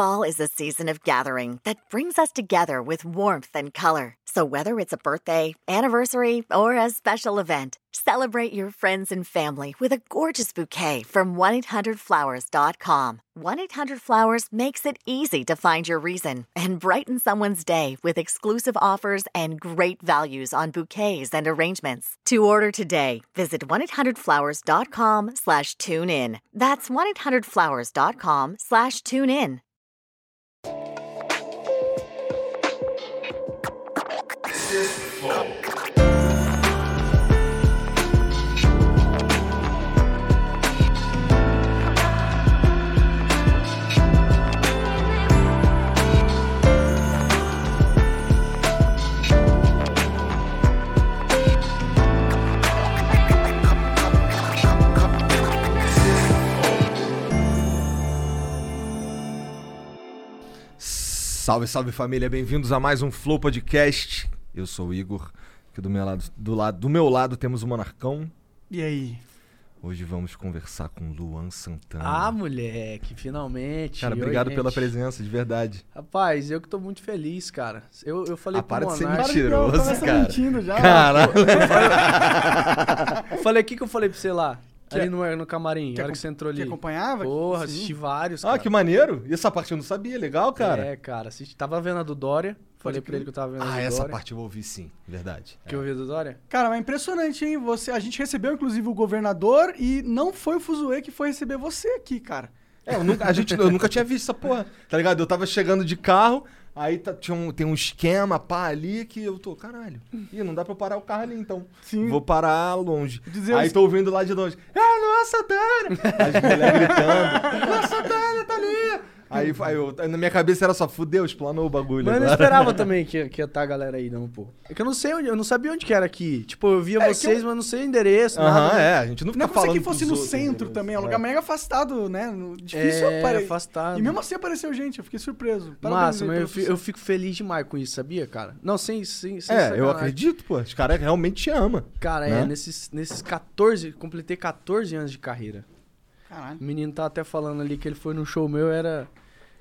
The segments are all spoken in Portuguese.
Fall is a season of gathering that brings us together with warmth and color. So, whether it's a birthday, anniversary, or a special event, celebrate your friends and family with a gorgeous bouquet from 1-800-Flowers.com. 1-800-Flowers makes it easy to find your reason and brighten someone's day with exclusive offers and great values on bouquets and arrangements. To order today, visit 1-800-Flowers.com slash tune in. That's 1-800-Flowers.com slash tune in. Salve, salve família, bem-vindos a mais um Flow Podcast. Eu sou o Igor, aqui do meu lado, do lado, do meu lado temos o Monarcão. E aí? Hoje vamos conversar com Luan Santana. Ah, moleque, finalmente. cara, Oi, obrigado gente. pela presença, de verdade. Rapaz, eu que tô muito feliz, cara. Eu, eu falei Ah, pro para de ser mentiroso, cara. mentindo já. Caralho. Eu falei, o que que eu falei pra você lá? Que- ali no, no camarim, que hora que você entrou ali. Que acompanhava? Porra, Sim. assisti vários, ah, cara. que maneiro. E essa parte eu não sabia, legal, cara. É, cara, assisti, tava vendo a do Dória. Falei pra ele que eu tava vendo ah, essa Dória. parte eu ouvi sim, verdade. Que eu vi a do Dória? Cara, mas é impressionante, hein? Você, a gente recebeu, inclusive, o governador e não foi o Fuzue que foi receber você aqui, cara. É, eu nunca, a gente, eu nunca tinha visto essa porra, tá ligado? Eu tava chegando de carro, aí tá- tinha um, tem um esquema, pá, ali, que eu tô, caralho, ih, não dá pra eu parar o carro ali, então. Sim. Vou parar longe. Dizer aí os- tô ouvindo lá de longe, ah, Luan Santana! As mulheres gritando, Luan Santana, tá ali! Aí, aí eu, na minha cabeça era só, fudeu, explanou o bagulho. Mas eu não esperava também que, que ia estar a galera aí, não, pô. É que eu não sei onde, eu não sabia onde que era aqui. Tipo, eu via É vocês, eu- mas não sei o endereço, Aham, nada. é, a gente não fica Não é falando que fosse no centro também, é um É. lugar mega afastado, né? No- Difícil É, apare- afastado. E mesmo assim apareceu gente, eu fiquei surpreso. Parabéns Massa, mas eu, pelo fi- sucesso. eu fico feliz demais com isso, sabia, cara? Não, sem, sem, sem É, eu acredito, pô, os caras realmente te amam. Cara, né? é, nesses, nesses 14, completei 14 anos de carreira. Caralho. O menino tá até falando ali que ele foi num show meu, era,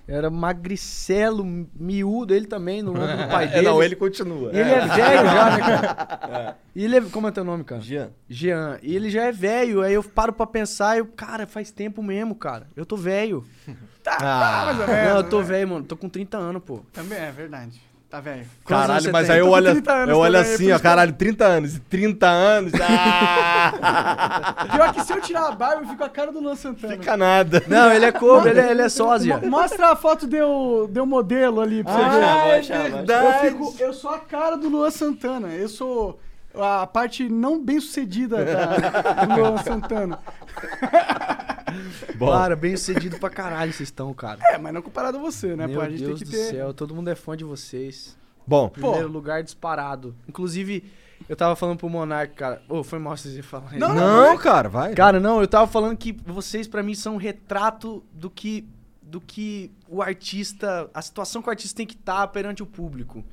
era magricelo, miúdo, ele também, no ombro do pai É, dele. não, ele continua. E ele é velho já, né, cara? E ele é, como é teu nome, cara? Jean. Jean. E ele já é velho, aí eu paro pra pensar e eu, cara, faz tempo mesmo, cara. Eu tô velho. Tá, Ah. mais ou Não, eu tô né? velho, mano. Tô com 30 anos, pô. Também é verdade. Tá velho. Caralho, mas tem? aí eu com olho, 30 anos eu olho por assim, ó, caralho, 30 anos. e 30 anos. Ah, Pior que se eu tirar a barba, eu fico com a cara do Luan Santana. fica nada. Não, ele é cover, ele é, ele é sósia. Mo- Mostra a foto deu, deu modelo ali pra você ver. Ah, é Eu, verdade. fico, eu sou a cara do Luan Santana. Eu sou a parte não bem sucedida da, do Luan Santana. Bom, Cara, bem sucedido pra caralho vocês estão, cara. É, mas não comparado a você, né? Meu pô, a gente Deus tem que do ter. céu, todo mundo é fã de vocês. bom, Primeiro lugar disparado. Inclusive, eu tava falando pro Monark, cara. Ô, foi mal vocês iam falar isso. Não, não, cara, vai. Cara, não, eu tava falando que vocês pra mim são um retrato do que do que o artista, a situação que o artista tem que estar perante o público.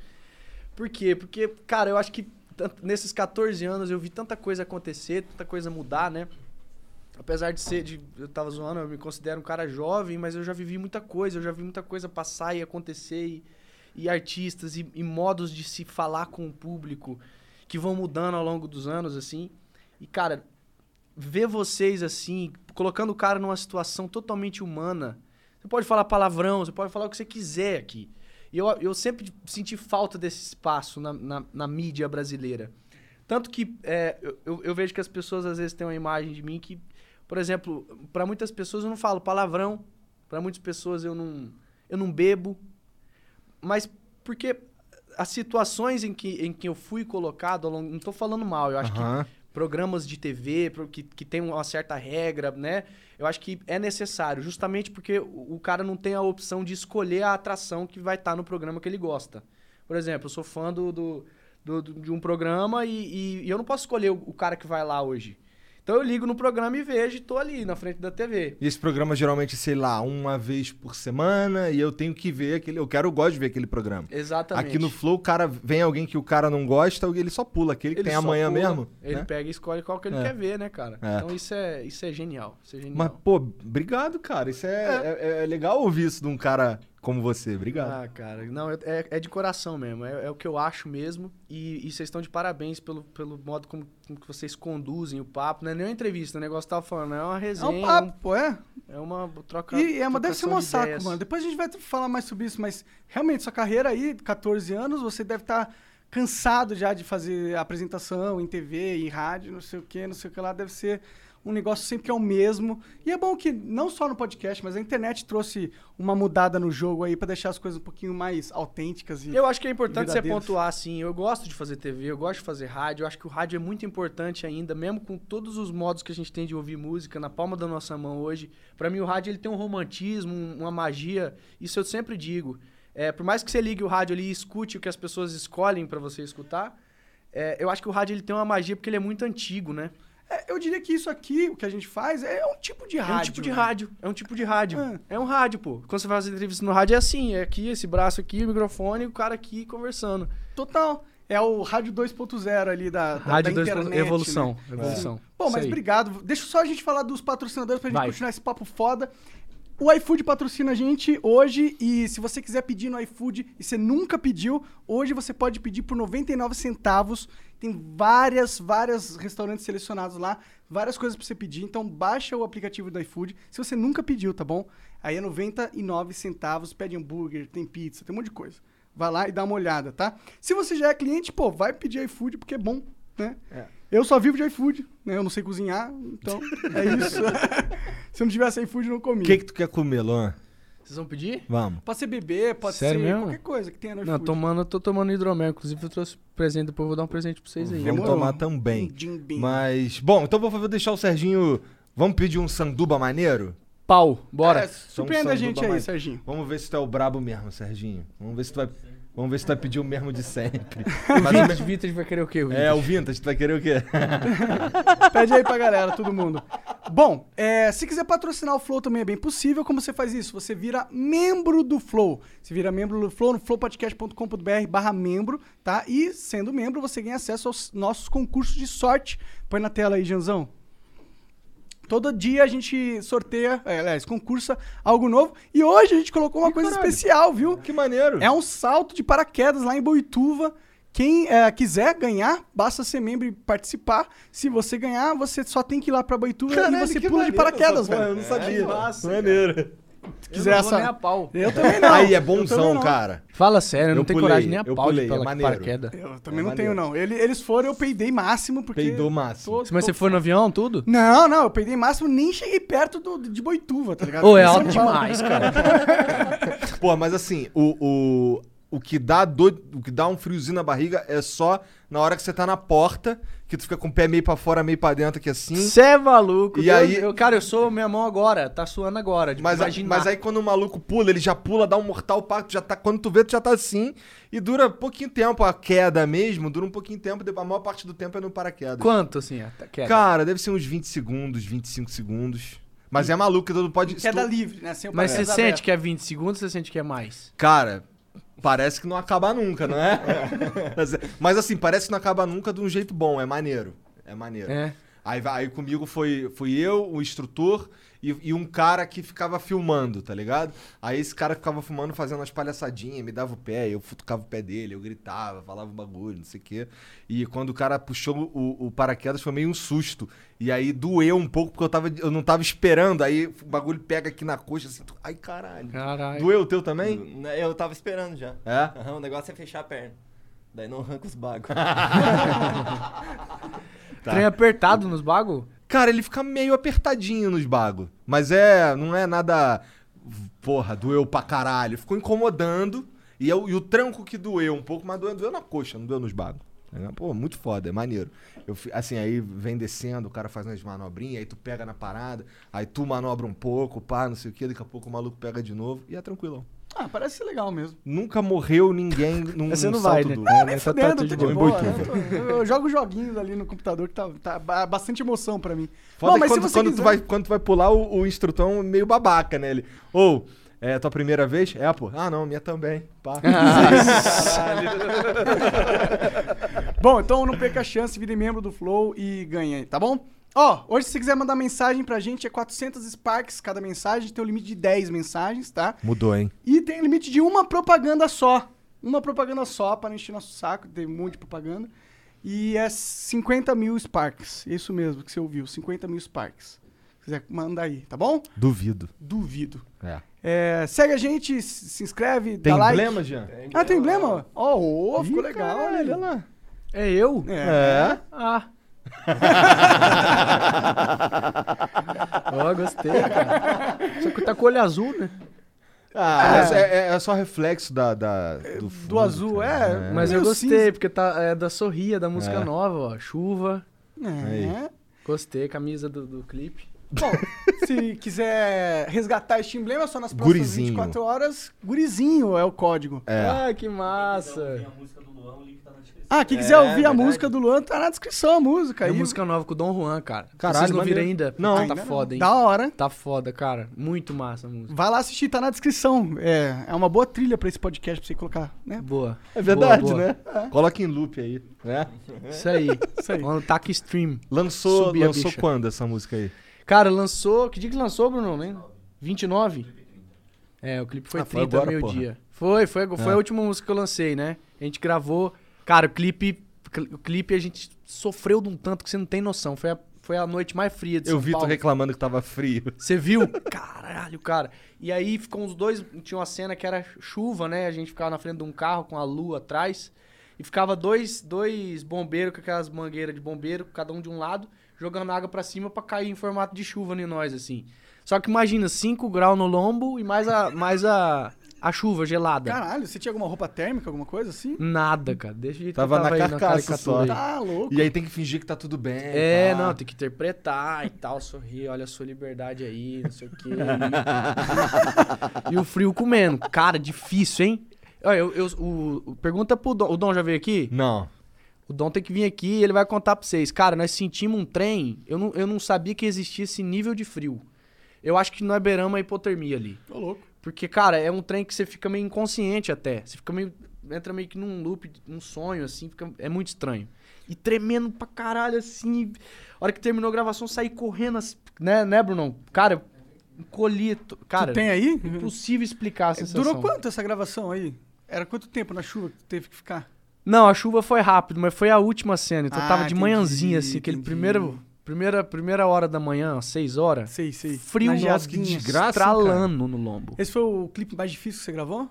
Por quê? Porque, cara, eu acho que nesses 14 anos eu vi tanta coisa acontecer, tanta coisa mudar, né? Apesar de ser, de, eu tava zoando, eu me considero um cara jovem, mas eu já vivi muita coisa, eu já vi muita coisa passar e acontecer, e, e artistas, e, e modos de se falar com o público que vão mudando ao longo dos anos, assim. E, cara, ver vocês assim, colocando o cara numa situação totalmente humana. Você pode falar palavrão, você pode falar o que você quiser aqui. E eu, eu sempre senti falta desse espaço na, na, na mídia brasileira. Tanto que é, eu- eu, vejo que as pessoas às vezes têm uma imagem de mim que, por exemplo, para muitas pessoas eu não falo palavrão, para muitas pessoas eu não, eu não bebo, mas porque as situações em que, em que eu fui colocado, ao longo- não tô falando mal, eu acho que Aham. programas de TV que, que tem uma certa regra, né? Eu acho que é necessário, justamente porque o, o cara não tem a opção de escolher a atração que vai estar no programa que ele gosta. Por exemplo, eu sou fã do, do- do- do- de um programa e, e- e eu não posso escolher o, o cara que vai lá hoje. Então eu ligo no programa e vejo e tô ali na frente da TV. E esse programa geralmente, sei lá, uma vez por semana e eu tenho que ver aquele. Eu quero, eu gosto de ver aquele programa. Exatamente. Aqui no Flow, o cara vem alguém que o cara não gosta, ele só pula. Aquele que Ele tem amanhã pula, mesmo. Ele né? pega e escolhe qual que ele É. quer ver, né, cara? É. Então isso é, isso é genial. Isso é genial. Mas, pô, obrigado, cara. Isso é, é- é legal ouvir isso de um cara como você. Obrigado. Ah, cara, não, é, é de coração mesmo, é, é o que eu acho mesmo. E, e vocês estão de parabéns pelo, pelo modo como, como que vocês conduzem o papo. Não é nem uma entrevista, o negócio que tava falando, é uma É resenha. um papo, pô, é. É uma troca. E é, mas deve ser um de saco, ideias. mano. Depois a gente vai falar mais sobre isso, mas realmente, sua carreira aí, 14 anos, você deve estar cansado já de fazer apresentação em TV, em rádio, não sei o que, não sei o que lá. Deve ser um negócio sempre que é o mesmo. E é bom que, não só no podcast, mas a internet trouxe uma mudada no jogo aí pra deixar as coisas um pouquinho mais autênticas. E... Eu acho que é importante você pontuar, assim, eu gosto de fazer TV, eu gosto de fazer rádio, eu acho que o rádio é muito importante ainda, mesmo com todos os modos que a gente tem de ouvir música na palma da nossa mão hoje. Pra mim o rádio ele tem um romantismo, um- uma magia, isso eu sempre digo. É, por mais que você ligue o rádio ali e escute o que as pessoas escolhem pra você escutar, é, eu acho que o rádio ele tem uma magia porque ele é muito antigo, né? É, eu diria que isso aqui, o que a gente faz, é um tipo de É rádio. um tipo de né? rádio. É um tipo de rádio. É. É. um rádio, pô. Quando você faz entrevista no rádio é assim, é aqui, esse braço aqui, o microfone e o cara aqui conversando. Total. É o rádio 2.0 ali da, da, Rádio da 2.0, internet, evolução, né? evolução. Bom, Isso mas obrigado. Deixa só a gente falar dos patrocinadores pra gente Vai. continuar esse papo foda. O iFood patrocina a gente hoje e se você quiser pedir no iFood e você nunca pediu, hoje você pode pedir por 99 centavos. Tem várias, várias restaurantes selecionados lá, várias coisas pra você pedir. Então baixa o aplicativo do iFood se você nunca pediu, tá bom? Aí é 99 centavos, pede hambúrguer, tem pizza, tem um monte de coisa. Vai lá e dá uma olhada, tá? Se você já é cliente, pô, vai pedir iFood porque é bom, né? Eu só vivo de iFood, né? Eu não sei cozinhar, então é isso. Se eu não tivesse iFood, eu não comia. O que, que tu quer comer, Luan? Vocês vão pedir? Vamos. Pode ser bebê, pode Sério ser mesmo? qualquer coisa que tenha no Não, tomando, eu tô tomando hidromel. Inclusive, eu trouxe presente, depois eu vou dar um presente pra vocês aí. Vamos Demorou. tomar também. Um Jim Beam. Mas, bom, então vou deixar o Serginho. Vamos pedir um sanduba maneiro? Pau, bora. É, surpreenda a São gente aí, Serginho. Vamos ver se tu é o brabo mesmo, Serginho. Vamos ver se tu vai, vamos ver se tu vai pedir o mesmo de sempre. o Mas o Vintage, me- Vintage vai querer o quê? o É, o Vintage, tu vai querer o quê? Pede aí pra galera, todo mundo. Bom, é, se quiser patrocinar o Flow também é bem possível. Como você faz isso? Você vira membro do Flow. Você vira membro do Flow no flowpodcast.com.br barra membro, tá? E sendo membro, você ganha acesso aos nossos concursos de sorte. Põe na tela aí, Janzão. Todo dia a gente sorteia, é, aliás, concursa algo novo. E hoje a gente colocou uma coisa caralho. especial, viu? que maneiro. É um salto de paraquedas lá em Boituva. Quem é, quiser ganhar, basta ser membro e participar. Se você ganhar, você só tem que ir lá pra Boituva Caralho, e você que pula de paraquedas, essa porra, velho. Eu não sabia. massa, maneiro. Se Eu quiser não vou essa- nem a pau. Eu também não. Aí é Eu bonzão, não. cara. Fala sério, eu não Eu tenho pulei, coragem nem a eu pau pulei, de é falar maneiro. paraquedas. Eu também É não tenho, maneiro. não. Ele- eles foram, eu peidei máximo, porque... Peidou máximo. tô- Mas tô- você foi no avião, tudo? Não, não, eu peidei máximo, nem cheguei perto do, de Boituva, tá ligado? Ô, é alto demais, cara. Pô, mas assim, o, o, o, que dá do, o que dá um friozinho na barriga é só na hora que você tá na porta, que tu fica com o pé meio pra fora, meio pra dentro, aqui assim. Você é maluco. E Deus- aí- eu- cara, eu sou minha mão agora, tá suando agora. de Mas, imaginar. mas aí quando o maluco pula, ele já pula, dá um mortal pacto, já tá. Quando tu vê, tu já tá assim. E dura pouquinho tempo a queda mesmo, dura um pouquinho tempo, a maior parte do tempo é no paraquedas. Quanto, assim, a queda? Cara, deve ser uns 20 segundos, 25 segundos. Mas é maluco, tu pode. Queda tu- livre, né? Sem o Mas você sente aberto. que é 20 segundos ou você sente que é mais? Cara, parece que não acaba nunca, não é? Mas assim, parece que não acaba nunca de um jeito bom, é maneiro. É maneiro. É. Aí, aí comigo foi, fui eu, o instrutor e, e um cara que ficava filmando, tá ligado? Aí esse cara ficava filmando, fazendo umas palhaçadinhas, me dava o pé, eu futucava o pé dele, eu gritava, falava um bagulho, não sei o quê. E quando o cara puxou o, o paraquedas foi meio um susto. E aí doeu um pouco porque eu, tava, eu não tava esperando. Aí o bagulho pega aqui na coxa assim, tu- ai caralho. Caralho. Doeu o teu também? Eu tava esperando já. É? Aham, o negócio é fechar a perna. Daí não arranca os bagos. Tá. Trem apertado nos bagos? Cara, ele fica meio apertadinho nos bagos. Mas é. Não é nada. Porra, doeu pra caralho. Ficou incomodando. E, eu- e o tranco que doeu um pouco, mas doeu, doeu na coxa, não doeu nos bagos. Pô, muito foda, é maneiro. Eu, assim, aí vem descendo, o cara faz umas manobrinhas, aí tu pega na parada, aí tu manobra um pouco, pá, não sei o que, daqui a pouco o maluco pega de novo e é tranquilão. Ah, parece ser legal mesmo. Nunca morreu ninguém num, Você não salto vai, né? duro. É, Nem tá- tá de boa. né? Eu, eu jogo joguinhos ali no computador que tá, tá ba- bastante emoção pra mim. Foda Bom, mas se quando, você quando tu quiser- vai, quando tu vai pular, o, o instrutor é meio babaca, né? Ele, ou, é tua primeira vez? É, pô. Ah, não, minha também. Pá. Bom, então não perca a chance, vire membro do Flow e ganhe, tá bom? Ó, hoje se você quiser mandar mensagem pra gente é 400 Sparks cada mensagem, tem um limite de 10 mensagens, tá? Mudou, hein? E tem limite de uma propaganda só. Uma propaganda só para não encher nosso saco, tem um monte de propaganda. E é 50 mil Sparks. Isso mesmo que você ouviu, 50 mil Sparks. Se quiser, manda aí, tá bom? Duvido. Duvido. É. É, segue a gente, se inscreve, Tem dá like. emblema, Jean? Ah, tem emblema? Ó, oh, ficou Ih, legal, olha olha lá. É eu? É. Ah. Ó, gostei, cara. Só que tá com o olho azul, né? Ah, é, é- é só reflexo da, da- do, Do fundo, azul, cara. é. Mas eu gostei, cinza. porque tá, é da Sorria, da música É. nova, ó. Chuva. É. Gostei, camisa do, do clipe. Bom, se quiser resgatar este emblema, só nas próximas Gurizinho. 24 horas, gurizinho é o código. É. Ah, que massa. a música do Luan, o link. Ah, quem quiser É, ouvir a verdade. música do Luan, tá na descrição a música. É aí. música nova com o Dom Juan, cara. Caralho, Vocês não viram ainda? Não. Ainda tá não. foda, hein? Da hora. Tá foda, cara. Muito massa a música. Vai lá assistir, tá na descrição. É, é uma boa trilha pra esse podcast pra você colocar, né? Boa. É verdade, Boa, boa. né? Coloca em loop aí, né? Isso aí. Isso aí. Mano, stream. Lançou, lançou quando essa música aí? Cara, lançou. Que dia que lançou, Bruno? Né? 29? É, o clipe foi Ah, foi 30 agora, meio-dia. Foi, foi, foi É. a última música que eu lancei, né? A gente gravou. Cara, o clipe. O clipe a gente sofreu de um tanto que você não tem noção. Foi a, foi a noite mais fria de Eu São vi tu Paulo. reclamando que tava frio. Você viu? Caralho, cara. E aí ficou uns dois. Tinha uma cena que era chuva, né? A gente ficava na frente de um carro com a lua atrás. E ficava dois, dois bombeiros com aquelas mangueiras de bombeiro, cada um de um lado, jogando água pra cima pra cair em formato de chuva em nós, assim. Só que imagina, 5 graus no lombo e mais a, mais a, a chuva gelada. Caralho, você tinha alguma roupa térmica, alguma coisa assim? Nada, cara. Deixa de Tava na carcaça só. aí. Tá louco. E aí tem que fingir que tá tudo bem. É, pá. não, tem que interpretar e tal, sorrir, olha a sua liberdade aí, não sei o quê. E, o frio comendo. Cara, difícil, hein? Olha, eu, eu- o, o- pergunta pro Dom. O Dom já veio aqui? Não. O Dom tem que vir aqui e ele vai contar pra vocês. Cara, nós sentimos um trem. Eu não, eu não sabia que existia esse nível de frio. Eu acho que nós beiramos a hipotermia ali. Tô louco. Porque, cara, é um trem que você fica meio inconsciente até. Você fica meio. Entra meio que num loop, num sonho, assim, fica, é muito estranho. E tremendo pra caralho, assim. A hora que terminou a gravação, saí correndo, assim, né, né, Brunão? Cara, encolhi. Cara, tu tem aí? impossível explicar a sensação. Durou quanto essa gravação aí? Era quanto tempo na chuva que teve que ficar? Não, a chuva foi rápido, mas foi a última cena. Então Ah, tava de entendi, manhãzinha, assim, aquele entendi. primeiro. Primeira, primeira hora da manhã, seis horas. Sei, sei. Frio, Na que desgraça, estralando no lombo. Esse foi o clipe mais difícil que você gravou?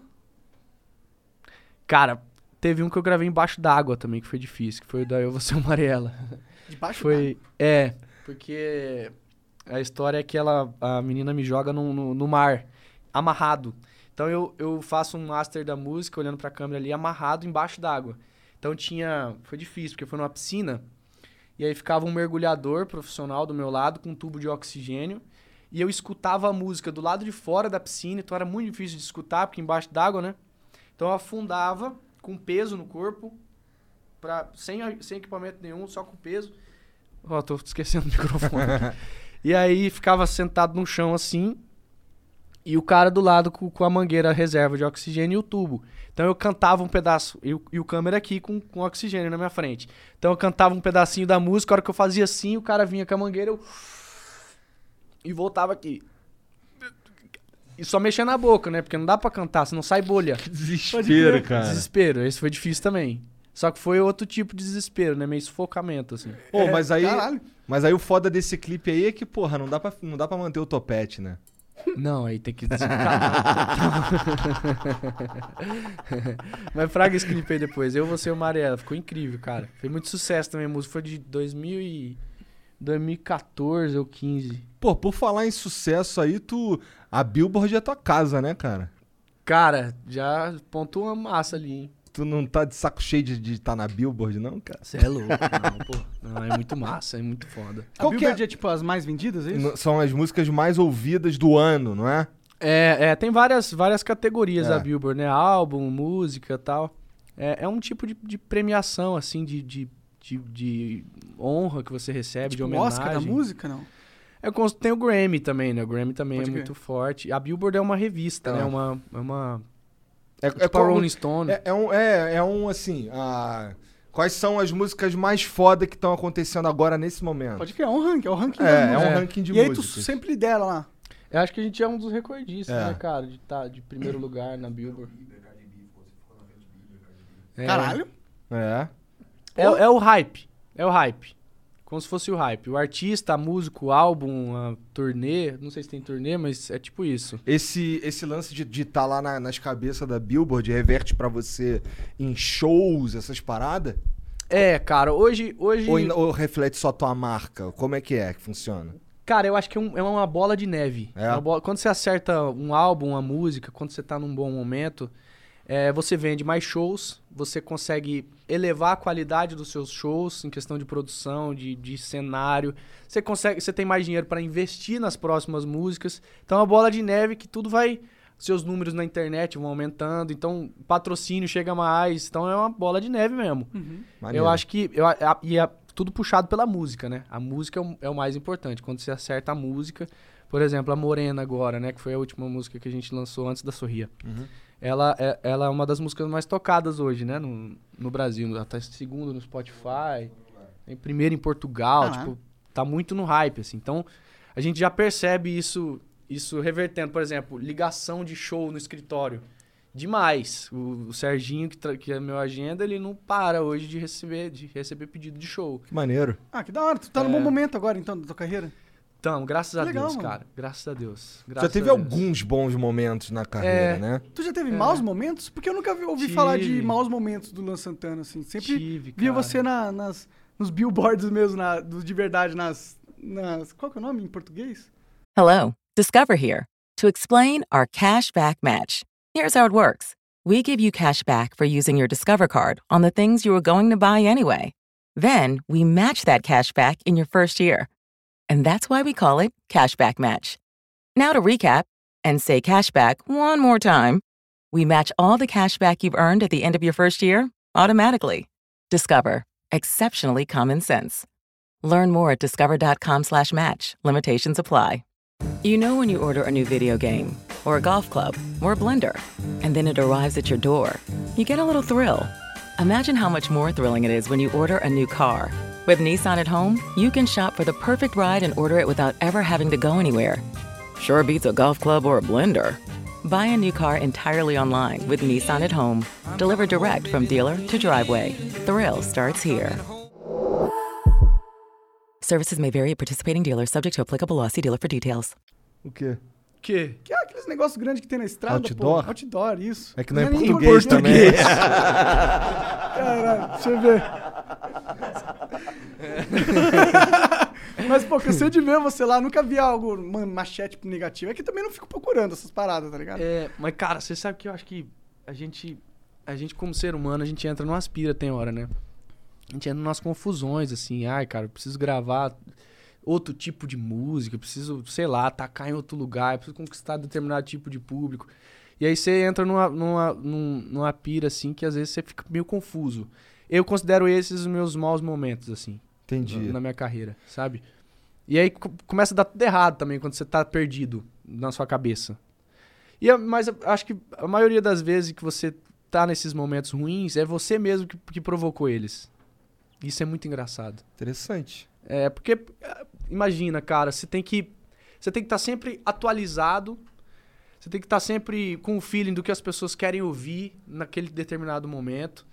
Cara, teve um que eu gravei embaixo d'água também, que foi difícil, que foi o da Eu Vou Ser Amarela. Debaixo Foi. É, porque a história é que ela, a menina me joga no, no, no mar, amarrado. Então eu, eu faço um master da música, olhando pra câmera ali, amarrado embaixo d'água. Então tinha. Foi difícil, porque foi numa piscina. E aí ficava um mergulhador profissional do meu lado, com um tubo de oxigênio. E eu escutava a música do lado de fora da piscina, então era muito difícil de escutar, porque embaixo d'água, né? Então eu afundava com peso no corpo, pra, sem, sem equipamento nenhum, só com peso. Ó, tô esquecendo o microfone. e aí ficava sentado no chão assim, e o cara do lado com, com a mangueira reserva de oxigênio e o tubo. Então eu cantava um pedaço, e o, e o câmera aqui com, com oxigênio na minha frente. Então eu cantava um pedacinho da música, a hora que eu fazia assim, o cara vinha com a mangueira, eu. E voltava aqui. E só mexendo na boca, né? Porque não dá pra cantar, senão sai bolha. Que desespero, cara. Desespero, esse foi difícil também. Só que foi outro tipo de desespero, né? Meio sufocamento, assim. Pô, mas aí. Caralho. Mas aí o foda desse clipe aí é que, porra, não dá pra, não dá pra manter o topete, né? Não, aí tem que desencanar. Mas fraga esse clipe aí depois. Eu vou ser o Mariela. Ficou incrível, cara. Fez muito sucesso também. A música foi de 2000 e... 2014 ou 15. Pô, por falar em sucesso aí, tu. A Billboard é tua casa, né, cara? Cara, já pontua uma massa ali, hein? Tu não tá de saco cheio de estar na Billboard, não, cara? Você é louco. Não, pô. Não, é muito massa, é muito foda. A Qual que Billboard é? é tipo as mais vendidas, é isso? São as músicas mais ouvidas do ano, não é? É, é, tem várias, várias categorias É. da Billboard, né? Álbum, música e tal. É, é um tipo de, de premiação, assim, de, de, de, de honra que você recebe, de Tipo, homenagem. Oscar da música, não? É tem o Grammy também, né? O Grammy também Pode é crer. muito forte. A Billboard é uma revista, É. né? Uma, é uma... É, Tipo a como- Rolling Stone. é, é um, é, é um, assim, a... Quais são as músicas mais foda que estão acontecendo agora nesse momento? Pode criar, é um ranking, é o ranking É, é um músicas. ranking de E aí tu músicas. sempre lidera lá. Eu acho que a gente é um dos recordistas, É. né, cara? De estar de primeiro lugar na Billboard. É. Caralho. É. É, é o hype. É o hype. Como se fosse o hype. O artista, a música, o álbum, a turnê. Não sei se tem turnê, mas é tipo isso. Esse, esse lance de estar lá na- nas cabeças da Billboard reverte pra você em shows, essas paradas? É, cara, hoje. hoje Ou, ou reflete só tua marca? Como é que é que funciona? Cara, eu acho que é, um- é uma bola de neve. É? Uma bola- quando você acerta um álbum, uma música, quando você tá num bom momento, é, você vende mais shows, você consegue elevar a qualidade dos seus shows em questão de produção, de, de cenário. Você consegue, você tem mais dinheiro para investir nas próximas músicas. Então é uma bola de neve que tudo vai. Seus números na internet vão aumentando, então patrocínio chega mais. Então é uma bola de neve mesmo. Maneiro. Eu acho que. Eu, a- e é tudo puxado pela música, né? A música é o, é o mais importante. Quando você acerta a música. Por exemplo, a Morena agora, né? Que foi a última música que a gente lançou antes da Sorria. Ela, é, ela é uma das músicas mais tocadas hoje, né? No, no Brasil. Ela tá em segundo no Spotify. Em primeiro em Portugal. Ah. Tipo, tá muito no hype, assim. Então, a gente já percebe isso, isso revertendo. Por exemplo, ligação de show no escritório. Demais. O, o Serginho, que, que é meu agenda, ele não para hoje de receber, de receber pedido de show. Que maneiro. Ah, que da hora. Tu tá num É. bom momento agora, então, da tua carreira. Então, graças a Legal, Deus, mano. cara. Graças a Deus. Já Graças teve a Deus. alguns bons momentos na carreira, É. né? Tu já teve É. maus momentos? Porque eu nunca vi- ouvi falar de Tive. maus momentos do Luan Santana, assim. Sempre Tive, via cara. você na- nas, nos billboards mesmo, na, dos de verdade, nas, nas... Qual que é o nome em português? Hello, Discover here to explain our cash back match. Here's how it works we give you cash back for using your Discover card on the things you were going to buy anyway. Then we match that cash back in your first year. And that's why we call it Cashback Match. Now to recap and say cashback one more time. We match all the cashback you've earned at the end of your first year automatically. Discover. Exceptionally common sense. Learn more at discover.com slash match. Limitations apply. You know when you order a new video game, or a golf club, or a blender, and then it arrives at your door, you get a little thrill. Imagine how much more thrilling it is when you order a new car. With Nissan at home, you can shop for the perfect ride and order it without ever having to go anywhere. Sure beats a golf club or a blender. Buy a new car entirely online with Nissan at home. Delivered direct from dealer to driveway. Thrill starts here. Services may vary at participating dealers, subject to applicable law. See dealer for details. O quê? Que? Que é aqueles negócios grandes que tem na estrada, Outdoor? pô. Outdoor, isso. É que não é nem português também. Caralho, deixa eu ver. Mas, pô, cansei de ver você lá, nunca vi algo, machete negativo. É que também não fico procurando essas paradas, tá ligado? É, mas, cara, você sabe que eu acho que a gente, a gente como ser humano, a gente entra numa aspira, tem hora, né? A gente entra nas confusões, assim. Ai, cara, preciso gravar outro tipo de música, preciso, sei lá, atacar em outro lugar, preciso conquistar determinado tipo de público. E aí você entra numa, numa, num- numa pira, assim, que às vezes você fica meio confuso. Eu considero esses os meus maus momentos, assim. Entendi. na, na minha carreira, sabe? E aí co- começa a dar tudo errado também quando você tá perdido na sua cabeça. E mas acho que a maioria das vezes que você tá nesses momentos ruins é você mesmo que, que provocou eles. Isso é muito engraçado. Interessante. É, porque eh, imagina, cara, você tem que você tem que estar sempre atualizado. Você tem que estar sempre com o feeling do que as pessoas querem ouvir naquele determinado momento.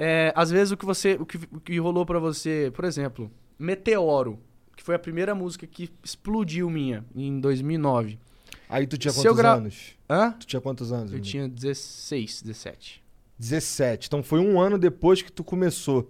É, às vezes o que você o que, o que rolou pra você, por exemplo, Meteoro, que foi a primeira música que explodiu minha em 2009. Aí tu tinha quantos gra- anos? Hã? Tu tinha quantos anos? Eu amigo? tinha 16, 17. 17. Então foi um ano depois que tu começou.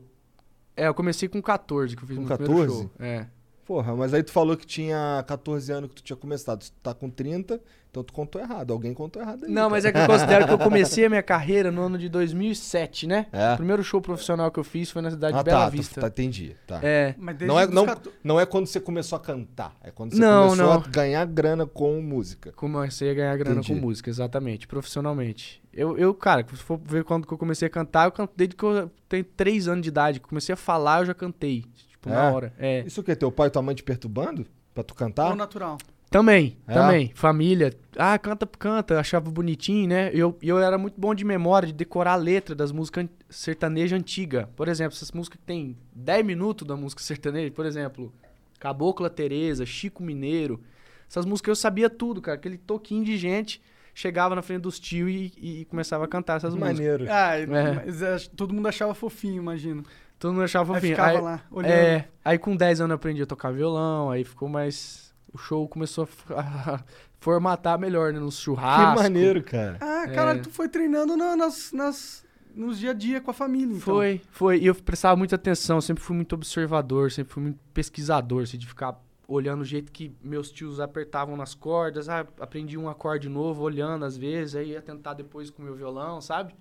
É, eu comecei com 14, que eu fiz Com meu primeiro 14? show. É. Porra, mas aí tu falou que tinha 14 anos que tu tinha começado. Tu tá com 30, então tu contou errado. Alguém contou errado aí. Não, mas é que eu considero que eu comecei a minha carreira no ano de 2007, né? É. O primeiro show profissional que eu fiz foi na cidade Ah, de Bela tá, tu- Vista. tá, entendi. Tá. É. Mas desde Não é, não, 14 não é quando você começou a cantar, é quando você Não, começou não. a ganhar grana com música. Comecei a ganhar grana Entendi. com música, exatamente, profissionalmente. Eu, eu, cara, se for ver quando que eu comecei a cantar, eu canto desde que eu tenho 3 anos de idade. Comecei a falar, eu já cantei. Tipo, na É? hora. É. Isso o que? Teu pai e tua mãe te perturbando? Pra tu cantar? Ou natural. Também, É? também. Família. Ah, canta, canta. Achava bonitinho, né? E eu, eu era muito bom de memória, de decorar a letra das músicas an- sertaneja antiga. Por exemplo, essas músicas que tem 10 minutos da música sertaneja, por exemplo, Cabocla Tereza, Chico Mineiro. Essas músicas eu sabia tudo, cara. Aquele toquinho de gente chegava na frente dos tios e, e começava a cantar essas músicas. Maneiro. Ah, É. mas ach- todo mundo achava fofinho, imagino. Todo mundo achava Aí fofinho. ficava Aí- lá, olhando. É, aí com 10 anos eu aprendi a tocar violão, aí ficou mais. O show começou a f- a formatar melhor, né? Nos Que churrascos. maneiro, cara. Ah, cara, É. tu foi treinando na- nas, nas, nos dia a dia com a família, então. Foi, foi. E eu prestava muita atenção, sempre fui muito observador, sempre fui muito pesquisador, assim, de ficar olhando o jeito que meus tios apertavam nas cordas. Ah, aprendi um acorde novo, olhando às vezes, aí ia tentar depois com o meu violão, sabe?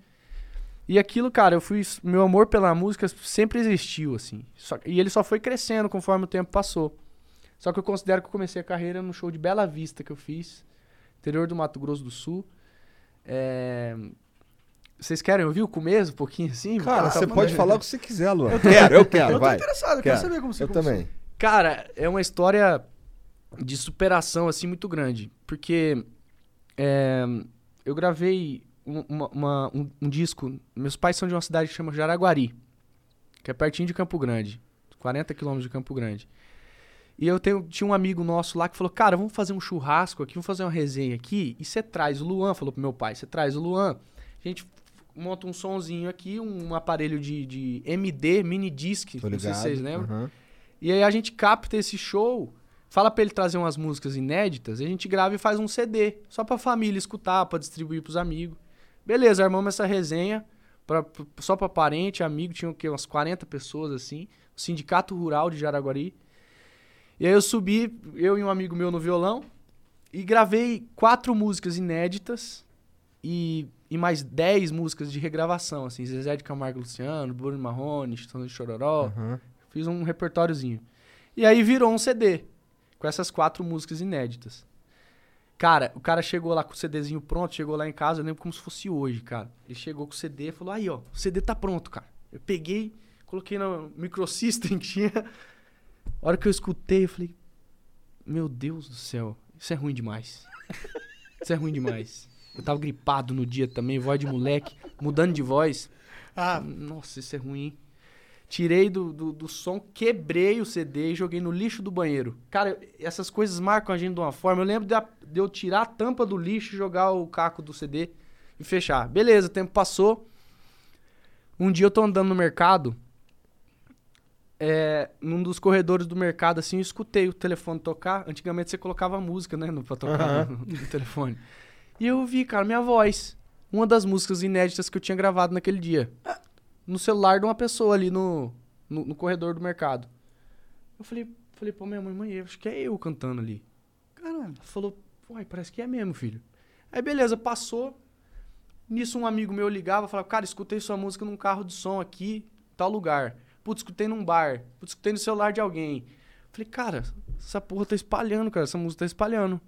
E aquilo, cara, eu fui. Meu amor pela música sempre existiu, assim. Só- e ele só foi crescendo conforme o tempo passou. Só que eu considero que eu comecei a carreira no show de Bela Vista que eu fiz, interior do Mato Grosso do Sul. É, Vocês querem ouvir o começo um pouquinho assim? Cara, você tá, pode falar o que você quiser, Luan. Eu quero, eu quero, Eu tô vai. interessado, eu quero saber como você Eu começou. também. Cara, é uma história de superação, assim, muito grande. Porque é, eu gravei uma- uma- um- um disco. Meus pais são de uma cidade que chama Jaraguari, que é pertinho de Campo Grande, 40 quilômetros de Campo Grande. E eu tenho, tinha um amigo nosso lá que falou: Cara, vamos fazer um churrasco aqui, vamos fazer uma resenha aqui. E você traz o Luan, falou pro meu pai: Você traz o Luan, a gente monta um sonzinho aqui, um aparelho de, de MD, mini disc, Tô não sei se vocês lembram. Aham. E aí a gente capta esse show, fala pra ele trazer umas músicas inéditas, e a gente grava e faz um CD, só pra família escutar, pra distribuir pros amigos. Beleza, armamos essa resenha, pra, só pra parente, amigo, tinha o quê? Umas 40 pessoas assim, o Sindicato Rural de Jaraguari. E aí eu subi, eu e um amigo meu no violão, e gravei quatro músicas inéditas e, e mais 10 músicas de regravação, assim, Zezé de Camargo Luciano, Bruno Marrone, Chitão de Chororó, Aham. Fiz um repertóriozinho. E aí virou um CD. Com essas quatro músicas inéditas. Cara, o cara chegou lá com o CDzinho pronto, chegou lá em casa, eu lembro como se fosse hoje, cara. Ele chegou com o CD e falou: Aí, ó, o CD tá pronto, cara. Eu peguei, coloquei no microsystem que tinha. A hora que eu escutei, eu falei: Meu Deus do céu, isso é ruim demais. Isso é ruim demais. Eu tava gripado no dia também, voz de moleque, mudando de voz. Ah, Nossa, isso é ruim, hein? Tirei do, do, do som, quebrei o CD e joguei no lixo do banheiro. Cara, essas coisas marcam a gente de uma forma. Eu lembro de, de eu tirar a tampa do lixo e jogar o caco do CD e fechar. Beleza, o tempo passou. Um dia eu tô andando no mercado. É, num dos corredores do mercado, assim, eu escutei o telefone tocar. Antigamente você colocava música, né? No, pra tocar no, no telefone. E eu ouvi, cara, minha voz. Uma das músicas inéditas que eu tinha gravado naquele dia. No celular de uma pessoa ali no, no, no corredor do mercado. Eu falei, falei pra minha mãe, mãe, acho que é eu cantando ali. caralho. Falou, uai, parece que é mesmo, filho. Aí beleza, passou. Nisso um amigo meu ligava, falava, cara, escutei sua música num carro de som aqui, tal lugar. Putz, escutei num bar. Putz, escutei no celular de alguém. Falei, cara, essa porra tá espalhando, cara, essa música tá espalhando.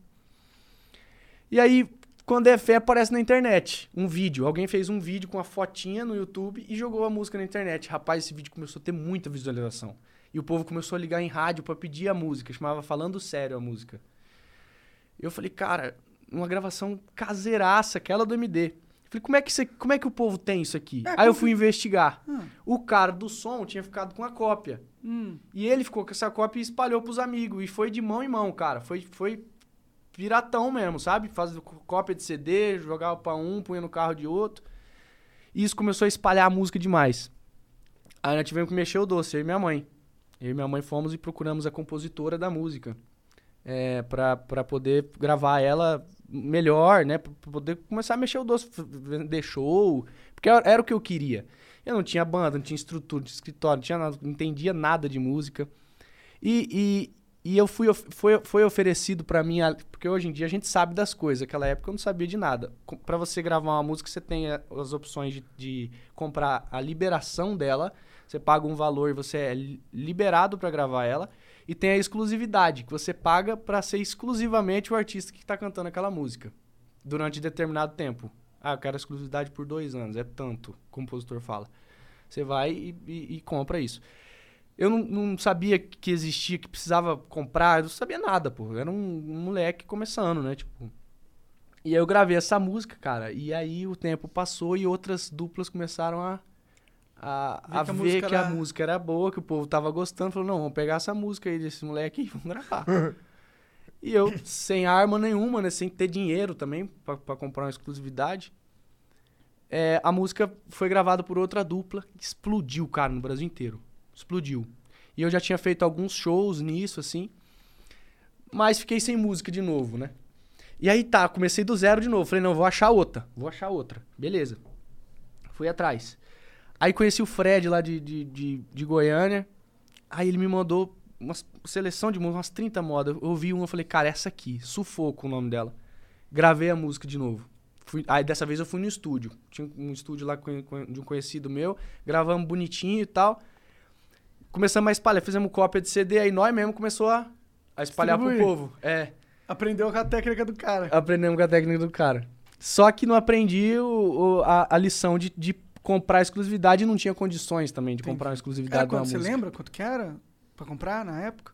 E aí, quando é fé, aparece na internet um vídeo. Alguém fez um vídeo com a fotinha no YouTube e jogou a música na internet. Rapaz, esse vídeo começou a ter muita visualização. E o povo começou a ligar em rádio pra pedir a música. Chamava Falando Sério a música. Eu falei, cara, uma gravação caseiraça, aquela do MD. Falei, como é que, você, como é que o povo tem isso aqui? Aí eu fui investigar. O cara do som tinha ficado com a cópia. Hum. E ele ficou com essa cópia e espalhou pros amigos. E foi de mão em mão, cara. Foi, foi piratão mesmo, sabe? Faz cópia de CD, jogava pra um, punha no carro de outro. E isso começou a espalhar a música demais. Aí nós tivemos que mexer o doce, eu e minha mãe. Eu e minha mãe fomos e procuramos a compositora da música. É, pra poder gravar ela melhor, né? Pra poder começar a mexer o doce, vender show. Porque era, o que eu queria. Eu não tinha banda, não tinha estrutura, tinha escritório, não tinha nada, não entendia nada de música. E, e, eu fui, foi, foi oferecido pra mim, porque hoje em dia a gente sabe das coisas, naquela época eu não sabia de nada. Pra você gravar uma música, você tem a- as opções de, de comprar a liberação dela, você paga um valor e você é li- liberado pra gravar ela, e tem a exclusividade, que você paga pra ser exclusivamente o artista que tá cantando aquela música, durante determinado tempo. Ah, eu quero exclusividade por dois anos, é tanto, o compositor fala. Você vai e, e- e compra isso. Eu não, não sabia que existia, que precisava comprar, eu não sabia nada, pô. Eu era um, um moleque começando, né? Tipo. E aí eu gravei essa música, cara. E aí o tempo passou e outras duplas começaram a, a, Ver a que a ver música que era- a música era boa, que o povo tava gostando. Falou, não, vamos pegar essa música aí desse moleque e vamos gravar. e eu, sem arma nenhuma, né? Sem ter dinheiro também pra, pra comprar uma exclusividade. É, a música foi gravada por outra dupla. Explodiu, cara, no Brasil inteiro. Explodiu. E eu já tinha feito alguns shows nisso, assim. Mas fiquei sem música de novo, né? E aí tá, comecei do zero de novo. Falei, não, vou achar outra. Vou achar outra. Beleza. Fui atrás. Aí conheci o Fred lá de, de, de, de Goiânia. Aí ele me mandou uma seleção de músicas, umas 30 modas. Eu ouvi uma, falei, cara, essa aqui, Sufoco o nome dela. Gravei a música de novo. Fui, aí dessa vez eu fui no estúdio. Tinha um estúdio lá de um conhecido meu. Gravamos bonitinho e tal. Começamos a espalhar, fizemos cópia de CD, aí nós mesmo começou a, a espalhar pro Distribuir. povo. É. Aprendeu com a técnica do cara. Aprendemos com a técnica do cara. Só que não aprendi o- o- a, a lição de, de comprar exclusividade e não tinha condições também de comprar uma exclusividade uma quanto? Você música. lembra quanto que era pra comprar na época?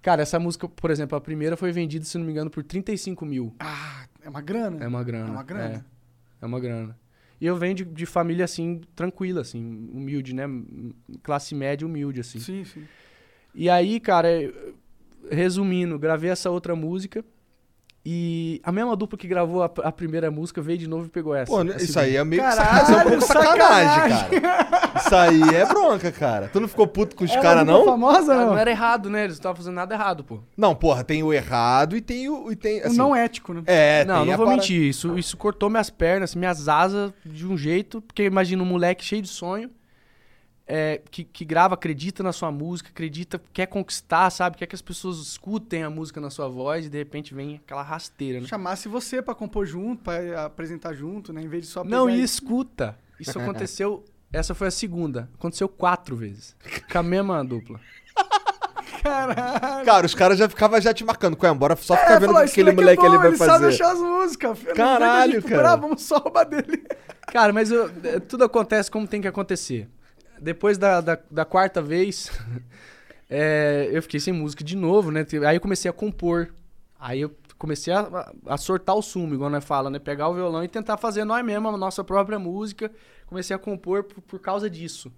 Cara, essa música, por exemplo, a primeira foi vendida, se não me engano, por 35 mil. Ah, é uma grana? É uma grana. É uma grana. É, é uma grana. E eu venho de, de família, assim, tranquila, assim, humilde, né? Classe média humilde, assim. Sim, sim. E aí, cara, resumindo, gravei essa outra música. E a mesma dupla que gravou a, a primeira música veio de novo e pegou essa. Pô, né, isso aí é meio que Caralho, sacanagem. É sacanagem, sacanagem. cara. Isso aí é bronca, cara. Tu não ficou puto com os caras, não? famosa, não? não era errado, né? Eles não estavam fazendo nada errado, pô. Não, porra, tem o errado e tem o. E tem, O assim, não ético, né? É, não, tem não a vou para- mentir. Isso, isso cortou minhas pernas, minhas asas de um jeito. Porque imagina um moleque cheio de sonho, é, que, que grava, acredita na sua música, acredita, quer conquistar, sabe? Quer que as pessoas escutem a música na sua voz e de repente vem aquela rasteira, né? Chamasse você pra compor junto, pra apresentar junto, né? Em vez de só Não, e escuta. Isso aconteceu. Essa foi a segunda. Aconteceu quatro vezes. Com a mesma dupla. Caralho. Cara, os caras já ficavam já te marcando. Qual é? Bora só ficar É, vendo o falou, que aquele moleque moleque é bom, ali vai ele sabe fazer. achar as músicas. filho. Caralho, cara. procurar, Vamos só roubar dele. Cara, mas eu- é, tudo acontece como tem que acontecer. Depois da, da, da quarta vez, é, eu fiquei sem música de novo, né? Aí eu comecei a compor. Aí eu comecei a, a, sortar o sumo, igual nós fala, né? Pegar o violão e tentar fazer nós mesmos a nossa própria música. Comecei a compor por, por causa disso.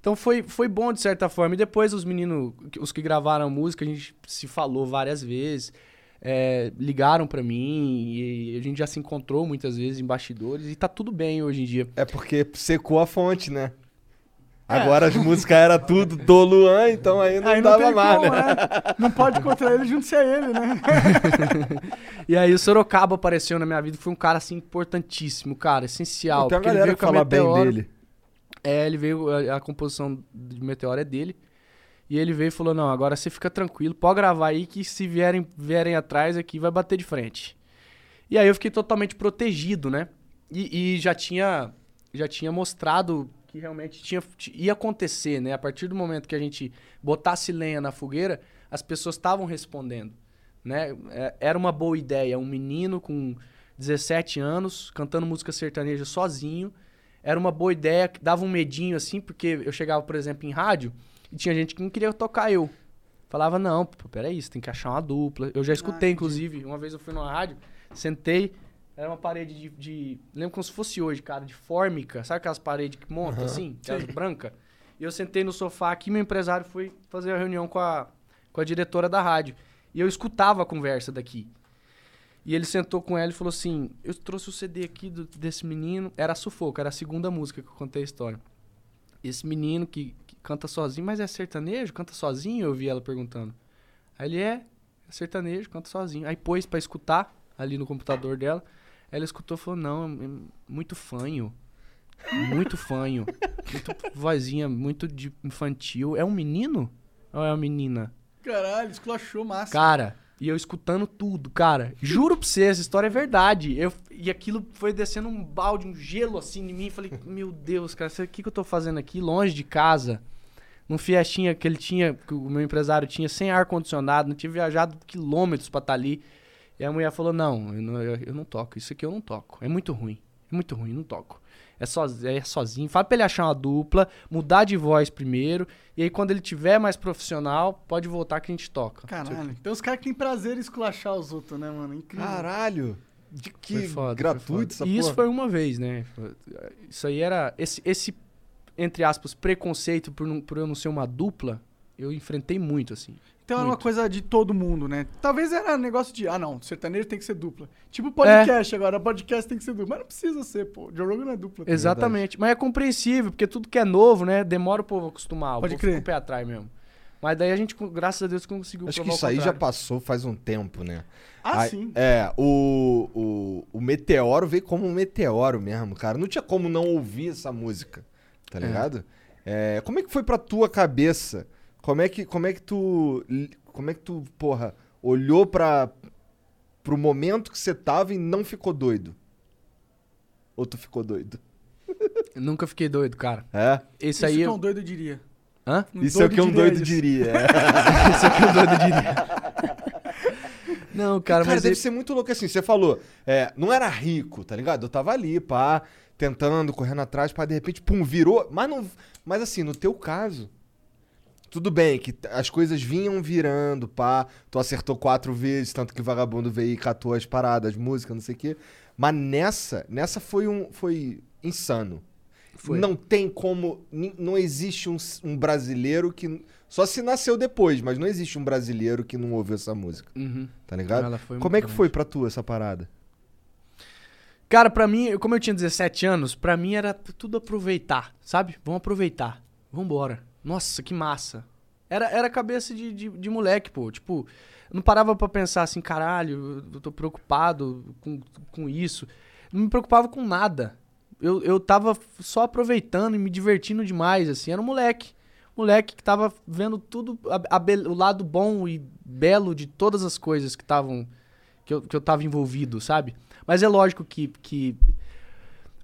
Então foi, foi bom de certa forma. E depois os meninos, os que gravaram música, a gente se falou várias vezes. é, ligaram pra mim e a gente já se encontrou muitas vezes em bastidores e tá tudo bem hoje em dia. É porque secou a fonte, né? Agora as músicas eram tudo do Luan, então aí não Aí não dava mais, como, né? né? Não pode encontrar ele junto se é ele, né? E aí o Sorocaba apareceu na minha vida, foi um cara assim importantíssimo, cara, essencial. Tem uma galera veio que fala bem dele. É, ele veio, a, a composição de Meteoro é dele. E ele veio e falou: Não, agora você fica tranquilo, pode gravar aí que se vierem, vierem atrás aqui vai bater de frente. E aí eu fiquei totalmente protegido, né? E, e já tinha já tinha mostrado que realmente tinha, ia acontecer, né? A partir do momento que a gente botasse lenha na fogueira, as pessoas estavam respondendo, né? É, Era uma boa ideia, um menino com 17 anos cantando música sertaneja sozinho. Era uma boa ideia, dava um medinho assim, porque eu chegava, por exemplo, em rádio e tinha gente que não queria tocar eu. Falava, não, pô, peraí, você tem que achar uma dupla. Eu já escutei, inclusive, uma vez eu fui numa rádio, sentei, era uma parede de, de- Lembro como se fosse hoje, cara, de fórmica. Sabe aquelas paredes que montam assim? Aquelas brancas? E eu sentei no sofá aqui, meu empresário foi fazer a reunião com a, com a diretora da rádio. E eu escutava a conversa daqui. E ele sentou com ela e falou assim: Eu trouxe o CD aqui do- desse menino. Era Sufoco, era a segunda música que eu contei a história. Esse menino que, que canta sozinho, mas é sertanejo? Canta sozinho? Eu vi ela perguntando. Aí ele é, é sertanejo, canta sozinho. Aí pôs pra escutar ali no computador dela. Ela escutou e falou: Não, é muito fanho. Muito fanho. Muito vozinha, muito de infantil. É um menino? Ou é uma menina? Caralho, esculachou massa. Cara, e eu escutando tudo, cara. Juro pra você, essa história é verdade. Eu, e aquilo foi descendo um balde, um gelo assim em mim. Falei, meu Deus, cara, o que, que eu tô fazendo aqui, longe de casa? Num Fiestinha que ele tinha, que o meu empresário tinha, sem ar-condicionado, não tinha viajado quilômetros pra estar ali. E a mulher falou: Não, eu não, eu- eu não toco, isso aqui eu não toco. É muito ruim. É muito ruim, não toco. É, soz- é sozinho. Fala pra ele achar uma dupla, mudar de voz primeiro. E aí, quando ele tiver mais profissional, pode voltar que a gente toca. Caralho. Tem uns caras que têm prazer em esculachar os outros, né, mano? Incrível. Caralho. De que foda, gratuito essa. E isso porra. foi uma vez, né? Isso aí era. Esse, esse entre aspas, preconceito por, não- por eu não ser uma dupla, eu enfrentei muito, assim. Então era uma coisa de todo mundo, né? Talvez era negócio de, ah não, sertanejo tem que ser dupla. Tipo podcast agora, podcast tem que ser dupla. Mas não precisa ser, pô. Joe Rogan não é dupla. tá? Exatamente. Mas é compreensível, porque tudo que é novo, né? Demora o povo a acostumar. O Pode povo crer. fica com o pé atrás mesmo. Mas daí a gente, graças a Deus, conseguiu Acho que o isso aí já passou faz um tempo, né? Ah, Aí- sim. É, o, o, o Meteoro veio como um meteoro mesmo, cara. Não tinha como não ouvir essa música, tá ligado? É, como é que foi pra tua cabeça? Como é que, como é que tu. Como é que tu, porra, olhou pra, pro momento que você tava e não ficou doido? Ou tu ficou doido? Eu Nunca fiquei doido, cara. É? Esse Isso aí. que é eu- um doido diria. Hã? Um Isso é o que um doido isso. diria. é. Isso é um doido diria. Não, cara, Cara, mas deve ele- ser muito louco assim. Você falou, é, não era rico, tá ligado? Eu tava ali, pá, tentando, correndo atrás, pá, de repente, pum, virou. Mas, não, mas assim, no teu caso, tudo bem que as coisas vinham virando, pá. Tu acertou quatro vezes, tanto que vagabundo veio e catou as paradas, música, não sei o quê. Mas nessa, nessa foi um. Foi insano. Foi. Não tem como. Não existe um, um brasileiro que. Só se nasceu depois, mas não existe um brasileiro que não ouviu essa música, Uhum. tá ligado? Ela foi Como é que grande. foi pra tu essa parada? Cara, pra mim, como eu tinha 17 anos, pra mim era tudo aproveitar, sabe? Vamos aproveitar. Vambora. Nossa, que massa. Era, era cabeça de, de, de moleque, pô. Tipo, não parava pra pensar assim, caralho, eu tô preocupado com, com isso. Não me preocupava com nada. Eu, eu tava só aproveitando e me divertindo demais, assim. Era um moleque. Moleque que tava vendo tudo, a- a o lado bom e belo de todas as coisas que estavam. Que eu, que eu tava envolvido, sabe? Mas é lógico que, que.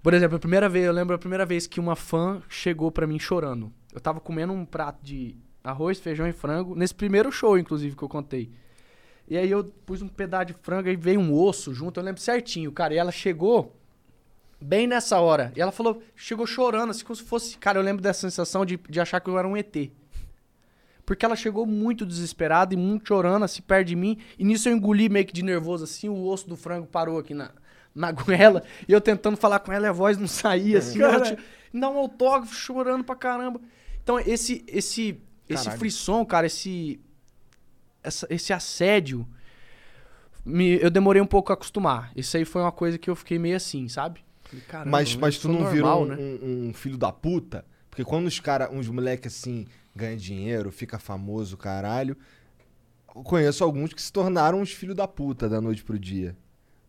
Por exemplo, a primeira vez, eu lembro a primeira vez que uma fã chegou pra mim chorando. Eu tava comendo um prato de arroz, feijão e frango, nesse primeiro show, inclusive, que eu contei. E aí eu pus um pedaço de frango e veio um osso junto, eu lembro certinho, cara. E ela chegou bem nessa hora. E ela falou, chegou chorando, assim como se fosse. Cara, eu lembro dessa sensação de, de achar que eu era um ET. Porque ela chegou muito desesperada e muito chorando, assim, perto de mim. E nisso eu engoli meio que de nervoso, assim, o osso do frango parou aqui na, na goela. E eu tentando falar com ela e a voz não saía, assim. Cara. Ela Dá um autógrafo, chorando pra caramba. Então, esse, esse, esse Caralho. frisson, cara, esse, essa- esse assédio, me- eu demorei um pouco a acostumar. Isso aí foi uma coisa que eu fiquei meio assim, sabe? Falei, caramba, mas mas tu não normal, virou um, né? um- um filho da puta? Porque quando os cara, uns moleque assim ganham dinheiro, fica famoso, caralho. Eu conheço alguns que se tornaram uns filhos da puta da noite pro dia.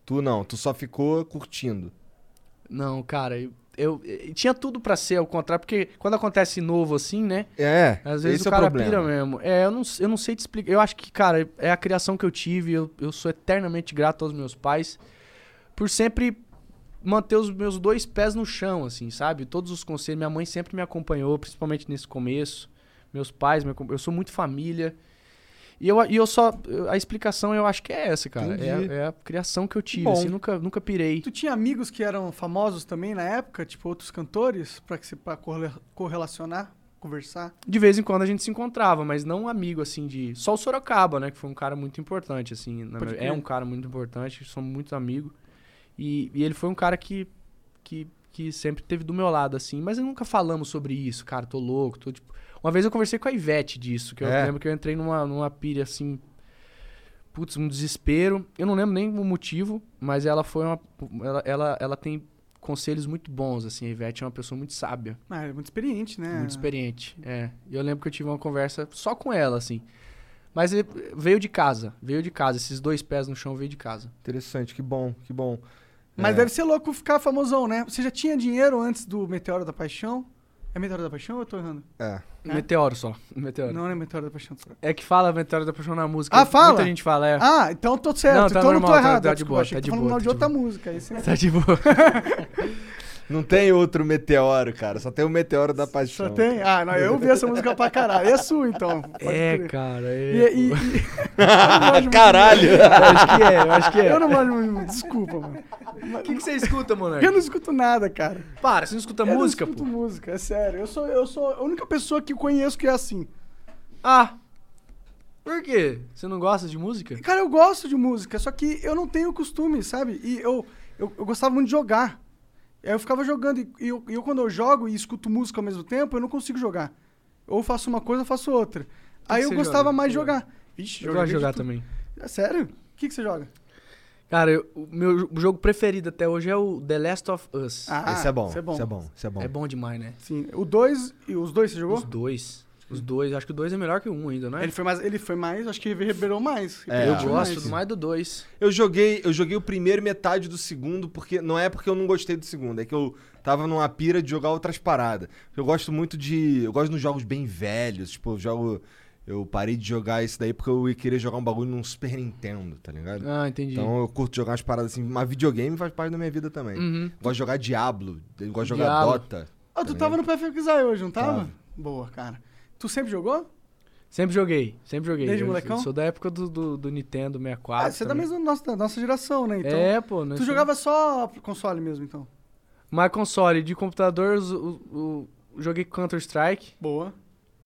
Tu não, tu só ficou curtindo. Não, cara, eu, eu- eu tinha tudo pra ser ao contrário, porque quando acontece novo assim, né? É, Às vezes esse o é o cara problema. pira mesmo. É, eu não, eu não sei te explicar. Eu acho que, cara, é a criação que eu tive. Eu, eu sou eternamente grato aos meus pais por sempre manter os meus dois pés no chão, assim, sabe? Todos os conselhos. Minha mãe sempre me acompanhou, principalmente nesse começo. Meus pais, eu sou muito família. E eu, e eu só. A explicação eu acho que é essa, cara. É, é a criação que eu tive, Bom. assim, nunca, nunca pirei. Tu tinha amigos que eram famosos também na época, tipo outros cantores, pra, que se, pra correla- correlacionar, conversar? De vez em quando a gente se encontrava, mas não um amigo, assim, de... Só o Sorocaba, né? Que foi um cara muito importante, assim. minha-. É um cara muito importante, somos muito amigos. E, e ele foi um cara que, que, que sempre teve do meu lado, assim. Mas nunca falamos sobre isso, cara, tô louco, tô, tipo... Uma vez eu conversei com a Ivete disso, que eu É? lembro que eu entrei numa, numa pilha, assim... Putz, um desespero. Eu não lembro nem o motivo, mas ela foi uma... Ela, ela, ela tem conselhos muito bons, assim. A Ivete é uma pessoa muito sábia. Ah, é muito experiente, né? Muito experiente, é. E eu lembro que eu tive uma conversa só com ela, assim. Mas veio de casa, veio de casa. Esses dois pés no chão veio de casa. Interessante, que bom, que bom. Mas É. deve ser louco ficar famosão, né? Você já tinha dinheiro antes do Meteoro da Paixão? É Meteoro da Paixão ou eu tô errando? É. É? Meteoro só, meteoro. Não, não é Meteoro da Paixão. É que fala Meteoro da Paixão na música. Ah, fala? Muita gente fala, é. Ah, então tô certo. Não, tá então não tô normal, tá- errado. tá de boa, tá de boa, tá de de outra boa. música. Tá de boa. Não tem outro meteoro, cara. Só tem o meteoro da paixão. Só tem? Ah, não, eu ouvi essa música pra caralho. É sua, então. É, crer. cara. E, É, e- e- eu muito- Caralho! Eu acho que é, eu acho que é. Eu não manjo muito, desculpa, mano. O que, que você escuta, Monark? Eu não escuto nada, cara. Para, você não escuta eu música, não escuto pô? música, é sério. Eu sou, eu sou a única pessoa que eu conheço que é assim. Ah. Por quê? Você não gosta de música? Cara, eu gosto de música, só que eu não tenho costume, sabe? E eu, eu, eu gostava muito de jogar. Aí eu ficava jogando, e eu, eu quando eu jogo e escuto música ao mesmo tempo, eu não consigo jogar. Ou faço uma coisa ou faço outra. Aí que eu gostava joga? mais de jogar. Vixe, Eu gosto de jogar tudo. também. É sério? O que, que você joga? Cara, eu- o meu jo- jogo preferido até hoje é o The Last of Us. Ah, Esse é bom. Isso é bom. Esse é bom. Esse é bom. É bom demais, né? Sim. O 2 e os dois você jogou? Os dois. Os dois. Acho que o dois é melhor que o um ainda, não é? Ele foi mais, ele foi mais, acho que reverberou mais. É, eu gosto mais. mais do dois. Eu joguei, eu joguei o primeiro e metade do segundo, porque não é porque eu não gostei do segundo, é que eu tava numa pira de jogar outras paradas. Eu gosto muito de. Eu gosto de jogos bem velhos, tipo, eu jogo. Eu parei de jogar isso daí porque eu ia querer jogar um bagulho num Super Nintendo, tá ligado? Ah, entendi. Então eu curto jogar umas paradas assim, mas videogame faz parte da minha vida também. Uhum. Gosto de jogar Diablo, gosto de jogar Diablo. Dota. Ah, tu tá tava no PFXI hoje, não tava? Tava. Boa, cara. Tu sempre jogou? Sempre joguei, sempre joguei. Desde Eu molecão? Sou da época do, do, do Nintendo 64. Ah, você é da mesma nossa, da nossa geração, né? Então, É, pô. tu somos- jogava só console mesmo, então. Mais console, de computador, o, o- joguei Counter-Strike. Boa.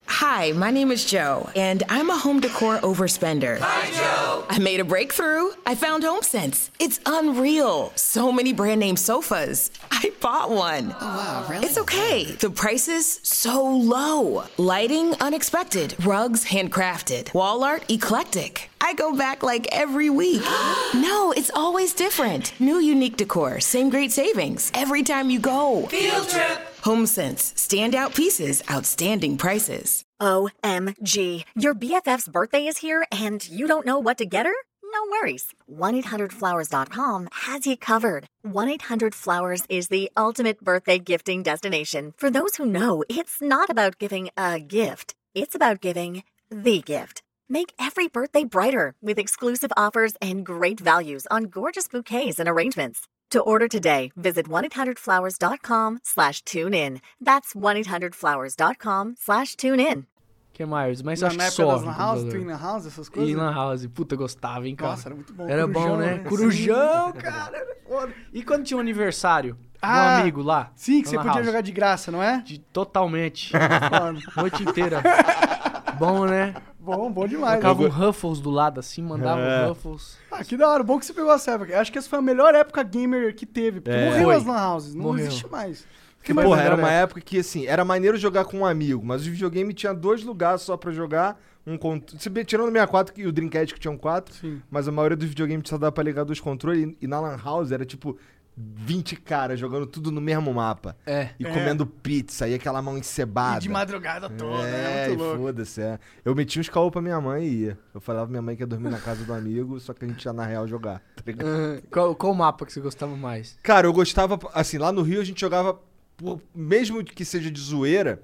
Hi, my name is Joe, and I'm a home decor overspender. Hi, Joe. I made a breakthrough. I found HomeSense. It's unreal. So many brand name sofas. I bought one. Oh, wow, really? It's okay. The prices so low. Lighting unexpected. Rugs handcrafted. Wall art eclectic. I go back like every week. no, it's always different. New unique decor, same great savings every time you go. Field trip. HomeSense. Standout pieces, outstanding prices. OMG. Your BFF's birthday is here and you don't know what to get her? No worries. 1-800-Flowers.com has you covered. 1-800-Flowers is the ultimate birthday gifting destination. For those who know, it's not about giving a gift. It's about giving the gift. Make every birthday brighter with exclusive offers and great values on gorgeous bouquets and arrangements. To order today, visit 1-800-Flowers.com slash tune in. That's 1-800-Flowers.com slash tune in. que mais? Mas Na, acho na que só. Lan House, tu na House, essas E coisas? Lan House. Puta, gostava, hein, cara. Nossa, era muito bom. Era bom, Corujão, né? né? Corujão, cara. Era foda. E quando tinha um aniversário? Ah, um amigo lá? Sim, que na você podia House? jogar de graça, não é? De, totalmente. Noite inteira. bom, né? Bom, bom demais. Colocava né? um Ruffles do lado assim, mandava É. um Ruffles. Ah, que da hora. Bom que você pegou essa época. Acho que essa foi a melhor época gamer que teve. Porque É. morreu Foi. as Lan Houses. Não Morreu. existe mais. Porque, Mas porra, melhor era uma época que, assim, era maneiro jogar com um amigo, mas o videogame tinha dois lugares só pra jogar. Um cont... Tirando o 64 e o Dreamcast que tinham quatro, Sim. mas a maioria dos videogames só dava pra ligar dois controles. E, e na Lan House era tipo 20 caras jogando tudo no mesmo mapa. É. E É. comendo pizza, e aquela mão encebada. E de madrugada toda, né? É, Muito louco. foda-se, é. Eu metia uns caô pra minha mãe e ia. Eu falava pra minha mãe que ia dormir na casa do amigo, só que a gente ia na real jogar. tá ligado? Qual, qual mapa que você gostava mais? Cara, eu gostava, assim, lá no Rio a gente jogava, por- mesmo que seja de zoeira,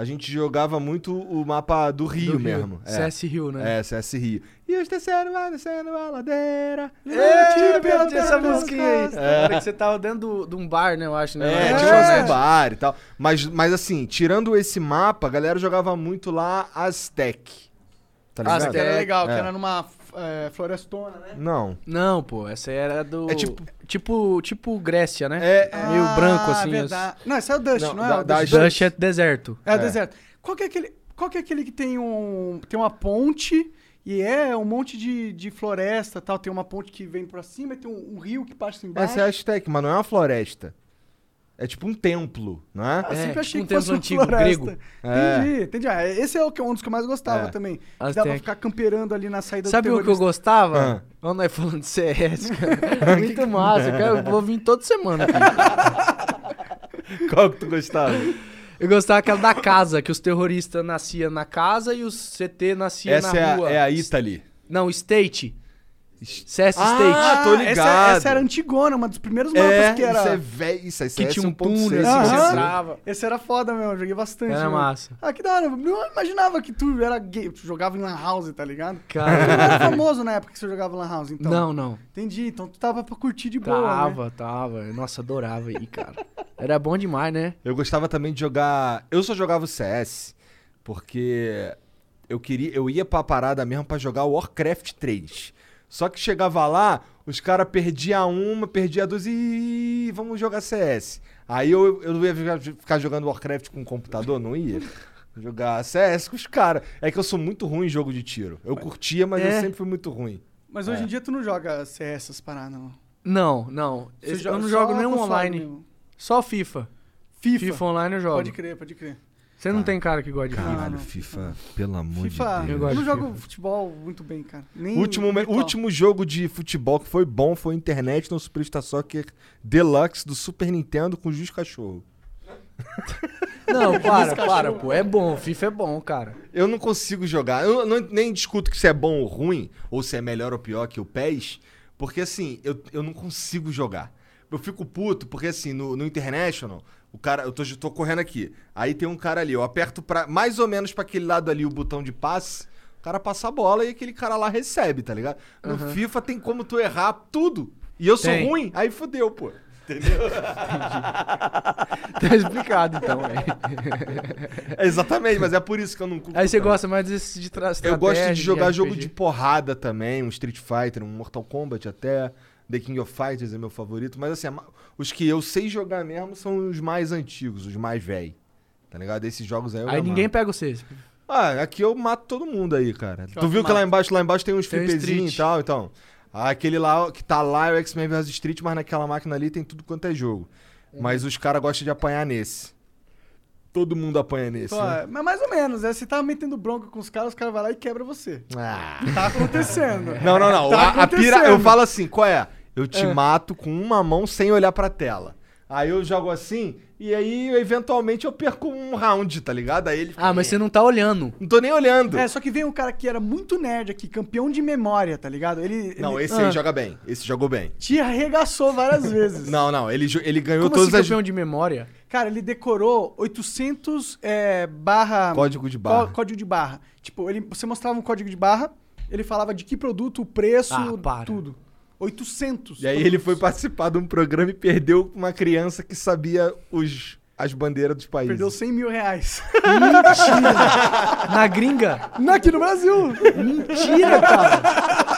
a gente jogava muito o mapa do Rio Do mesmo. É. CS Rio, né? É, CS Rio. E os descendo, vai descendo a ladeira. É, pela tinha essa musiquinha aí. hora que você tava dentro de um bar, né? Eu acho, né? É, tipo na assim, bar e tal. Mas, mas assim, tirando esse mapa, a galera jogava muito lá Aztec. Tá ligado? Que era legal, que É. era numa é, florestona, né? Não. Não, pô, essa era do. É tipo- Tipo, tipo Grécia, né? É, Meio branco, assim, Ah, verdade. Não, esse é o Dust, não, Não, é? da- o da- Dust. Dust é deserto. É, o É. deserto. Qual que é aquele, qual que é aquele que tem um tem uma ponte e é um monte de, de floresta e tal, tem uma ponte que vem pra cima e tem um, um rio que passa embaixo. essa é a Aztec, mas não é uma floresta. É tipo um templo, não é? Eu sempre É, achei tipo um que fosse templo uma antigo, floresta. grego. É. Entendi, entendi. Ah, esse é o que- um dos que eu mais gostava É. também. Que Aztec. dava pra ficar camperando ali na saída Sabe do o que eu gostava? Ah. Quando nós falando de CS, cara. Muito massa, cara. Eu vou vir toda semana aqui. Qual que tu gostava? Eu gostava aquela da casa, que os terroristas nasciam na casa e os CT nasciam Essa na é a, rua. é a Italy. Não, State. CS Ah, State. tô essa, ligado. essa era antigona, uma dos primeiros mapas É, que era. isso é velho. Isso é Que tinha um 1.6, túnel assim, que você entrava. Esse era foda mesmo, eu joguei bastante. Era mano. massa. Ah, que da hora. Eu não imaginava que tu era gay, tu jogava em Lan House, tá ligado? Tu não Cara, era famoso na época que você jogava em Lan House, então. não, não. Entendi, então tu tava pra curtir de boa, né? Tava, tava. Nossa, adorava aí, cara. Era bom demais, né? Eu gostava também de jogar. Eu só jogava o CS porque eu queria, eu ia pra parada mesmo pra jogar o Warcraft 3. Só que chegava lá, os caras perdiam uma, perdia duas e vamos jogar CS. Aí eu, eu ia ficar- jogando Warcraft com o computador, não ia. Jogar CS com os caras. É que eu sou muito ruim em jogo de tiro. Eu curtia, mas eu É. sempre fui muito ruim. Mas hoje em dia tu não joga CS, essas paradas, não. Não, não. Você eu joga não só jogo nenhum online. mesmo. Só FIFA. FIFA. FIFA online eu jogo. Pode crer, pode crer. Você não tem cara que gosta de FIFA. Caralho, não. FIFA, pelo amor FIFA, de Eu Deus. gosto eu não de jogo FIFA. futebol muito bem, cara. Nem O último, último jogo de futebol que foi bom foi Internet no Superstar Soccer Deluxe do Super Nintendo com Juiz Cachorro. Não, para, para, pô. É bom. FIFA é bom, cara. Eu não consigo jogar. Eu não- nem discuto que se é bom ou ruim, ou se é melhor ou pior que o PES, porque assim, eu, eu não consigo jogar. Eu fico puto, porque assim, no, no International, o cara, eu tô, tô correndo aqui. Aí tem um cara ali, eu aperto pra, mais ou menos pra aquele lado ali o botão de passe, o cara passa a bola e aquele cara lá recebe, tá ligado? No FIFA tem como tu errar tudo. E eu sou Tem. ruim, aí fodeu, pô. Tá explicado, então, velho. É, exatamente, mas é por isso que eu não curto Aí você tanto. gosta mais desse de tra- Eu gosto de jogar jogo RPG. de porrada também, um Street Fighter, um Mortal Kombat até. The King of Fighters é meu favorito. Mas assim, os que eu sei jogar mesmo são os mais antigos, os mais velhos. Tá ligado? Esses jogos aí eu Aí ninguém amarro. pega você. Ah, aqui eu mato todo mundo aí, cara. Tu viu que lá mato. embaixo, lá embaixo tem uns um flipezinhos e tal, então. Aquele lá que tá lá é o X-Men vs Street, mas naquela máquina ali tem tudo quanto é jogo. Mas os caras gostam de apanhar nesse. Todo mundo apanha nesse. Pô, né? é, mas mais ou menos, né? Você tá metendo bronca com os caras, os caras vão lá e quebra você. Ah. Tá acontecendo. Não, não, não. Tá a, a pira, acontecendo. eu falo assim, qual é? Eu te É. mato com uma mão sem olhar pra tela. Aí eu jogo assim, e aí eventualmente eu perco um round, tá ligado? Aí ele fica, Ah, mas você não tá olhando. Não tô nem olhando. É, só que veio um cara que era muito nerd aqui, campeão de memória, tá ligado? Ele, Não, ele esse Ah. aí joga bem. Esse jogou bem. te arregaçou várias vezes. Não, não, ele, ele ganhou Como todas assim, as. campeão de memória? Cara, ele decorou 800 é, barra... Código de barra. có- Código de barra. Tipo, ele, você mostrava um código de barra, ele falava de que produto, o preço, Ah, para. tudo. 800. E aí ele foi participar de um programa e perdeu uma criança que sabia os, as bandeiras dos países. Perdeu 100 mil reais. Na gringa? Não aqui no Brasil. Mentira, cara.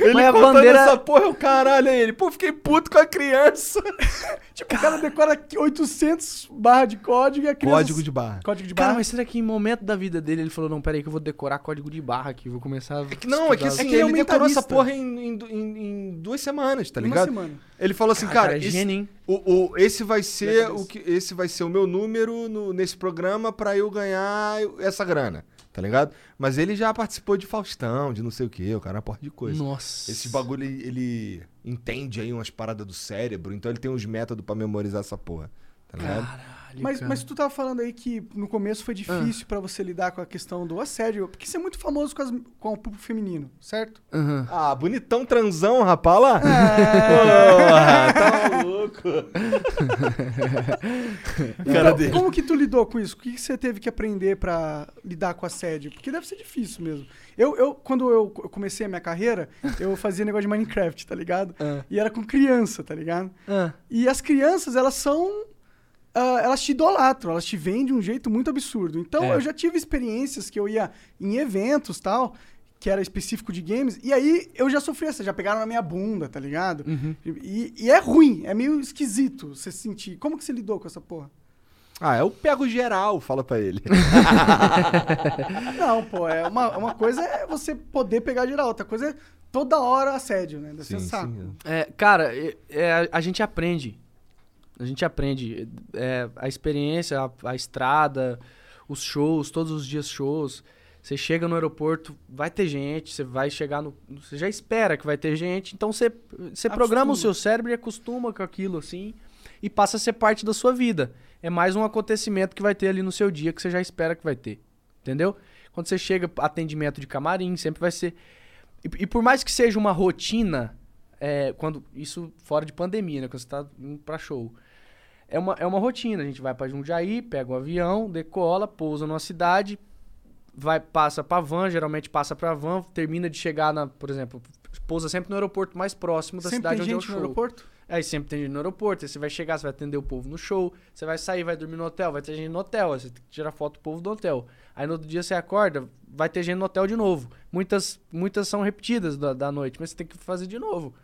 Ele Mas a contando bandeira- essa porra, o caralho, aí ele. Pô, fiquei puto com a criança. tipo, o cara decora aqui 800 barra de código e a criança... Código de barra. Código de barra. Cara, mas será que em momento da vida dele ele falou, não, peraí que eu vou decorar código de barra aqui, vou começar a Não, é que assim, É que ele é ele decorou essa porra em, em- em- em duas semanas, tá Uma ligado? semana. Ele falou assim, cara, cara, é esse, gênio, o, o- esse vai ser o que esse vai ser o meu número no- nesse programa pra eu ganhar essa grana, tá ligado? Mas ele já participou de Faustão, de não sei o que, o cara é uma porra de coisa. Nossa. Esse bagulho ele, entende aí umas paradas do cérebro, então ele tem uns métodos pra memorizar essa porra, tá ligado? Mas, mas tu tava falando aí que no começo foi difícil pra você lidar com a questão do assédio, porque você é muito famoso com, as- com o público feminino, certo? Aham. Ah, bonitão transão, rapaz, lá. É. Porra, tá louco. Cara Então, dele. como que tu lidou com isso? O que que você teve que aprender pra lidar com assédio? Porque deve ser difícil mesmo. Eu, eu quando eu co- comecei a minha carreira, eu fazia negócio de Minecraft, tá ligado? Ah. E era com criança, tá ligado? Ah, E as crianças, elas são. Ah, elas te idolatram, elas te veem de um jeito muito absurdo. Então, É. eu já tive experiências que eu ia em eventos tal, que era específico de games, e aí eu já sofri essa, já pegaram na minha bunda, tá ligado? E, e é ruim, é meio esquisito você sentir. Como que você lidou com essa porra? Ah, eu pego geral, fala pra ele. Não, pô, é uma, uma coisa é você poder pegar geral, outra coisa é toda hora assédio, né? Deve ser saco. é, cara, é- é, a gente aprende. A gente aprende. É, a experiência, a, a estrada, os shows, todos os dias shows. Você chega no aeroporto, vai ter gente, você vai chegar no. Você já espera que vai ter gente, então você, você programa o seu cérebro e acostuma com aquilo assim e passa a ser parte da sua vida. É mais um acontecimento que vai ter ali no seu dia que você já espera que vai ter. Entendeu? Quando você chega, atendimento de camarim, sempre vai ser. E, e por mais que seja uma rotina, é, quando isso fora de pandemia, né? Quando você tá indo pra show. É uma, é uma rotina. A gente vai pra Jundiaí, pega um avião, decola, pousa numa cidade, vai, passa pra van, geralmente passa pra van, termina de chegar na, por exemplo, pousa sempre no aeroporto mais próximo da Sempre cidade onde é o gente no show. aeroporto? Aí sempre tem gente no aeroporto, aí você vai chegar, você vai atender o povo no show, você vai sair, vai dormir no hotel, vai ter gente no hotel, aí você tem que tirar foto do povo do hotel. Aí no outro dia você acorda, vai ter gente no hotel de novo. Muitas, muitas são repetidas da, da noite, mas você tem que fazer de novo.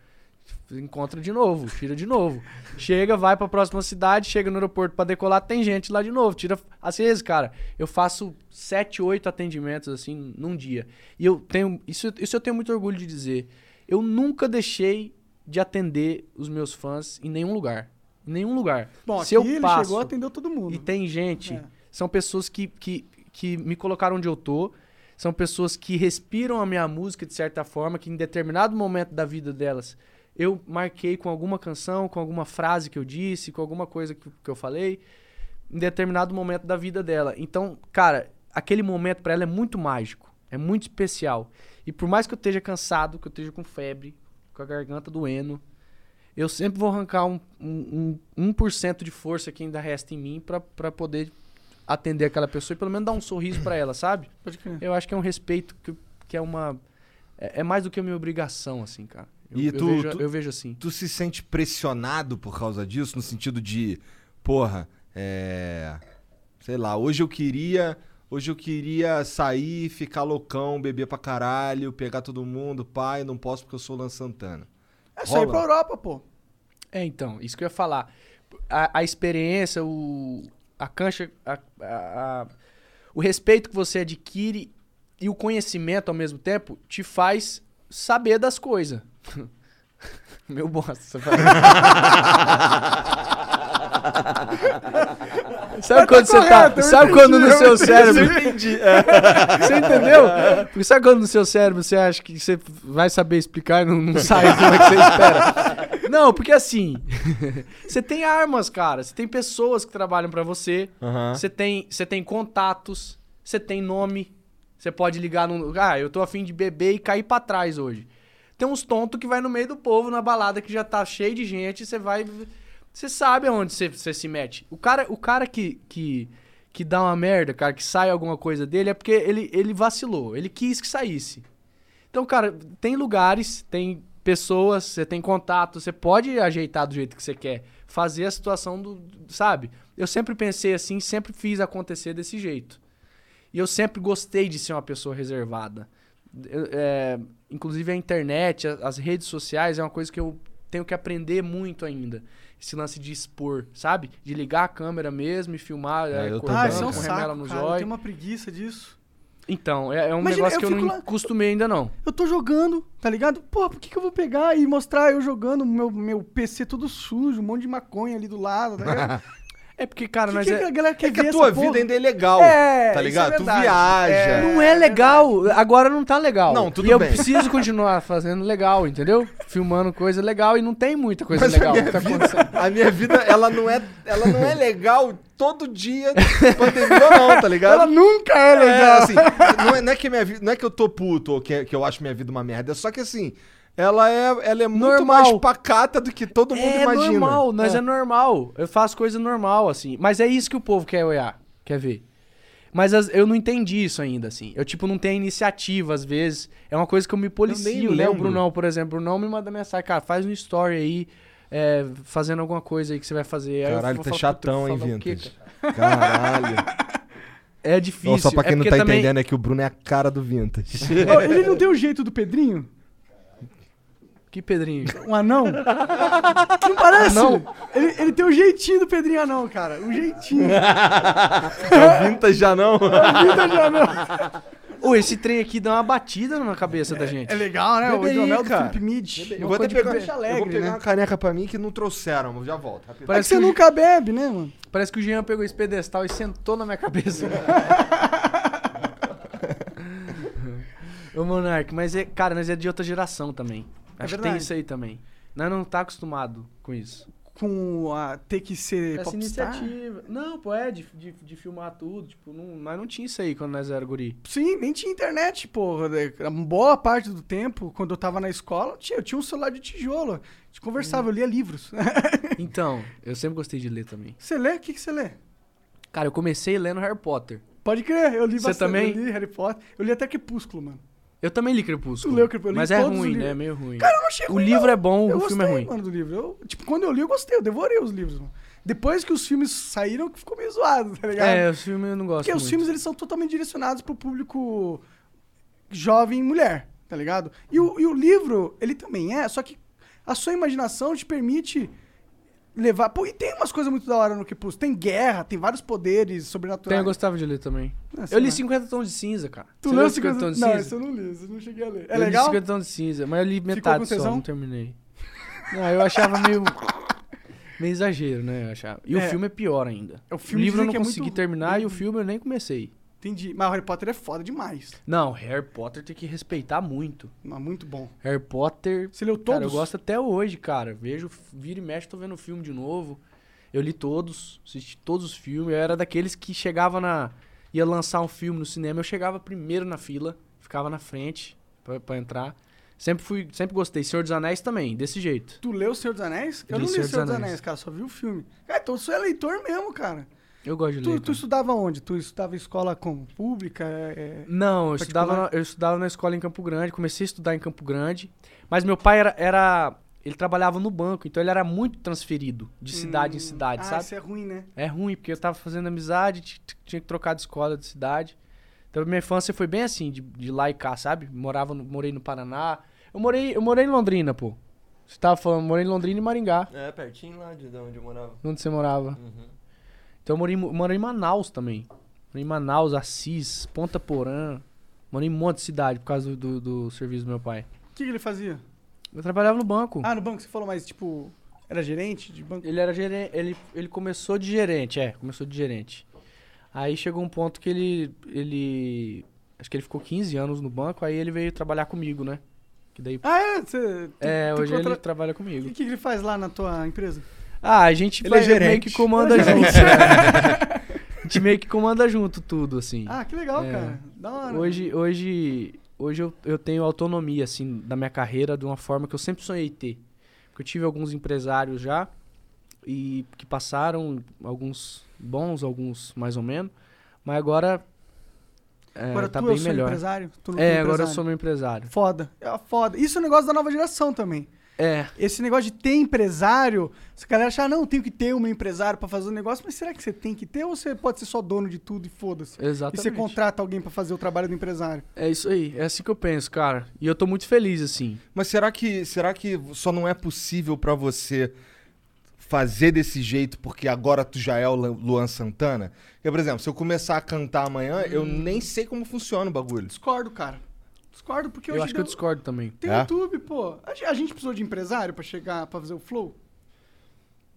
Encontra de novo, tira de novo. Chega, vai pra próxima cidade, chega no aeroporto pra decolar, tem gente lá de novo. Tira. Às vezes, cara, eu faço sete, oito atendimentos assim num dia. E eu tenho. Isso, isso eu tenho muito orgulho de dizer. Eu nunca deixei de atender os meus fãs em nenhum lugar. Em nenhum lugar. Bom, Se aqui eu ele passo chegou, atendeu todo mundo. e tem gente, É. são pessoas que, que, que me colocaram onde eu tô, são pessoas que respiram a minha música de certa forma, que em determinado momento da vida delas eu marquei com alguma canção, com alguma frase que eu disse, com alguma coisa que, que eu falei, em determinado momento da vida dela. Então, cara, aquele momento pra ela é muito mágico, é muito especial. E por mais que eu esteja cansado, que eu esteja com febre, com a garganta doendo, eu sempre vou arrancar um, um, um 1% de força que ainda resta em mim pra poder atender aquela pessoa e pelo menos dar um sorriso pra ela, sabe? Pode crer. Eu acho que é um respeito que, que é uma. É, é mais do que a minha obrigação, assim, cara. Eu, E eu tu- vejo, tu- eu vejo assim. Tu se sente pressionado por causa disso? No sentido de, porra, é. Sei lá, hoje eu queria. Hoje eu queria sair, ficar loucão, beber pra caralho, pegar todo mundo, pai, não posso porque eu sou o Lan Santana. É só ir pra Europa, pô. É, então, isso que eu ia falar. A, a experiência, o, a cancha, a- a- a- o respeito que você adquire e o conhecimento ao mesmo tempo te faz saber das coisas. Meu bosta. Sabe quando você tá. correto, eu Sabe entendi, quando no eu seu entendi. cérebro. Você entendeu? Porque sabe quando no seu cérebro você acha que você vai saber explicar e não, não sai como é que você espera? Não, porque assim, você tem armas, cara. Você tem pessoas que trabalham pra você. Aham. Você tem, você tem contatos. Você tem nome. Você pode ligar num. Ah, eu tô afim de beber e cair pra trás hoje. Tem uns tontos que vai no meio do povo na balada que já tá cheio de gente. Você vai. Você sabe aonde você, você se mete. O cara, o cara que, que, que dá uma merda, cara, que sai alguma coisa dele, é porque ele, ele vacilou. Ele quis que saísse. Então, cara, tem lugares, tem pessoas, você tem contato, você pode ajeitar do jeito que você quer. Fazer a situação do- Sabe? Eu sempre pensei assim, sempre fiz acontecer desse jeito. E eu sempre gostei de ser uma pessoa reservada. Eu, é, inclusive a internet, as redes sociais é uma coisa que eu tenho que aprender muito ainda. Esse lance de expor, sabe? De ligar a câmera mesmo e filmar, É, eu cortando, Ah, isso é um com remela saco, no cara. Eu tenho uma preguiça disso. Então, é, é um Imagina, negócio eu que eu não fico lá- acostumei ainda não. Eu tô jogando, tá ligado? Pô, por que, que eu vou pegar e mostrar eu jogando meu, meu PC todo sujo, um monte de maconha ali do lado, tá ligado? É porque, cara, que nós que é... a galera quer É que ver a tua porra? vida ainda é legal, É, tá isso ligado? é tu viaja. É. Não é legal. Agora não tá legal. Não, tudo e eu bem. preciso continuar fazendo legal, entendeu? Filmando coisa legal e não tem muita coisa Mas legal a minha, que tá vida, acontecendo. a minha vida, ela não é, ela não é legal todo dia, pandemia ou não, tá ligado? Ela nunca é É, legal. assim, não é, não é que minha vida, não é que eu tô puto ou que, que eu acho minha vida uma merda, é só que assim, ela é, ela é muito Normal. mais pacata do que todo mundo É imagina. normal, nós é. normal. Eu faço coisa normal, assim. Mas é isso que o povo quer olhar, quer ver. Mas as- eu não entendi isso ainda, assim. Eu, tipo, não tenho iniciativa, às vezes. É uma coisa que eu me policio, né? O. Brunão, por exemplo. O Brunão me manda mensagem, cara, faz um story aí, é, fazendo alguma coisa aí que você vai fazer. Aí eu Caralho, vou tá falar, eu chatão, hein, quê, Vintage? cara? Caralho. É difícil. Ó, só pra é quem não porque tá também- entendendo é que o Bruno é a cara do Vintage. Ele não tem o jeito do Pedrinho? Que Pedrinho? Um anão? Não parece? Anão? Ele, ele tem o jeitinho do Pedrinho anão, cara. O jeitinho. é o Vintage já não? Vintage anão. Ô, esse trem aqui dá uma batida na cabeça da gente. É legal, né? Bebe o hidromel do. Felipe Mid. Eu vou até pegar, Deixa eu vou alegre, pegar né? uma caneca pra mim que não trouxeram, mas já volto. rapidinho. É que Parece você que o- nunca bebe, né, mano? Parece que o Jean pegou esse pedestal e sentou na minha cabeça. Ô, Monark, mas é, cara, nós é de outra geração também. Acho que tem verdade. isso aí também. Nós não tá acostumado com isso. com a ter que ser Essa popstar? iniciativa. Não, pô, é, de, de, de filmar tudo. Tipo, não, mas não tinha isso aí quando nós era guri. Sim, nem tinha internet, porra. A boa parte do tempo, quando eu tava na escola, tinha, eu tinha um celular de tijolo. A gente conversava, eu lia livros. Então, eu sempre gostei de ler também. você lê? O que, que você lê? Cara, eu comecei lendo Harry Potter. Pode crer, eu li Você bastante. também? Eu li Harry Potter. Eu li até Crepúsculo, mano. Eu também li Crepúsculo. Tu leu Crepúsculo? Mas é os ruim, né? É meio ruim. Cara, eu não achei O ruim, livro não. é bom, eu o filme é ruim. mano, do livro. Eu, tipo, quando eu li, eu gostei. Eu devorei os livros, mano. Depois que os filmes saíram, ficou meio zoado, tá ligado? É, os filmes eu não gosto Porque os muito. filmes, eles são totalmente direcionados pro público jovem e mulher, tá ligado? E o, e o livro, ele também é, só que a sua imaginação te permite levar... Pô, e tem umas coisas muito da hora no Crepúsculo. Tem guerra, tem vários poderes Tem, sobrenaturais. eu gostava de ler também. Ah, Eu li lá. 50 Tons de Cinza, cara. Tu Você leu leu 50 Tons de Não, Cinza? isso eu não li, isso eu não cheguei a ler. É eu legal? li 50 Tons de Cinza, mas eu li metade só, não terminei. Não, eu achava meio... Meio exagero, né? Eu achava. E É. o filme é pior ainda. O O, filme livro eu não é consegui muito- terminar e o filme eu nem comecei. Entendi. Mas o Harry Potter é foda demais. Não, Harry Potter tem que respeitar muito. Mas muito bom. Harry Potter. Você leu todos? Cara, eu gosto até hoje, cara. Vejo, vira e mexe, tô vendo o filme de novo. Eu li todos, assisti todos os filmes. Eu era daqueles que chegava na. ia lançar um filme no cinema, eu chegava primeiro na fila, ficava na frente pra, pra entrar. Sempre fui, sempre gostei. Senhor dos Anéis também, desse jeito. Tu leu O Senhor dos Anéis? Eu não li O Senhor Senhor dos Anéis. Anéis, cara. Só vi o filme. Cara, então você é leitor mesmo, cara. Eu gosto de ler. Tu, tu cara. estudava onde? Tu estudava em escola como? Pública? É... Não, eu estudava, Particular? eu estudava na escola em Campo Grande, comecei a estudar em Campo Grande, mas meu pai era, era- ele trabalhava no banco, então ele era muito transferido de cidade em cidade, ah, sabe? isso é ruim, né? É ruim, porque eu tava fazendo amizade, tinha que trocar de escola, de cidade. Então minha infância foi bem assim, de, de lá e cá, sabe? Morava no- morei no Paraná. Eu morei, eu morei em Londrina, pô. Você tava falando, morei em Londrina e Maringá. É, pertinho lá de onde eu morava. Onde você morava? Uhum. Então eu morei, morei em Manaus também. Morei em Manaus, Assis, Ponta Porã. Morei em um monte de cidade por causa do, do, do serviço do meu pai. O que, que ele fazia? Eu trabalhava no banco. Ah, no banco você falou, mas tipo, era gerente de banco? Ele era gerente, ele, ele começou de gerente, é, começou de gerente. Aí chegou um ponto que ele, ele, acho que ele ficou 15 anos no banco, aí ele veio trabalhar comigo, né? Que daí, Ah, é? Você, tu- é, tu hoje contra- ele trabalha O comigo. que, que ele faz lá na tua empresa? Ah, a gente Ele vai- é meio que comanda junto. né? A gente meio que comanda junto tudo, assim. Ah, que legal, É. cara. Da hora. Hoje, hoje, hoje eu, eu tenho autonomia, assim, da minha carreira de uma forma que eu sempre sonhei ter. Porque eu tive alguns empresários já, e que passaram, alguns bons, alguns mais ou menos, mas agora, é, Agora tá tu bem é o seu melhor. empresário? Tu É, tem agora eu empresário? sou meu empresário. Foda. É foda. Isso é um negócio da nova geração também. É, Esse negócio de ter empresário, se a galera achar, não, tenho que ter um empresário pra fazer o negócio, mas será que você tem que ter ou você pode ser só dono de tudo e foda-se? E exatamente. você contrata alguém pra fazer o trabalho do empresário? É isso aí, é assim que eu penso, cara. E eu tô muito feliz, assim. Mas será que, será que só não é possível pra você fazer desse jeito porque agora tu já é o Lu- Luan Santana? Porque, por exemplo, se eu começar a cantar amanhã, eu Hum. nem sei como funciona o bagulho. Discordo, cara. Discordo porque Eu hoje acho que eu deu- discordo também. tem É? YouTube, pô. A gen- a gente precisou de empresário pra chegar, pra fazer o flow?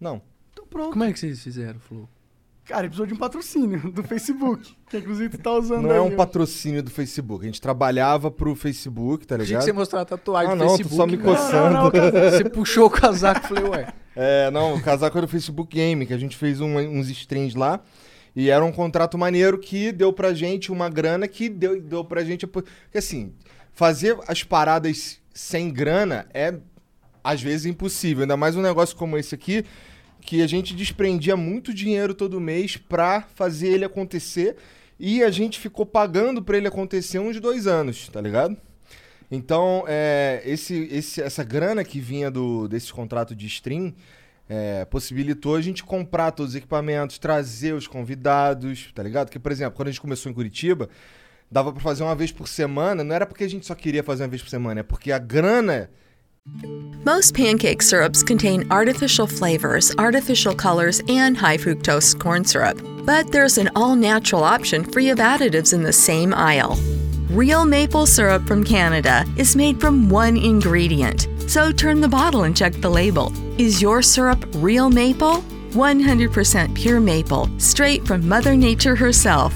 Não. Então pronto. Como é que vocês fizeram, Flu? Cara, ele precisou de um patrocínio do Facebook, que inclusive tu tá usando Não é aí, um ó. patrocínio do Facebook. A gente trabalhava pro Facebook, tá ligado? que você mostrar a tatuagem Ah, do não, tô Facebook. só me né? coçando. Não, não, cara. Você puxou o casaco e falei, ué. É, não, o casaco era do Facebook Game, que a gente fez um- uns streams lá. E era um contrato maneiro que deu pra gente uma grana que deu, deu pra gente. Porque assim, fazer as paradas sem grana é às vezes impossível. Ainda mais um negócio como esse aqui, que a gente desprendia muito dinheiro todo mês pra fazer ele acontecer. E a gente ficou pagando pra ele acontecer uns dois anos, tá ligado? Então, é, esse, esse- essa grana que vinha do, desse contrato de stream é, possibilitou a gente comprar todos os equipamentos, trazer os convidados, tá ligado? Porque, por exemplo, quando a gente começou em Curitiba, dava pra fazer uma vez por semana. Não era porque a gente só queria fazer uma vez por semana, é porque a grana Most pancake syrups contain artificial flavors, artificial colors, and high fructose corn syrup. But there's an all natural option free of additives in the same aisle. Real maple syrup from Canada is made from one ingredient. So turn the bottle and check the label. Is your syrup real maple? 100% pure maple, straight from Mother Nature herself.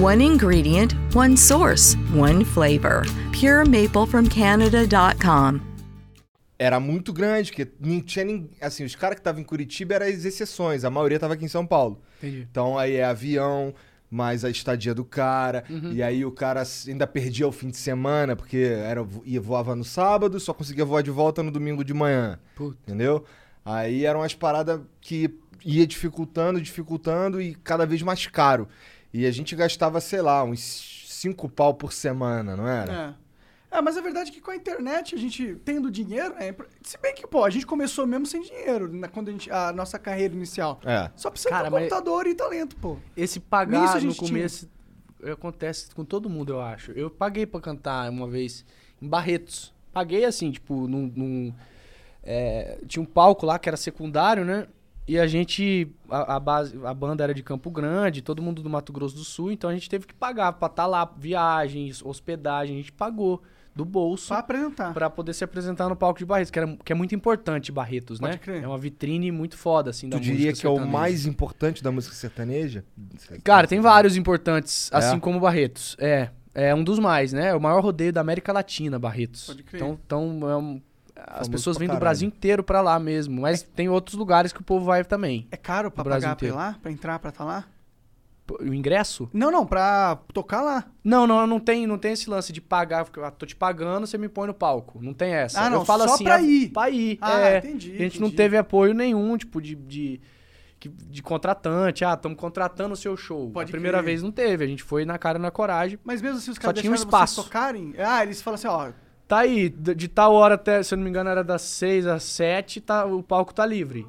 One ingredient, one source, one flavor. Puremaplefromcanada.com. era muito grande, porque não tinha ninguém. Assim, os caras que estavam em Curitiba eram as exceções, a maioria tava aqui em São Paulo. Entendi. Então aí é avião, mais a estadia do cara. Uhum. E aí o cara ainda perdia o fim de semana, porque era, ia voava no sábado, só conseguia voar de volta no domingo de manhã. Puta. Entendeu? Aí eram umas paradas que ia dificultando, dificultando e cada vez mais caro. E a gente gastava, sei lá, uns cinco pau por semana, não era? É. É, mas a verdade é que com a internet, a gente tendo dinheiro, é, impor- se bem que, pô, a gente começou mesmo sem dinheiro, na, quando a, gente, a nossa carreira inicial. É. Só precisa Cara, ter um computador e talento, pô. Esse pagar a no gente tinha. começo acontece com todo mundo, eu acho. Eu paguei pra cantar uma vez em Barretos. Paguei assim, tipo, num. num- é, tinha um palco lá que era secundário, né? E a gente. A, a base, a banda era de Campo Grande, todo mundo do Mato Grosso do Sul, então a gente teve que pagar pra estar lá, viagens, hospedagem, a gente pagou do bolso Pra apresentar. pra poder se apresentar no palco de Barretos, que, era, que é muito importante Barretos, Pode né? crer. É uma vitrine muito foda, assim, da Tu diria música que é o mais importante da música sertaneja? Cara, tem vários importantes, É? assim como Barretos. É, é um dos mais, né? É o maior rodeio da América Latina, Barretos. Pode crer. Então, então é um- as Famoso pessoas vêm do. Brasil inteiro pra lá mesmo, mas tem outros lugares que o povo vai também. É caro Brasil pagar pra ir lá? Pra entrar, pra estar lá? Pô, O ingresso? Não, não, pra tocar lá. Não, não, não tem, não tem esse lance de pagar, porque eu tô te pagando, você me põe no palco. Não tem essa. Ah, não, eu falo só assim, pra ah, ir. Pra ir. Ah, é. entendi, A gente não entendi. teve apoio nenhum, tipo, de, de, de contratante. Ah, estamos contratando o seu show. Pode a primeira crer. vez não teve, a gente foi na cara e na coragem. Mas mesmo assim, os Só caras um deixaram espaço. vocês tocarem? Ah, eles falam assim, ó... Tá aí, de tal hora até, se eu não me engano, era das 6 às 7, tá, o palco tá livre.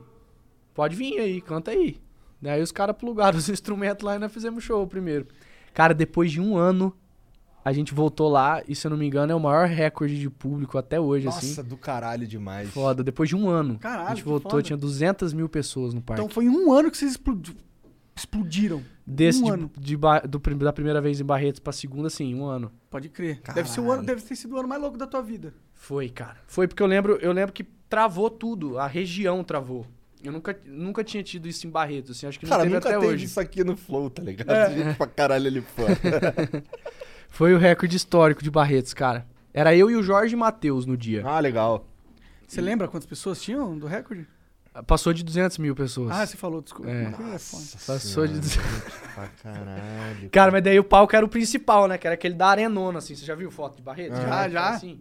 Pode vir aí, canta aí. Daí os caras plugaram os instrumentos lá e nós fizemos show primeiro. Cara, depois de um ano, a gente voltou lá e, se eu não me engano, é o maior recorde de público até hoje, Nossa, assim. do caralho demais. Foda, depois de um ano. Caralho, a gente voltou, foda. tinha 200 mil pessoas no parque. Então foi em um ano que vocês explodi- explodiram. Desse um de- ano. de ba- do da primeira vez em Barretos pra segunda, sim, um ano. Pode crer. Deve, ser o ano, deve ter sido o ano mais louco da tua vida. Foi, cara. Foi porque eu lembro, eu lembro que travou tudo, a região travou. Eu nunca, nunca tinha tido isso em Barretos, assim, acho que não Cara, teve nunca até teve hoje. isso aqui no Flow, tá ligado? É. Gente pra caralho ali fora. Foi o recorde histórico de Barretos, cara. Era eu e o Jorge Matheus no dia. ah, legal. Você lembra quantas pessoas tinham do recorde? Passou de 200 mil pessoas. Ah, você falou, desculpa. É. É foda. Passou de 200. Pra caralho. Cara, mas daí o palco era o principal, né? Que era aquele da arenona, assim. Você já viu foto de Barretos? Já, já. Assim.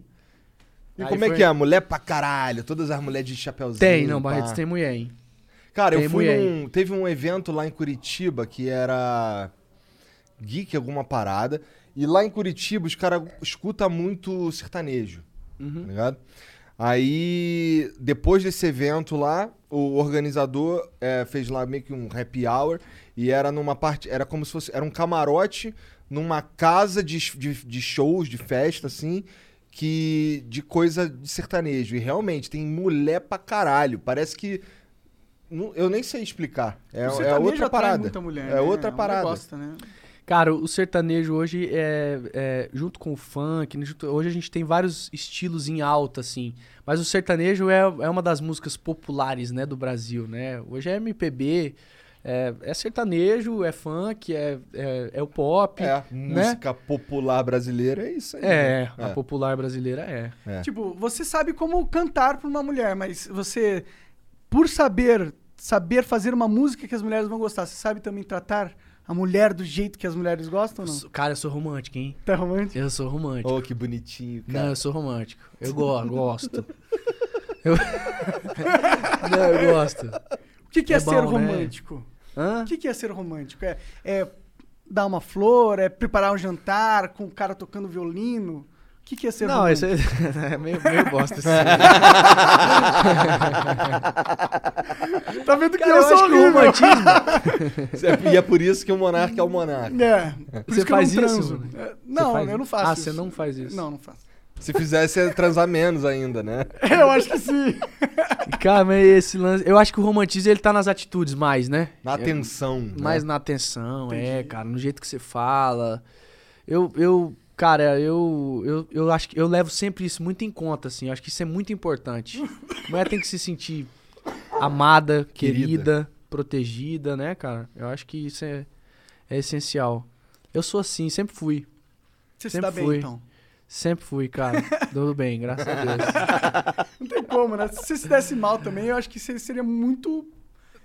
E Aí como é foi- que é? Mulher pra caralho. Todas as mulheres de chapeuzinho. Tem, não, pá. Barretos tem mulher, hein? Cara, eu tem fui mulher num. Teve um evento lá em Curitiba que era. Geek, alguma parada. E lá em Curitiba os caras escutam muito sertanejo. Uhum. Tá ligado? Aí, depois desse evento lá, o organizador é, fez lá meio que um happy hour. E era numa parte. Era como se fosse. Era um camarote numa casa de, de, de shows, de festa, assim. Que. De coisa de sertanejo. E realmente, tem mulher pra caralho. Parece que. não- Eu nem sei explicar. É, é outra parada. mulher, é né? outra mulher parada. Gosta, né? Cara, o sertanejo hoje é, é, junto com o funk, né, junto- hoje a gente tem vários estilos em alta, assim. Mas o sertanejo é, é uma das músicas populares, né, do Brasil, né? Hoje é MPB, é, é sertanejo, é funk, é, é, é o pop. É, né? música popular brasileira é isso aí. É, né? a popular brasileira é. É. Tipo, você sabe como cantar pra uma mulher, mas você, por saber, saber fazer uma música que as mulheres vão gostar, você sabe também tratar a mulher do jeito que as mulheres gostam não? Cara, eu sou romântico, hein? Tá romântico? Eu sou romântico. Oh, que bonitinho, cara. Não, eu sou romântico. Eu go gosto. Eu... Não, eu gosto. O que, que é, É ser bom, né? romântico? Hã? O que, que é ser romântico? É, é dar uma flor, é preparar um jantar com o cara tocando violino? O que, que é ser Não, isso é, é meio, meio bosta. Assim. Tá vendo que Cara, eu, eu sou acho que o horrível? romantismo. E é por isso que o monarca é o monarca. É, por Você isso que eu faz não isso? É, Não, faz eu não isso? faço Ah, isso. você não faz isso? Não, não faço. Se fizesse, ia transar menos ainda, né? Eu acho que sim. Cara, mas esse lance. Eu acho que o romantismo ele tá nas atitudes mais, né? Na atenção. né? Mais na atenção, é, cara, no jeito que você fala. Eu, eu cara, eu, eu, eu acho que eu levo sempre isso muito em conta, assim. Eu acho que isso é muito importante. A mulher tem que se sentir amada, Querida. querida, protegida, né, cara? Eu acho que isso é, é essencial. Eu sou assim, sempre fui. Você se Sempre dá bem, fui. então. Sempre fui, cara. Tudo bem, graças a Deus. Não tem como, né? Se você se desse mal também, eu acho que você seria muito.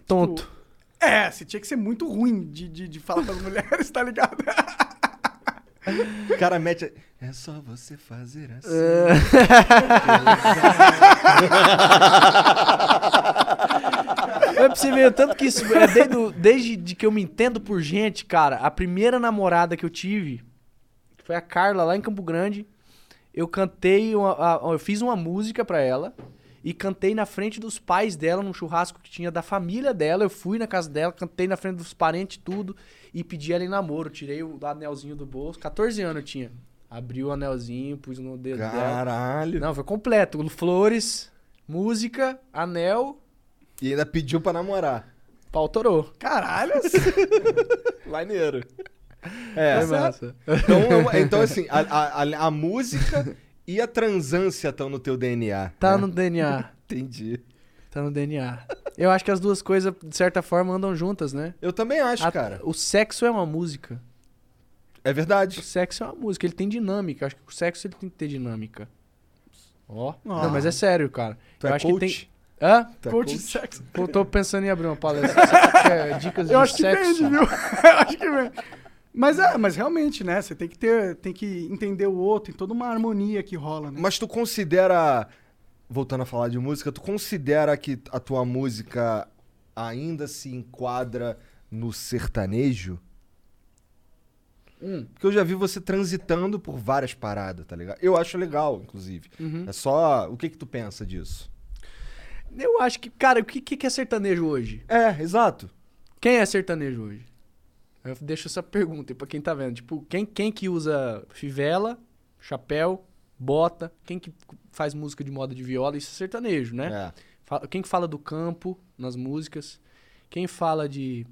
Tonto. É, você tinha que ser muito ruim de, de, de falar pras mulheres, tá ligado? O cara mete. É só você fazer assim. É pra você ver o tanto que isso. É desde, desde de que eu me entendo por gente, cara. A primeira namorada que eu tive foi a Carla, lá em Campo Grande. Eu cantei, uma- a- eu fiz uma música pra ela e cantei na frente dos pais dela, num churrasco que tinha da família dela. Eu fui na casa dela, cantei na frente dos parentes, tudo, e pedi ela em namoro. Tirei o anelzinho do bolso. 14 anos eu tinha. Abri o anelzinho, pus no dedo dela. Caralho. Não, foi completo. Flores, música, anel, E ainda pediu pra namorar. pau torou. Caralho, Maneiro. É, Foi massa. então, é então, assim, a, a- a música e a transância estão no teu DNA. Tá né? no DNA. Entendi. Tá no DNA. Eu acho que as duas coisas, de certa forma, andam juntas, né? Eu também acho, A- cara. O sexo é uma música. É O verdade. sexo é uma música, ele tem dinâmica. Eu acho que o sexo ele tem que ter dinâmica. Ó. Ó. Não, mas é sério, cara. Tu eu é acho coach? que tem. Hã? Tu é coach de coach? sexo. Eu tô pensando em abrir uma palestra. Você quer dicas Eu de acho que sexo? vende, viu? Eu acho que vende. Mas é, mas realmente, né? Você tem que ter, tem que entender o outro, tem toda uma harmonia que rola, né? Mas tu considera. Voltando a falar de música, tu considera que a tua música ainda se enquadra no sertanejo? Hum. Porque eu já vi você transitando por várias paradas, tá ligado? Eu acho legal, inclusive. Uhum. É só. O que que tu pensa disso? Eu acho que, cara, o que, que é sertanejo hoje? É, exato. Quem é sertanejo hoje? Eu deixo essa pergunta pra quem tá vendo. Tipo, quem, quem que usa fivela, chapéu, bota? Quem que faz música de moda de viola? Isso é sertanejo, né? É. Quem que fala do campo nas músicas? Quem fala de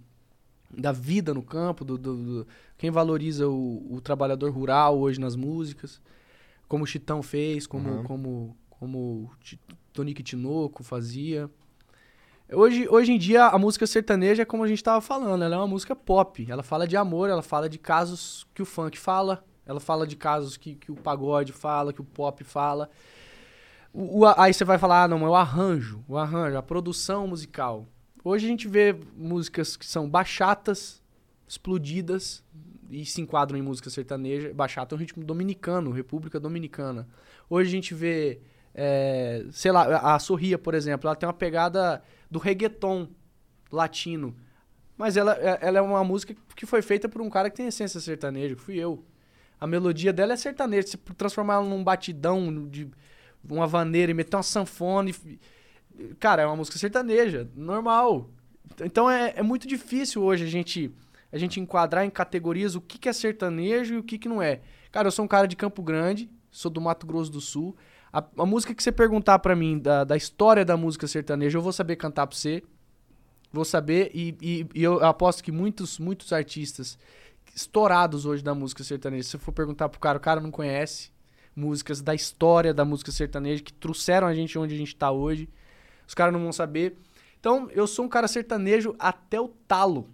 da vida no campo? Do, do- do- quem valoriza o, o trabalhador rural hoje nas músicas? Como o Chitão fez, como Uhum. como como Tonique Tinoco fazia. Hoje, hoje em dia, a música sertaneja é como a gente tava falando, ela é uma música pop. Ela fala de amor, ela fala de casos que o funk fala, ela fala de casos que, que o pagode fala, que o pop fala. O- o- aí você vai falar, ah, não, mas o arranjo, o arranjo, a produção musical. Hoje a gente vê músicas que são bachatas, explodidas, e se enquadram em música sertaneja. Bachata é um ritmo dominicano, República Dominicana. Hoje a gente vê, é, sei lá, a Sorria, por exemplo, ela tem uma pegada do reggaeton latino. Mas ela, é- ela é uma música que foi feita por um cara que tem essência sertaneja, que fui eu. A melodia dela é sertaneja. Se transformar ela num batidão de uma vaneira e meter uma sanfona. e- Cara, é uma música sertaneja, normal. Então é, é muito difícil hoje a gente, a gente enquadrar em categorias o que, que é sertanejo e o que, que não é. Cara, eu sou um cara de Campo Grande, sou do Mato Grosso do Sul. A, a música que você perguntar pra mim da, da história da música sertaneja, eu vou saber cantar pra você. Vou saber, e, e- e eu aposto que muitos, muitos artistas estourados hoje da música sertaneja, se você for perguntar pro cara, o cara não conhece músicas da história da música sertaneja que trouxeram a gente onde a gente tá hoje. Os caras não vão saber. Então, eu sou um cara sertanejo até o talo.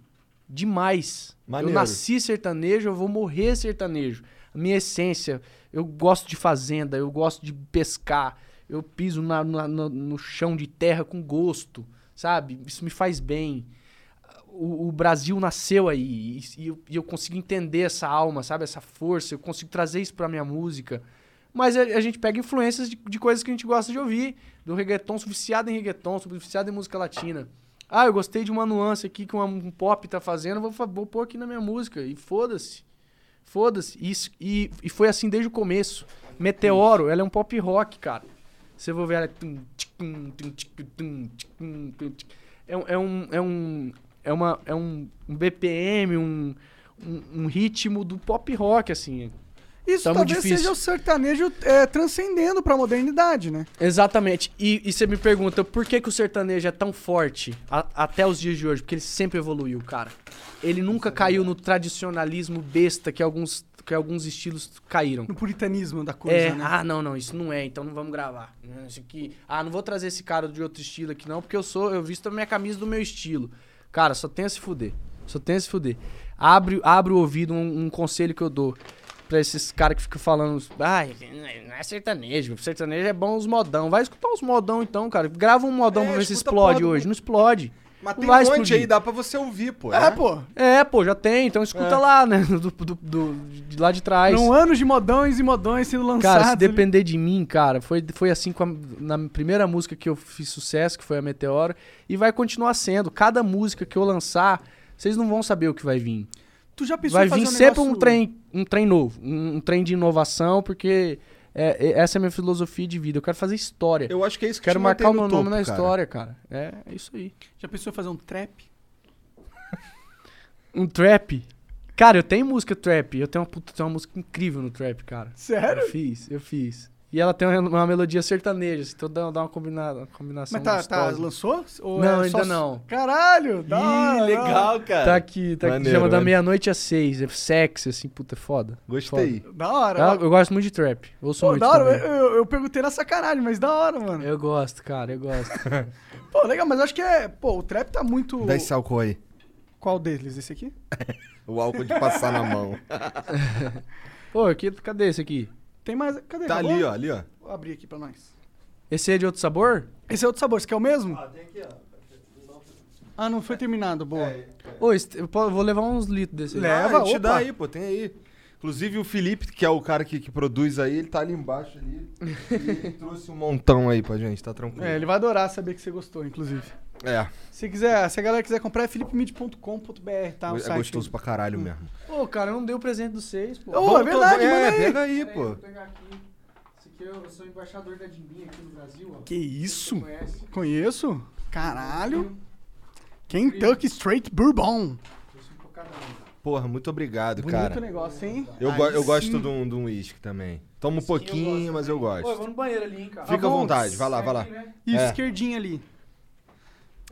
Demais. Maneiro. Eu nasci sertanejo, eu vou morrer sertanejo. A minha essência, eu gosto de fazenda, eu gosto de pescar, eu piso na- na- no, chão de terra com gosto, sabe? Isso me faz bem. O, o Brasil nasceu aí e, e eu, e eu consigo entender essa alma, sabe? Essa força, eu consigo trazer isso pra minha música. Mas a, a gente pega influências de, de coisas que a gente gosta de ouvir. Do reggaeton, sou viciado em reggaeton, sou viciado em música latina. Ah, eu gostei de uma nuance aqui que uma- um pop tá fazendo, vou, vou pôr aqui na minha música. E foda-se. Foda-se. Isso- E, e foi assim desde o começo. Meteoro, ela é um pop rock, cara. Você vai ver ela. é um. É um. É um. É, uma, é um, um BPM, um, um, um ritmo do pop rock, assim. Isso Tá talvez seja o sertanejo é, transcendendo pra modernidade, né? Exatamente. E, e você me pergunta por que, que o sertanejo é tão forte a- até os dias de hoje? Porque ele sempre evoluiu, cara. Ele nunca caiu no tradicionalismo besta que alguns, que alguns estilos caíram. No puritanismo da coisa, É, né? ah, não, não, isso não é, então não vamos gravar. Isso aqui, ah, não vou trazer esse cara de outro estilo aqui não, porque eu sou, eu visto a minha camisa do meu estilo. Cara, só tem a se fuder. Só tem a se fuder. Abre, abre o ouvido, um, um conselho que eu dou. Pra esses caras que ficam falando, ai, não é sertanejo, sertanejo é bom os modão. Vai escutar os modão então, cara. Grava um modão É, pra ver se explode do- hoje. Não explode. Mas tem um monte explodir. aí, dá pra você ouvir, pô. É, né? pô. É, pô, já tem, então escuta É. lá, né? Do, do, do- de lá de trás. Num ano de modões e modões sendo lançados. Cara, se ali. depender de mim, cara, foi, foi assim com a- na primeira música que eu fiz sucesso, que foi a Meteoro, e vai continuar sendo. Cada música que eu lançar, vocês não vão saber o que vai vir. Tu já pensou Vai em fazer vir um sempre um negócio- trem, um trem novo, um, um trem de inovação, porque é- é- essa é a minha filosofia de vida. Eu quero fazer história. Eu acho que é isso que quero marcar o meu nome na cara. história, cara. É, é isso aí. Já pensou em fazer um trap? Um trap. Cara, eu tenho música trap. Eu tenho uma, puta, tenho uma música incrível no trap, cara. Sério? Eu fiz, eu fiz. E ela tem uma, uma melodia sertaneja, assim, então dá, dá uma, combinada, uma combinação Mas tá, tá, lançou? Ou Não, é só- ainda não. Caralho, da hora, da hora. legal, cara. Tá aqui, tá aqui. Maneiro, Chama da maneiro. meia-noite às seis. É sexy, assim, puta, é foda. Gostei. Da hora. Foda. Eu, eu gosto muito de trap. Ouço Pô, muito da hora. também. Eu, eu perguntei na sacanagem, mas da hora, mano. Eu gosto, cara, eu gosto. Pô, legal, mas eu acho que é. Pô, o trap tá muito. Dá esse álcool aí. Qual deles? Esse aqui? O álcool de passar na mão. Pô, aqui, cadê esse aqui? Tem mais. Cadê? Tá Acabou? ali, ó, ali, ó. Vou abrir aqui pra nós. Esse é de outro sabor? Esse é outro sabor, esse aqui é o mesmo? Ah, tem aqui, ó. Ah, não foi terminado, boa. Ô, esse- eu vou levar uns litros desse aí. Leva, ah, te dá aí, pô, tem aí. Inclusive o Felipe, que é o cara que, que produz aí, ele tá ali embaixo ali. e ele trouxe um montão aí pra gente, tá tranquilo. É, ele vai adorar saber que você gostou, inclusive. É, Se quiser, se a galera quiser comprar, é philipemid.com.br, tá? O é site. gostoso pra caralho mesmo. Ô, cara, eu não dei o presente dos seis, pô. Ô, é verdade, é, manda aí. pega aí, pô. vou pegar aqui. Esse aqui eu, eu sou embaixador da Dimbinha aqui no Brasil, ó. Que isso? Você conhece? Conheço? Caralho. Kentucky Straight Bourbon. Porra, muito obrigado, Bonito cara. negócio, hein? Eu, go- eu gosto de um de um uísque também. Toma um eu pouquinho, gosto mas eu também. Pô, eu gosto. vou no banheiro ali, hein, cara. Fica à vontade, vai lá, vai lá. Aqui, né? Isso, É. esquerdinha ali.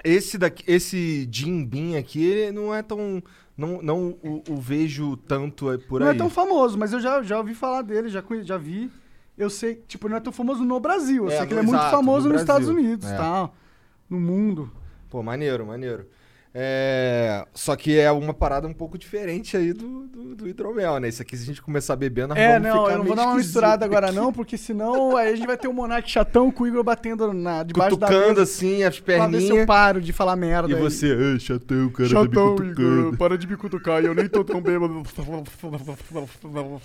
Esse daqui, esse Jim Beam aqui, ele não é tão. Não, não o, o vejo tanto aí por não aí. é tão famoso, mas eu já, já ouvi falar dele, já, já vi. Eu sei, tipo, não é tão famoso no Brasil. Eu É, sei que ele é muito exato, famoso no nos Estados. Unidos, É. tal. No mundo. Pô, maneiro, maneiro. É, Só que é uma parada um pouco diferente aí do, do, do hidromel, né? Isso aqui, se a gente começar a beber, nós É, não, ficar eu não vou dar uma misturada agora aqui. não, porque senão aí a gente vai ter o Monark chatão com o Igor batendo na, debaixo da Cutucando mesa. assim, as Pra ver se eu perninhas. paro de falar merda. E aí. você, ah, chatão, cara, Chatão, tá me Igor, para de me cutucar, eu nem tô tão bêbado.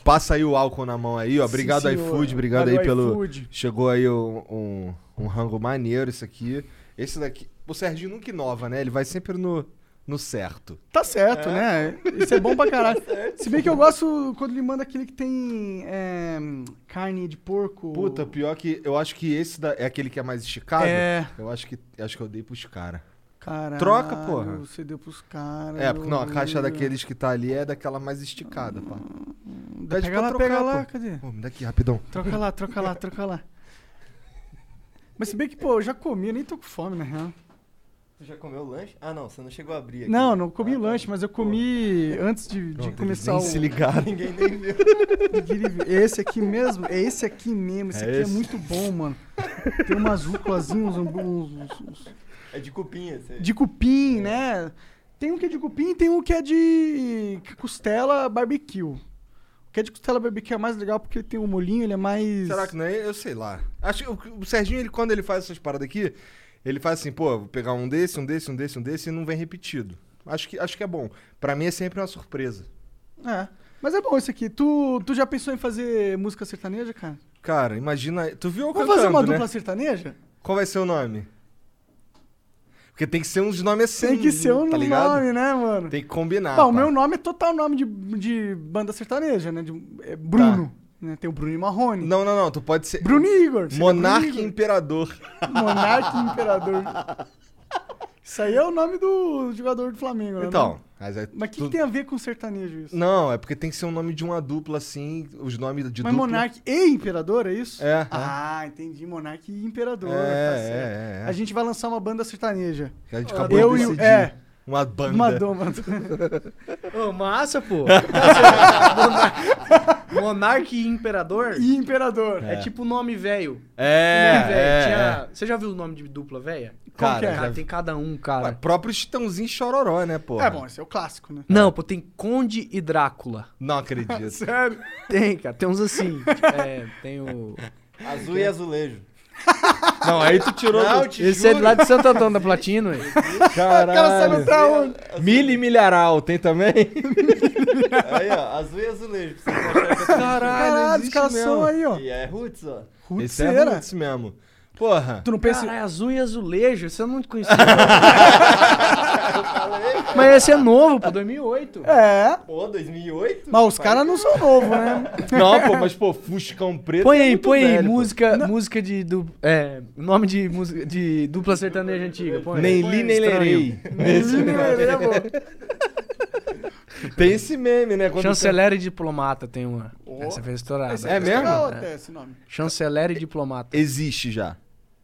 Passa aí o álcool na mão aí, ó. Obrigado, iFood, obrigado Valeu, aí pelo. Chegou aí um, um, um rango maneiro, isso aqui. Esse daqui. O Serginho nunca inova, né? Ele vai sempre no, no certo. Tá certo, né? Isso é bom pra caralho. Se bem que eu gosto quando ele manda aquele que tem é, carne de porco. Puta, pior que. Eu acho que esse da- é aquele que é mais esticado. É. Eu acho que acho que eu dei pros caras. Caralho, Troca, porra. Você deu pros caras. É, porque não, a caixa daqueles que tá ali é daquela mais esticada, pá. Pede Pega pra lá, trocar, pega lá, pô. cadê? Pô, me dá aqui, rapidão. Troca lá, troca lá, troca lá. Mas se bem que, pô, eu já comi, eu nem tô com fome, na real. Você já comeu o lanche? Ah, não, você não chegou a abrir aqui. Não, não comi Ah, o tá. lanche, mas eu comi antes de, de Pronto, começar nem o. se ligaram. Ninguém nem viu. Esse aqui mesmo? É esse aqui mesmo. Esse É aqui esse? é muito bom, mano. Tem umas rúculazinhas, uns, uns- uns- É de cupinha. Você... de cupim, né? Tem um que é de cupim e tem um que é de costela barbecue. O que é de costela barbecue é mais legal porque ele tem um molhinho, ele é mais. Será que não é? Eu sei lá. Acho que o, o Serginho, ele, quando ele faz essas paradas aqui, ele faz assim, pô, vou pegar um desse, um desse, um desse, um desse e não vem repetido. Acho que, acho que é bom. Pra mim é sempre uma surpresa. É. Mas é bom esse aqui. Tu, tu já pensou em fazer música sertaneja, cara? Cara, imagina. Tu viu eu Vamos cantando, fazer uma né? dupla sertaneja? Qual vai ser o nome? Porque tem que ser uns nomes assim. Tem que ser um tá ligado? nome, né, mano? Tem que combinar. Bom, o meu nome é total nome de, de banda sertaneja, né? De- é Bruno. Né? Tem o Bruno e Marrone. Não, não, não. Tu pode ser. Bruno e Igor. Monarca e. Imperador. Monarca e Imperador. Isso aí é o nome do jogador do Flamengo, né? Então. Mas, é Mas o que, tu- que tem a ver com sertanejo isso? Não, é porque tem que ser um nome de uma dupla assim. Os nomes de Mas dupla. Monarca e Imperador, é isso? É, é. Ah, entendi. Monarca e Imperador. É, tá é, é, é. A gente vai lançar uma banda sertaneja. Que a gente acabou Eu de e decidir. É, Uma banda. uma doma. Ô, massa, pô. Monarca e Imperador e Imperador. é. tipo nome velho. É, Nome velho. é, Tinha- é. Você já viu o nome de dupla velha? Cara, que é? Cara, tem cada um, cara. Ué, próprio Chitãozinho Chororó, né, pô? É bom, esse é o clássico, né? Não, pô, tem Conde e Drácula. Não acredito. Sério? Tem, cara. Tem uns assim. é, tem o. Azul e azulejo. Não, aí tu tirou Não, do... Esse é juro. lá de Santo Antônio da Platina, ué. O cara sabe Caralho. pra onde? Milho e milharal, tem também? Aí, ó, azul e azulejo. Tô Caralho, os caras são aí, ó. E é roots, ó. Esse é roots mesmo. Porra. Tu não pensa... Caralho, azul e azulejo, você não conhecia. Mas esse é novo, pô, 2008. É, Pô, 2008? mas os caras não são novos, né? Não, pô, mas pô, Fuscão Preto Põe é aí, muito põe aí, pô. música, música de. Du, é, nome de música de dupla sertaneja antiga. Põe, Nem li, aí, nem estranho. lerei. Esse Tem esse meme, né? Quando Chanceler e diplomata tem uma. Essa fez estourada. Esse É mesmo? até esse nome. Chanceler e diplomata. Existe já.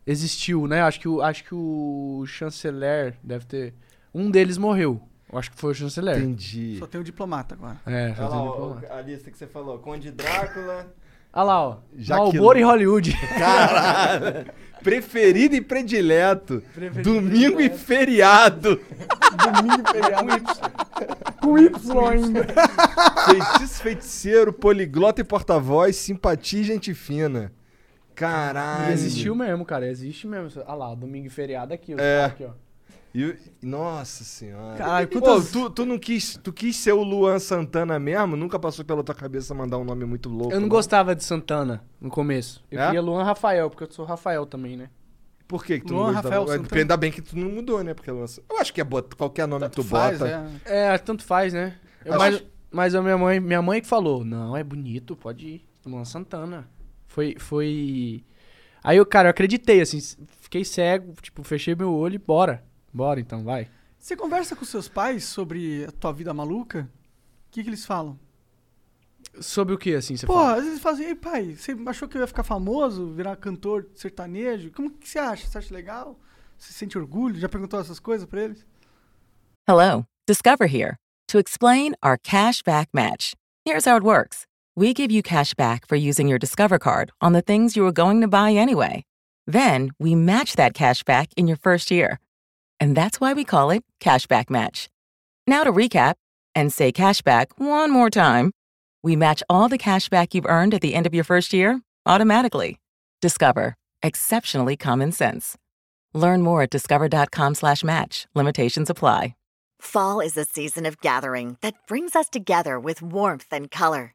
Existiu, né? Acho que o, acho que o chanceler deve ter. Um deles morreu. Eu acho que foi o chanceler. Entendi. Só tem o diplomata agora. É, só Olha tem lá, ó, diplomata. a lista que você falou. Conde Drácula. Olha lá, ó. Malboro e Hollywood. Caralho. Preferido e predileto. Domingo e feriado. Com Y ainda. Feitiço, feiticeiro, poliglota e porta-voz, simpatia e gente fina. Caralho. E existiu mesmo, cara. Existe mesmo. Olha lá, domingo e feriado aqui. ó. É. Aqui, ó. E- nossa senhora. Caralho, Pô, quantas... tu, tu não quis, tu quis ser o Luan Santana mesmo? Nunca passou pela tua cabeça mandar um nome muito louco? Eu não gostava de Santana no começo. Eu É? queria Luan Rafael, porque eu sou Rafael também, né? Por que, que tu Luan não gostava? Rafael É, porque Santana. ainda bem que tu não mudou, né? Porque Luan... Eu acho que é bota, qualquer nome que tu faz, bota. é. É, tanto faz, né? Eu- Acho- mas mas a minha mãe, minha mãe que falou, não, é bonito, pode ir. Luan Santana. Foi, foi... Aí eu, cara, eu acreditei, assim, fiquei cego, tipo, fechei meu olho e bora. Bora então, vai. Você conversa com seus pais sobre a tua vida maluca? O que, que eles falam? Sobre o que, assim, você Pô, fala? às vezes falam assim, ei pai, você achou que eu ia ficar famoso, virar cantor sertanejo? Como que você acha? Você acha legal? Você sente orgulho? Já perguntou essas coisas pra eles? Hello, Discover here to explain our cash back match. Here's how it works we give you cash back for using your Discover card on the things you were going to buy anyway. Then we match that cash back in your first year. And that's why we call it Cashback Match. Now to recap and say cashback one more time. We match all the cash back you've earned at the end of your first year automatically. Discover. Exceptionally common sense. Learn more at discover.com slash match. Limitations apply. Fall is a season of gathering that brings us together with warmth and color.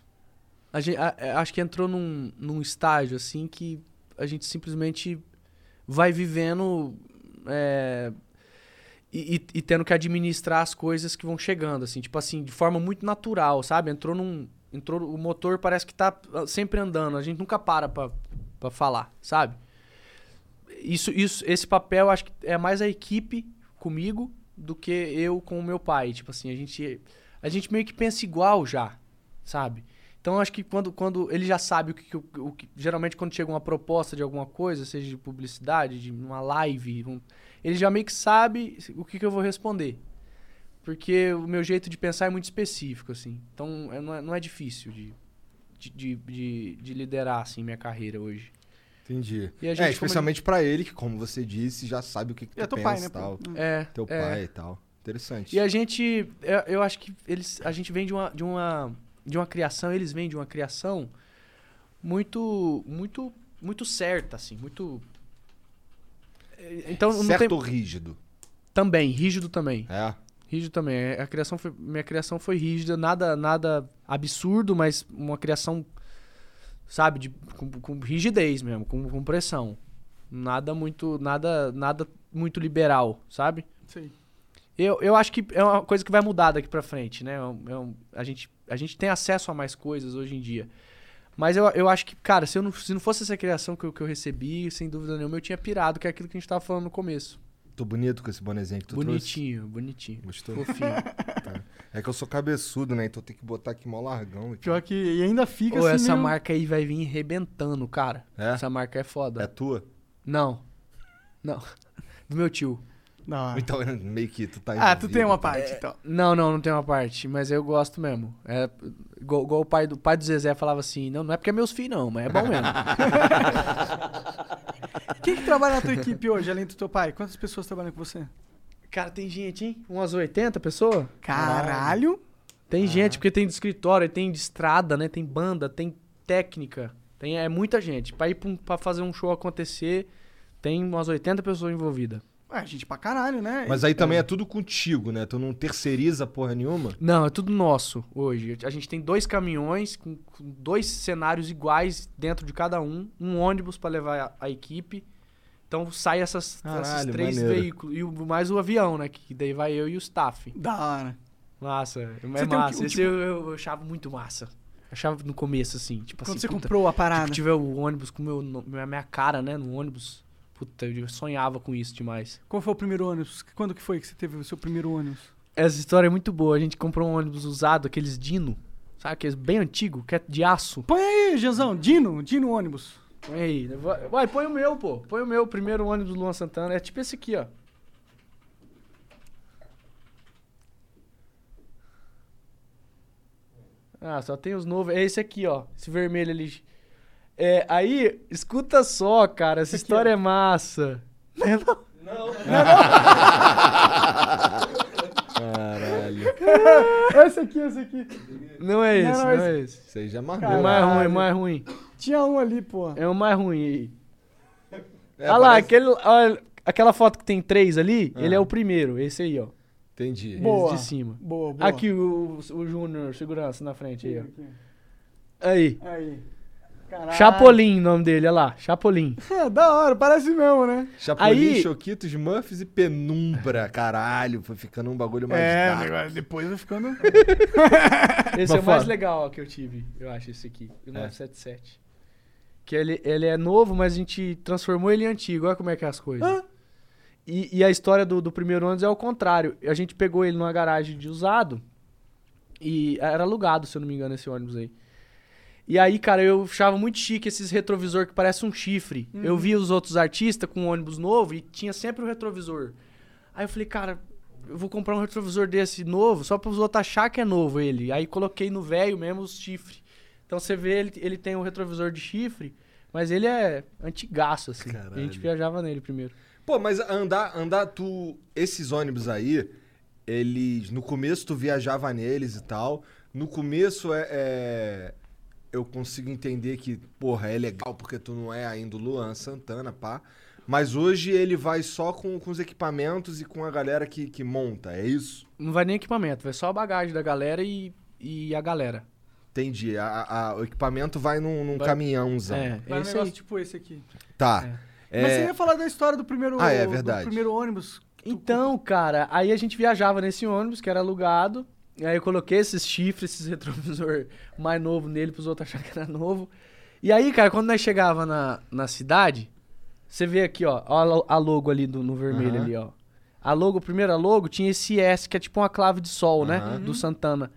A gente, a- a- acho que entrou num, num estágio, assim, que a gente simplesmente vai vivendo é, e, e- e tendo que administrar as coisas que vão chegando, assim, tipo assim, de forma muito natural, sabe? Entrou num. Entrou, o motor parece que tá sempre andando, a gente nunca para pra, pra falar, sabe? Isso, isso, esse papel acho que é mais a equipe comigo do que eu com o meu pai. Tipo assim, a gente, a gente meio que pensa igual já, sabe? Então acho que quando, quando ele já sabe o que, o, o que. Geralmente quando chega uma proposta de alguma coisa, seja de publicidade, de uma live, um- ele já meio que sabe o que, que eu vou responder. Porque o meu jeito de pensar é muito específico, assim. Então é- não, é, não é difícil de, de, de, de- de liderar, assim, minha carreira hoje. Entendi. E a gente, é, especialmente pra ele, que como você disse, já sabe o que, que E é tu teu pensa pai, né? e tal. pô? É, Teu é. pai e tal. Interessante. E a gente, eu, eu acho que eles, a gente vem de uma, de uma, de uma criação, eles vêm de uma criação muito, muito, muito certa, assim, muito. É, Então não certo tem ou rígido? também rígido também, É. rígido também. A criação foi, minha criação foi rígida, nada, nada absurdo, mas uma criação, sabe, de, com, com rigidez mesmo, com, com pressão. Nada muito, nada, nada muito liberal, sabe? Sim. Eu, eu acho que é uma coisa que vai mudar daqui pra frente, né? É um- é um- a, gente, a gente tem acesso a mais coisas hoje em dia. Mas eu, eu acho que, cara, se, eu não, se não fosse essa criação que eu, que eu recebi, sem dúvida nenhuma, eu tinha pirado, que é aquilo que a gente tava falando no começo. Tô bonito com esse bonezinho que tu Bonitinho, bonitinho. Gostou? Fofinho. trouxe. É que eu sou cabeçudo, né? Então tem que botar aqui mó largão. Aqui. Pior que. E ainda fica Ô, assim. essa meio- marca aí vai vir rebentando, cara. É? Essa marca é foda. É tua? Não. Não. Do meu tio. Da hora. Então meio que tu tá Ah, tu tem uma parte, então. Não, não, não tem uma parte, mas eu gosto mesmo. É igual, igual o pai do, pai do Zezé falava assim, não, não é porque é meus filhos não, mas é bom mesmo. Quem que trabalha na tua equipe hoje, além do teu pai? Quantas pessoas trabalham com você? Cara, tem gente, hein? Umas 80 pessoas? Caralho! Tem gente, porque tem de escritório, tem de estrada, né? Tem banda, tem técnica. Tem, é muita gente. Pra ir pra, um- pra fazer um show acontecer, tem umas 80 pessoas envolvidas. Ué, gente pra caralho, né? Mas aí também é tudo contigo, né? Tu não terceiriza porra nenhuma? Não, é tudo nosso hoje. A gente tem dois caminhões com, com dois cenários iguais dentro de cada um, um ônibus pra levar a, a equipe. Então sai essas, Caralho, esses três maneiro. veículos. E o, mais o avião, né? Que daí vai eu e o staff. Da hora. Massa, é um massa. que- um Esse tipo- eu, eu achava muito massa. Achava no começo, assim, tipo Quando assim. você puta, comprou a Tipo, parada. tiver o ônibus com meu, minha cara, né? No ônibus. Puta, eu sonhava com isso demais. Qual foi o primeiro ônibus? Quando que foi que você teve o seu primeiro ônibus? Essa história é muito boa. A gente comprou um ônibus usado, aqueles Dino. Sabe aqueles bem antigo, que é de aço. Põe aí, Janzão. Dino, Dino ônibus. Põe aí. Vai, vai, põe o meu, pô. Põe o meu, primeiro ônibus do Luan Santana. É tipo esse aqui, ó. Ah, só tem os novos. É esse aqui, ó. Esse vermelho ali. É, aí, escuta só, cara. Essa Esse aqui, história ó. é massa. Caralho. Esse aqui, esse aqui. Não é esse, Não, não, não, é esse. Isso aí já é mais É mais ruim, é mais ruim. Tinha um ali, pô. É o mais ruim aí. É, Olha lá, parece- aquele, olha, aquela foto que tem três ali, Ah. ele é o primeiro. Esse aí, ó. Entendi. Boa. de cima. Boa, boa. Aqui o, o Júnior, segurança na frente aí, ó. Aí. Aí. Caralho. Chapolin, o nome dele, olha lá. Chapolin. É, da hora, parece mesmo, né? Chapolin, Aí- Choquitos, Muffs e Penumbra. Caralho, foi ficando um bagulho mais É, dark. depois vai ficando. Esse é o Mas mais legal que eu tive, eu acho, esse aqui. O É. 977. Que ele, ele é novo, mas a gente transformou ele em antigo. Olha como é que é as coisas. Ah. E, e a história do, do primeiro ônibus é o contrário. A gente pegou ele numa garagem de usado. E era alugado, se eu não me engano, esse ônibus aí. E aí, cara, eu achava muito chique esses retrovisor que parece um chifre. Eu via os outros artistas com um ônibus novo e tinha sempre o retrovisor. Aí eu falei, cara, eu vou comprar um retrovisor desse novo só para os outros achar que é novo ele. Aí coloquei no velho mesmo os chifres. Então você vê, ele, ele tem um retrovisor de chifre, mas ele é antigaço, assim. E a gente Caralho. viajava nele primeiro. Pô, mas andar, andar, tu. Esses ônibus aí, eles. No começo tu viajava neles e tal. No começo é. é, eu consigo entender que, porra, é legal porque tu não é ainda o Luan Santana, pá. Mas hoje ele vai só com, com os equipamentos e com a galera que, que monta, é isso? Não vai nem equipamento, vai só a bagagem da galera e, e a galera. Entendi. A- a- o equipamento vai num, num Vai- caminhãozão. É, Vai é um isso negócio aí. tipo esse aqui. Tá. É, Mas você ia falar da história do primeiro, Ah, é do verdade. primeiro ônibus. Então, cara, aí a gente viajava nesse ônibus que era alugado. E aí eu coloquei esses chifres, esses retrovisor mais novo nele pros outros acharem que era novo. E aí, cara, quando nós chegava na, na cidade, você vê aqui, ó, ó a lo- a logo ali do, no vermelho Aham. ali, ó. A logo, a primeira logo, tinha esse S, que é tipo uma clave de sol, né? Aham. Do Santana.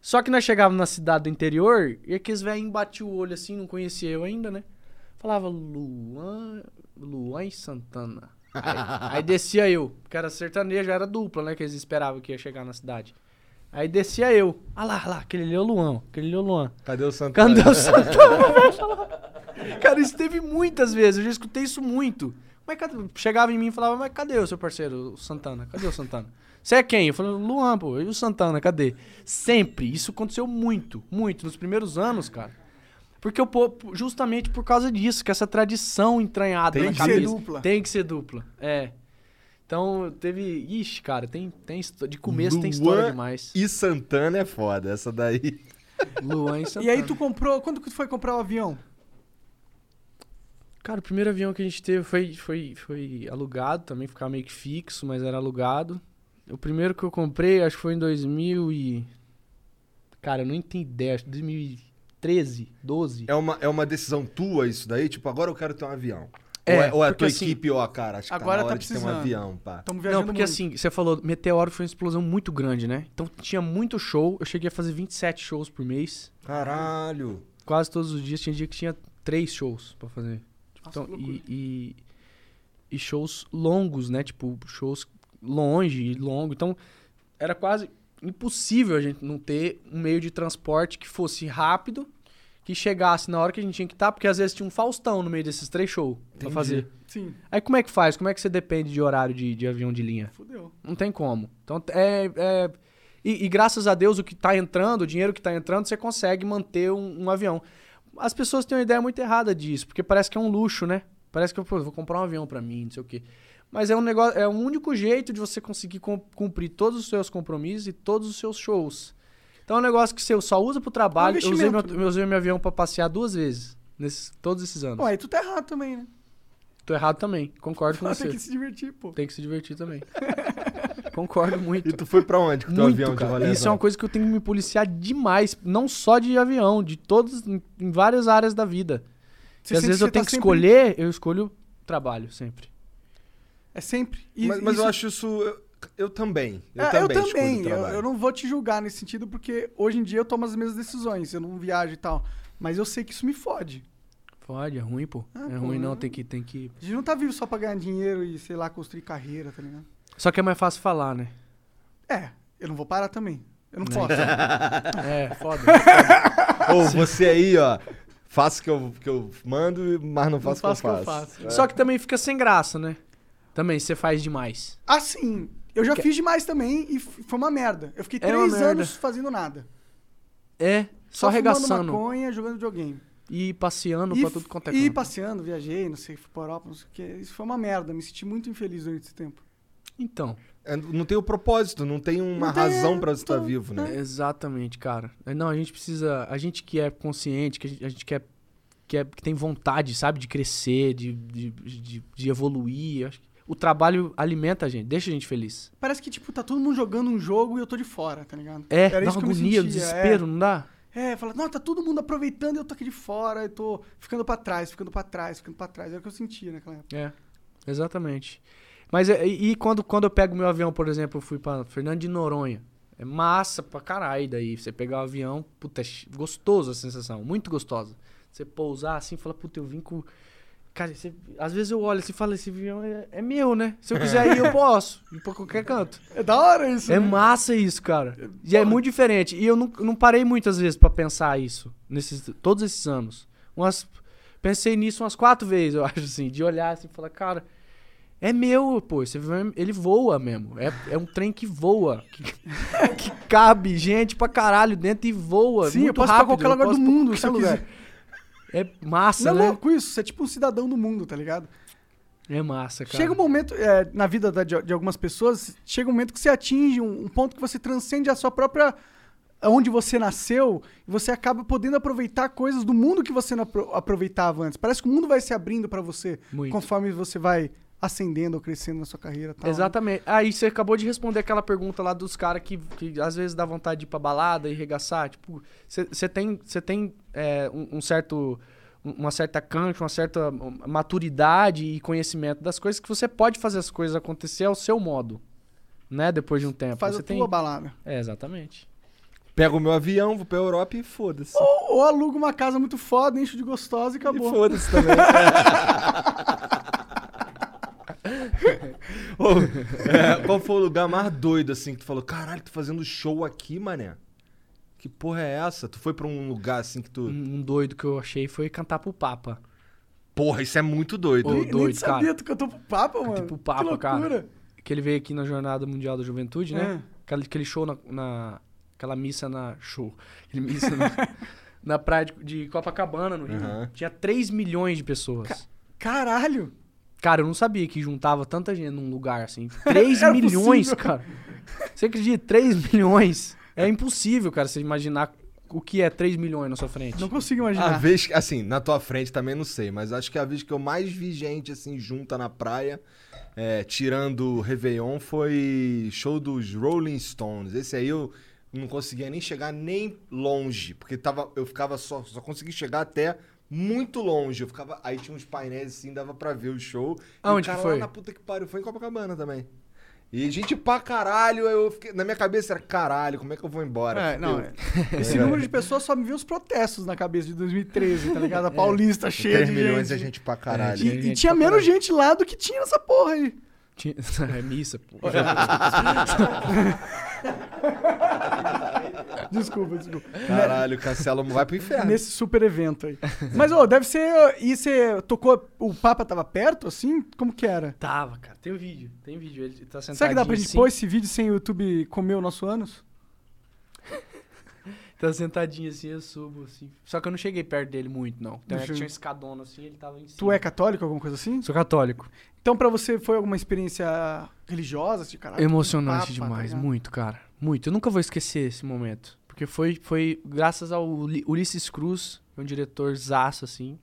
Só que nós chegávamos na cidade do interior e aqueles velhinhos batiam o olho assim, não conhecia eu ainda, né? Falava Luan, Luan e Santana. Aí, aí descia eu, porque era sertanejo, era dupla, né? Que eles esperavam que ia chegar na cidade. Aí descia eu. Ah lá, lá, aquele ali é o Luan, aquele ali é o Luan. Cadê o Santana? Cadê o Santana? Cara, isso teve muitas vezes, eu já escutei isso muito. Mas cadê? Chegava em mim e falava, mas cadê o seu parceiro, o Santana? Cadê o Santana? Você é quem? Eu falei, Luan, pô, e o Santana, cadê? Sempre, isso aconteceu muito, muito, nos primeiros anos, cara. Porque eu, pô, justamente por causa disso, que essa tradição entranhada Tem na que ser cabeça. dupla. Tem que ser dupla, é. Então, teve... Ixi, cara, tem, tem de começo tem história Luan demais. E Santana é foda, essa daí. Luan e E Santana. aí tu comprou. Quando que tu foi comprar o avião? Cara, o primeiro avião que a gente teve foi, foi, foi alugado também, ficava meio que fixo, mas era alugado. O primeiro que eu comprei, acho que foi em 2000 e... Cara, eu não tenho ideia, acho que 2013, 12. É uma, é uma decisão tua isso daí? Tipo, agora eu quero ter um avião. Ou é, ou é a tua assim- equipe, ó, cara, acho que agora tá na tá de ter um precisando. avião, pá. Estamos viajando Não, porque muito. assim, você falou, Meteoro foi uma explosão muito grande, né? Então tinha muito show. Eu cheguei a fazer 27 shows por mês. Caralho. Quase todos os dias. Tinha dia que tinha três shows pra fazer. Nossa, Então, e, e, e shows longos, né? Tipo, shows longe e longo. Então, era quase impossível a gente não ter um meio de transporte que fosse rápido, que chegasse na hora que a gente tinha que estar, porque às vezes tinha um Faustão no meio desses três shows pra fazer. Sim, Aí como é que faz? Como é que você depende de horário de, de avião de linha? fudeu. Não tem como. Então, é. é- e, e graças a Deus, o que tá entrando, o dinheiro que tá entrando, você consegue manter um, um avião. As pessoas têm uma ideia muito errada disso, porque parece que é um luxo, né? Parece que eu vou comprar um avião pra mim, não sei o quê. Mas é um negócio, é o único jeito de você conseguir cum- cumprir todos os seus compromissos e todos os seus shows. Então é um negócio que você só usa pro trabalho. eu, usei meu, investimento. eu usei meu avião pra passear duas vezes, nesses, todos esses anos. Bom, aí tu tá errado também, né? Tô errado também, concordo com Tem você. que se divertir, pô. Tem que se divertir também. concordo muito. E tu foi pra onde com teu Muito, avião de cara. rolê? Isso é uma coisa que eu tenho que me policiar demais. Não só de avião, de todos, em, várias áreas da vida. Você E às vezes eu tenho tá que sempre- escolher, eu escolho trabalho, sempre. É sempre. E- Mas, mas isso- eu acho isso... Eu, também. Eu É, também, eu também. Eu, eu não vou te julgar nesse sentido, porque hoje em dia eu tomo as mesmas decisões. Eu não viajo e tal. Mas eu sei que isso me fode. Pode, é ruim, pô. Ah, é pô, ruim não, tem que, tem que... A gente não tá vivo só pra ganhar dinheiro e, sei lá, construir carreira, tá ligado? Só que é mais fácil falar, né? É, eu não vou parar também. Eu não posso. É, foda. Ou você aí, ó, faço o que eu, que eu mando, mas não faço o faço que eu o que eu faço. É. Só que também fica sem graça, né? Também, você faz demais. assim, eu já fiz demais também e foi uma merda. Eu fiquei É três merda. anos fazendo nada. É, só, fumando arregaçando. maconha, jogando videogame. E passeando E, pra tudo quanto é e passeando, viajei, não sei, fui pra Europa, não sei o que. Isso foi uma merda. Me senti muito infeliz durante esse tempo. Então, É, não tem o propósito, não tem uma Não tem, razão pra você estar tô- vivo, né? Exatamente, cara. É, Não, a gente precisa. A gente que é consciente, que a gente, a gente quer, que, é, que tem vontade, sabe, de crescer, de, de, de, de evoluir. acho que o trabalho alimenta a gente, deixa a gente feliz. Parece que, tipo, tá todo mundo jogando um jogo e eu tô de fora, tá ligado? É, Era dá uma agonia, sentia, desespero, não dá? É, fala, não, tá todo mundo aproveitando e eu tô aqui de fora, eu tô ficando pra trás, ficando pra trás, ficando pra trás. Era o que eu sentia naquela época. É, exatamente. Mas é, e, e quando, quando eu pego meu avião, por exemplo, eu fui pra Fernando de Noronha. É massa pra caralho daí. Você pegar o avião, puta, é gostoso a sensação, muito gostosa. Você pousar assim e falar, puta, eu vim com. Cara, você- às vezes eu olho assim e falo, esse avião é, é meu, né? Se eu quiser ir, eu posso. Ir pra qualquer canto. É da hora isso, É né? massa isso, cara. E é muito diferente. E eu não, não parei muitas vezes pra pensar isso, nesses, todos esses anos. Umas, pensei nisso umas quatro vezes, eu acho, assim, de olhar assim e falar, cara, é meu, pô, esse avião, ele voa mesmo. É, é um trem que voa. Que, que cabe gente pra caralho dentro e voa. Sim, eu muito posso ir pra rápido, qualquer eu lugar do mundo, qualquer se eu lugar. quiser. É massa, Não é né? louco isso? Você é tipo um cidadão do mundo, tá ligado? É massa, cara. Chega um momento, é, na vida da- de, de algumas pessoas, chega um momento que você atinge um, um ponto que você transcende a sua própria. onde você nasceu, e você acaba podendo aproveitar coisas do mundo que você não apro- aproveitava antes. Parece que o mundo vai se abrindo pra você Muito. conforme você vai ascendendo ou crescendo na sua carreira. e Tal, né? Exatamente. Aí você acabou de responder aquela pergunta lá dos caras que, que às vezes dá vontade de ir pra balada e regaçar. Tipo, você tem, cê tem é, um, um certo. um- Uma certa cancha, uma certa maturidade e conhecimento das coisas que você pode fazer as coisas acontecer ao seu modo. Né? Depois de um tempo. Faz você a tem... tua balada. É, exatamente. Pego o meu avião, vou pra Europa e foda-se. Ou, ou aluga uma casa muito foda, enche de gostosa e E acabou. foda-se também. Ô, é, qual foi o lugar mais doido, assim, que tu falou, caralho, tô fazendo show aqui, mané? Que porra é essa? Tu foi pra um lugar, assim, que tu... Um, doido que eu achei foi cantar pro Papa. Porra, isso é muito doido. Ô, Nem, nem doido, sabia, cara. tu cantou pro Papa, mano. pro Papa, que cara. loucura. Que ele veio aqui na Jornada Mundial da Juventude, né? É. Aquele, aquele show na, na- Aquela missa na. Show. Aquele missa na, na praia de, de Copacabana, no Rio. Aham. Tinha 3 milhões de pessoas. Caralho. Cara, eu não sabia que juntava tanta gente num lugar assim. 3 Era milhões, possível. cara. Você acredita? 3 milhões. É impossível, cara, você imaginar o que é 3 milhões na sua frente. Não consigo A imaginar. vez, que- assim, na tua frente também não sei, mas acho que a vez que eu mais vi gente, assim, junta na praia, é, tirando o Réveillon, foi show dos Rolling Stones. Esse aí eu não conseguia nem chegar nem longe, porque tava, eu ficava só, só consegui chegar até muito longe. Eu ficava. Aí tinha uns painéis assim, dava pra ver o show. Aonde e o cara foi? Lá na puta que pariu. Foi em Copacabana também. E gente pra caralho, eu fiquei, na minha cabeça era caralho, como é que eu vou embora? É, não, é. Esse número de pessoas só me viu os protestos na cabeça de 2013, tá ligado? A Paulista cheia 3 de milhões gente. é gente pra caralho. tinha E, e gente tinha pra menos caralho. gente lá do que tinha nessa porra aí. Tinha- É missa, pô. Desculpa, desculpa. Caralho, Cancelo vai pro inferno. Nesse super evento aí. Mas, ô, deve ser. E você tocou. O Papa tava perto, assim? Como que era? Tava, cara. Tem o vídeo. Tem vídeo. Ele tá sentado. Será que dá pra gente pôr esse vídeo sem o YouTube comer o nosso ânus? Tá sentadinho assim, eu subo, assim. Só que eu não cheguei perto dele muito, não. Então, é tinha um escadona assim, ele tava em cima. Tu é católico, alguma coisa assim? Sou católico. Então, pra você, foi alguma experiência religiosa, de caralho? Emocionante Papa, tá demais, ligado? muito, cara. Muito. Eu nunca vou esquecer esse momento. Porque foi, foi graças ao Uli- Ulisses Cruz, um diretor zaço, assim,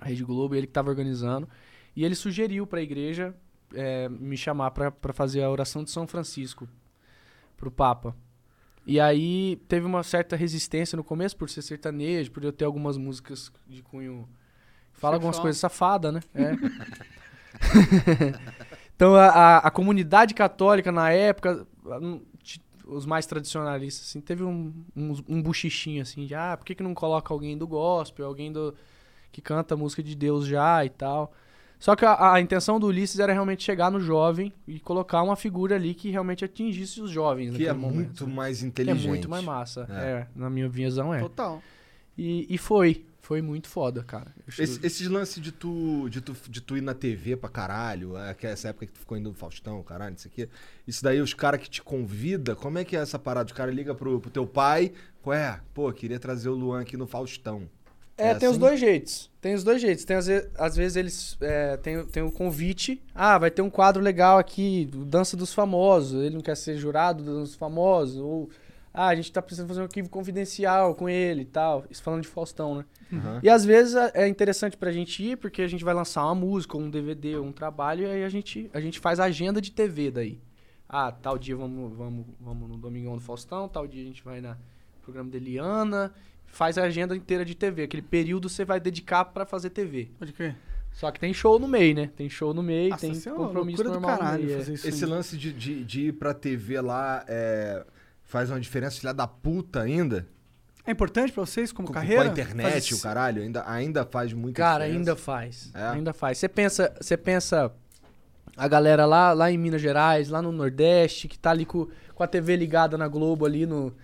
a Rede Globo, ele que tava organizando. E ele sugeriu pra igreja é, me chamar pra fazer a oração de São Francisco pro Papa. E aí teve uma certa resistência no começo, por ser sertanejo, por eu ter algumas músicas de cunho. Fala algumas coisas safadas, né? É. então a, a, a comunidade católica na época, a- os mais tradicionalistas, assim, teve um, um, um buchichinho assim de ah, por que, que não coloca alguém do gospel, alguém do que canta música de Deus já e tal. Só que a, a intenção do Ulisses era realmente chegar no jovem e colocar uma figura ali que realmente atingisse os jovens Que é momento. muito mais Que é inteligente. muito mais massa. É. É. na minha visão é. Total. E, e foi. Foi muito foda, cara. Eu Esse- esses lances de tu, de, tu, de tu ir na TV pra caralho, é, é essa época que tu ficou indo no Faustão, caralho, isso aqui. Isso daí, os caras que te convida, como é que é essa parada? Os caras ligam pro, pro teu pai, ué, pô, queria trazer o Luan aqui no Faustão. É, É tem os assim? dois jeitos. Tem os dois jeitos. Tem, às, vezes, às vezes eles é, tem, tem o convite. Ah, vai ter um quadro legal aqui, Dança dos Famosos. Ele não quer ser jurado do Dança dos Famosos. Ou, ah, a gente tá precisando fazer um arquivo confidencial com ele e tal. Isso falando de Faustão, né? Aham. E às vezes é é interessante pra gente ir, porque a gente vai lançar uma música, um DVD, um trabalho, e aí a gente, a gente faz a agenda de TV daí. Ah, tal dia vamos, vamos, vamos no Domingão do Faustão, tal dia a gente vai na programa da Eliana, faz a agenda inteira de TV. Aquele período você vai dedicar pra fazer TV. Pode crer. Só que tem show no meio, né? Tem show no meio, Nossa, tem é compromisso do normal no caralho meio. é. fazer isso. Esse aí. lance de, de, de ir pra TV lá é, faz uma diferença, filha da puta, ainda? É importante pra vocês como Com, carreira? com a internet, Fazer- o caralho, ainda, ainda faz muita Cara, diferença. ainda faz. É? Ainda faz. Você pensa, você pensa a galera lá, lá em Minas Gerais, lá no Nordeste, que tá ali com, com a TV ligada na Globo ali no,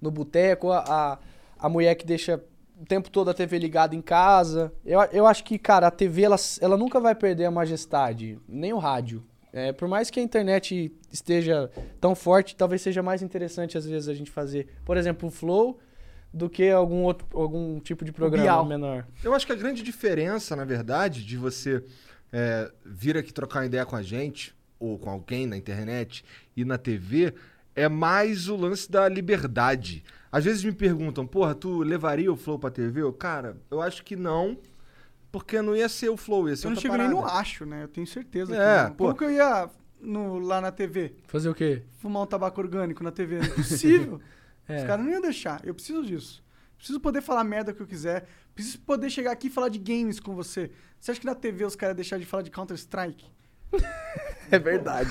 no boteco, a, a, a mulher que deixa o tempo todo a TV ligada em casa. Eu, eu acho que, cara, a TV ela, ela nunca vai perder a majestade, nem o rádio. É, por mais que a internet esteja tão forte, talvez seja mais interessante às vezes a gente fazer, por exemplo, o Flow do que algum outro algum tipo de programa Bial. menor. Eu acho que a grande diferença, na verdade, de você é, vir aqui trocar uma ideia com a gente, ou com alguém na internet e na TV, é mais o lance da liberdade. Às vezes me perguntam, porra, tu levaria o Flow pra TV? Eu, cara, eu acho que não, porque não ia ser o Flow, ia ser Eu não chego nem no acho, né? Eu tenho certeza É, que não. pô. Como que eu ia no- lá na TV Fazer o quê? fumar um tabaco orgânico na TV? Não é possível. É. Os caras não iam deixar. Eu preciso disso. Preciso poder falar a merda que eu quiser. Preciso poder chegar aqui e falar de games com você. Você acha que na TV os caras iam deixar de falar de Counter-Strike? É verdade.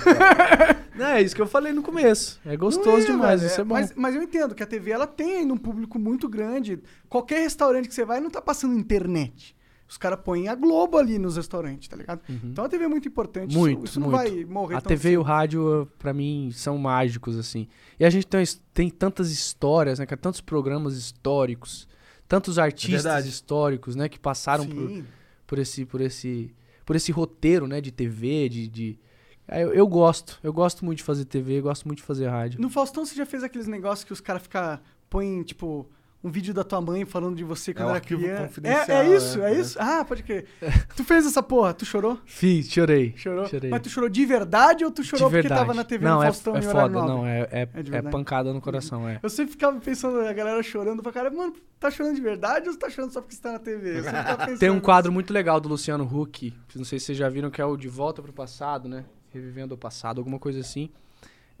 Não, é isso que eu falei no começo. É gostoso demais, velho. isso é bom. Mas, mas eu entendo que a TV ela tem ainda um público muito grande. Qualquer restaurante que você vai não tá passando internet. Os caras põem a Globo ali nos restaurantes, tá ligado? Então a TV é muito importante. Isso- Uhum. Muito, isso, não muito. vai morrer A TV e o rádio, pra mim, são mágicos, assim. E a gente tem, tem tantas histórias, né, cara? Tantos programas históricos, tantos artistas verdade. históricos, né? Que passaram por, por esse, por esse, por esse roteiro, né? De TV, de... de... Eu, eu gosto, eu gosto muito de fazer TV, eu gosto muito de fazer rádio. No Faustão você já fez aqueles negócios que os caras ficam. põem, tipo, um vídeo da tua mãe falando de você quando era arquivo criança. confidencial, É, é isso, é, é, é. isso. Ah, pode crer. tu fez essa porra, tu chorou? Fiz, chorei. Chorou? Chorei. Mas tu chorou de verdade ou tu chorou porque tava na TV não, no é, Faustão é horário foda, não, é, é, É é pancada no coração, é. Eu sempre ficava pensando, a galera chorando pra cara, mano, tá chorando de verdade ou você tá chorando só porque você tá na TV? Tem um quadro muito legal do Luciano Huck, não sei se vocês já viram, que é o De Volta pro Passado, né? Revivendo o Passado, alguma coisa assim.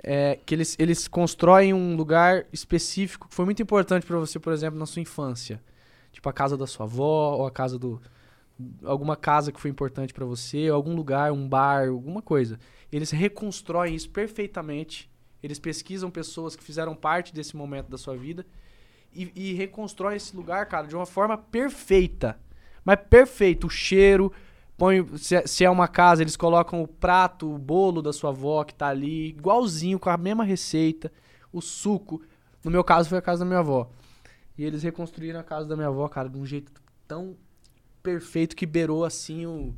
É, que eles, eles constroem um lugar específico que foi muito importante pra você, por exemplo, na sua infância. Tipo a casa da sua avó, ou a casa do. Alguma casa que foi importante pra você, algum lugar, um bar, alguma coisa. Eles reconstroem isso perfeitamente. Eles pesquisam pessoas que fizeram parte desse momento da sua vida e, e reconstroem esse lugar, cara, de uma forma perfeita. Mas perfeito. O cheiro, põe, se, é- se é uma casa, eles colocam o prato, o bolo da sua avó que tá ali, igualzinho, com a mesma receita, o suco. No meu caso, foi a casa da minha avó. E eles reconstruíram a casa da minha avó, cara, de um jeito tão perfeito que beirou, assim, o,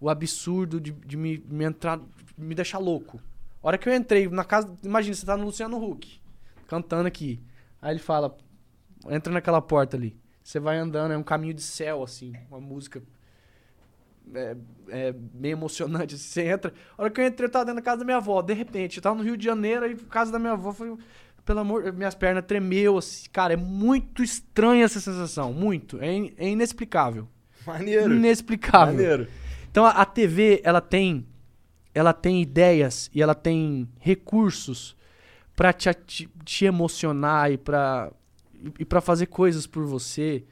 o absurdo de, de me, me entrar, me deixar louco. A hora que eu entrei na casa, imagina, você tá no Luciano Huck, cantando aqui. Aí ele fala, entra naquela porta ali. Você vai andando, é um caminho de céu, assim, uma música é, é bem emocionante. assim, Você entra. A hora que eu entrei, eu tava dentro da casa da minha avó. De repente, eu tava no Rio de Janeiro, aí a casa da minha avó foi. Pelo amor, minhas pernas tremeu, assim. Cara, é muito estranha essa sensação. Muito. É, in- é inexplicável. Maneiro. Inexplicável. Maneiro. Então a, a TV, ela tem ela tem ideias e ela tem recursos pra te, ati- te emocionar e pra e, e para fazer coisas por você,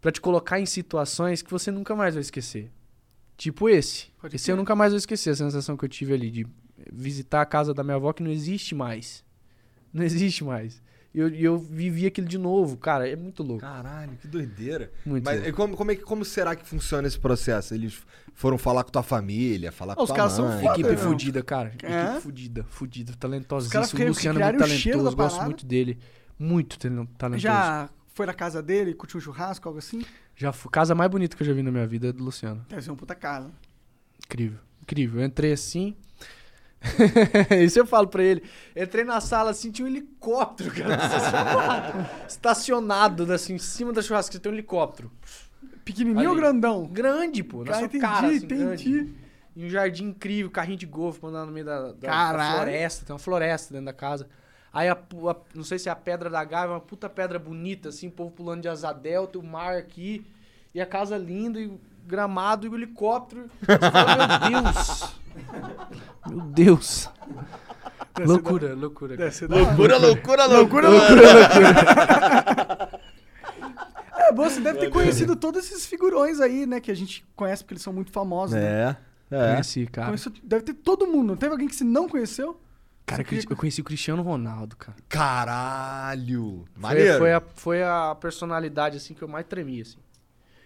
pra te colocar em situações que você nunca mais vai esquecer. Tipo esse. Pode esse crer. eu nunca mais vou esquecer a sensação que eu tive ali de visitar a casa da minha avó que não existe mais. Não existe mais. E eu, eu vivi aquilo de novo, cara, é muito louco. Caralho, que doideira. Muito Mas louco. e como, como, é como será que funciona esse processo? Eles foram falar com tua família, falar com Os tua caras são mãe? foda, Equipe meu. fudida, cara. É? Equipe fudida, fudida, Os caras talentosíssimo. O Luciano é muito talentoso, gosto muito dele. Muito talen- talentoso. Já foi na casa dele, curtiu um churrasco, algo assim? Já fui, casa mais bonita que eu já vi na minha vida é do Luciano. Deve ser uma puta casa. Incrível, incrível. Eu entrei assim. Isso eu falo pra ele. Entrei na sala assim, tinha um helicóptero, cara. estacionado- Estacionado, assim, em cima da churrasqueira tem um helicóptero. Pequenininho ou Ali. grandão? Grande, pô. Na Cara, entendi, cara, assim, entendi. grande. E um jardim incrível, carrinho de golfe andar no meio da, da- da floresta. Tem uma floresta dentro da casa. Aí, a, a- não sei se é a Pedra da Gávea, uma puta pedra bonita, assim, o povo pulando de asa delta, o mar aqui. E a casa linda, e o gramado, e o helicóptero. Fala, meu Deus! Meu Deus! loucura, loucura. da hora. Loucura, loucura, loucura, É, bom, você deve ter conhecido todos esses figurões aí, né? Que a gente conhece porque eles são muito famosos. né? É, é. Conheci, cara. Deve ter todo mundo. Não teve alguém que você não conheceu? Cara, Você eu conheci o Cristiano Ronaldo, cara. Caralho. Foi, Maneiro. foi, a, foi a personalidade, assim, que eu mais tremi, assim.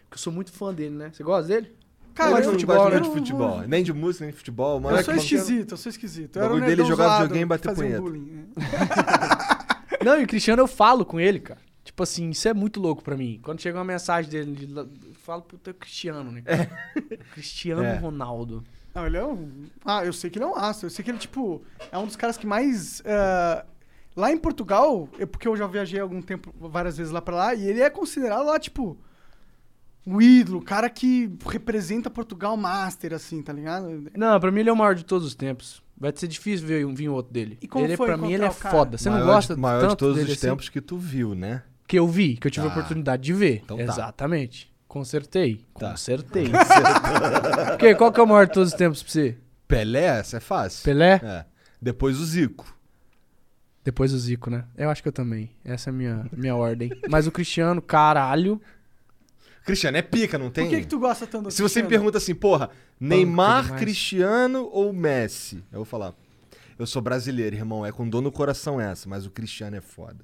Porque eu sou muito fã dele, né? Você gosta dele? Cara, eu eu não futebol, gosto né? muito de futebol. Nem de música, nem de futebol. Mas Eu sou esquisito, eu sou esquisito. Eu O um bagulho dele é zoado, videogame e bater um punheta. bullying, né? Não, e o Cristiano eu falo com ele, cara. Tipo assim, isso é muito louco pra mim. Quando chega uma mensagem dele, eu falo, puta, é o Cristiano, né? Cristiano É. Ronaldo. Não, ele é um. Ah, eu sei que ele é um astro. Eu sei que ele, tipo, é um dos caras que mais. eh, Lá em Portugal, é porque eu já viajei algum tempo, várias vezes lá pra lá, e ele é considerado lá, tipo. Um ídolo, o cara que representa Portugal Master, assim, tá ligado? Não, pra mim ele é o maior de todos os tempos. Vai ser difícil ver um, vir outro dele. E como ele, foi pra mim, ele é foda. Você não maior gosta de, maior tanto de todos dele os assim? tempos que tu viu, né? Que eu vi, que eu tive a Tá. oportunidade de ver. Então tá. Consertei. Tá. Consertei. Porque qual que é o maior de todos os tempos pra você? Pelé, essa é fácil. Pelé? É. Depois o Zico. Depois o Zico, né? Eu acho que eu também. Essa é a minha, minha ordem. Mas o Cristiano, caralho. Cristiano é pica, não tem? Por que, que tu gosta tanto do Se você me pergunta assim, porra, Neymar. Cristiano ou Messi? Eu vou falar, eu sou brasileiro, irmão, é com dor no coração essa, mas o Cristiano é foda.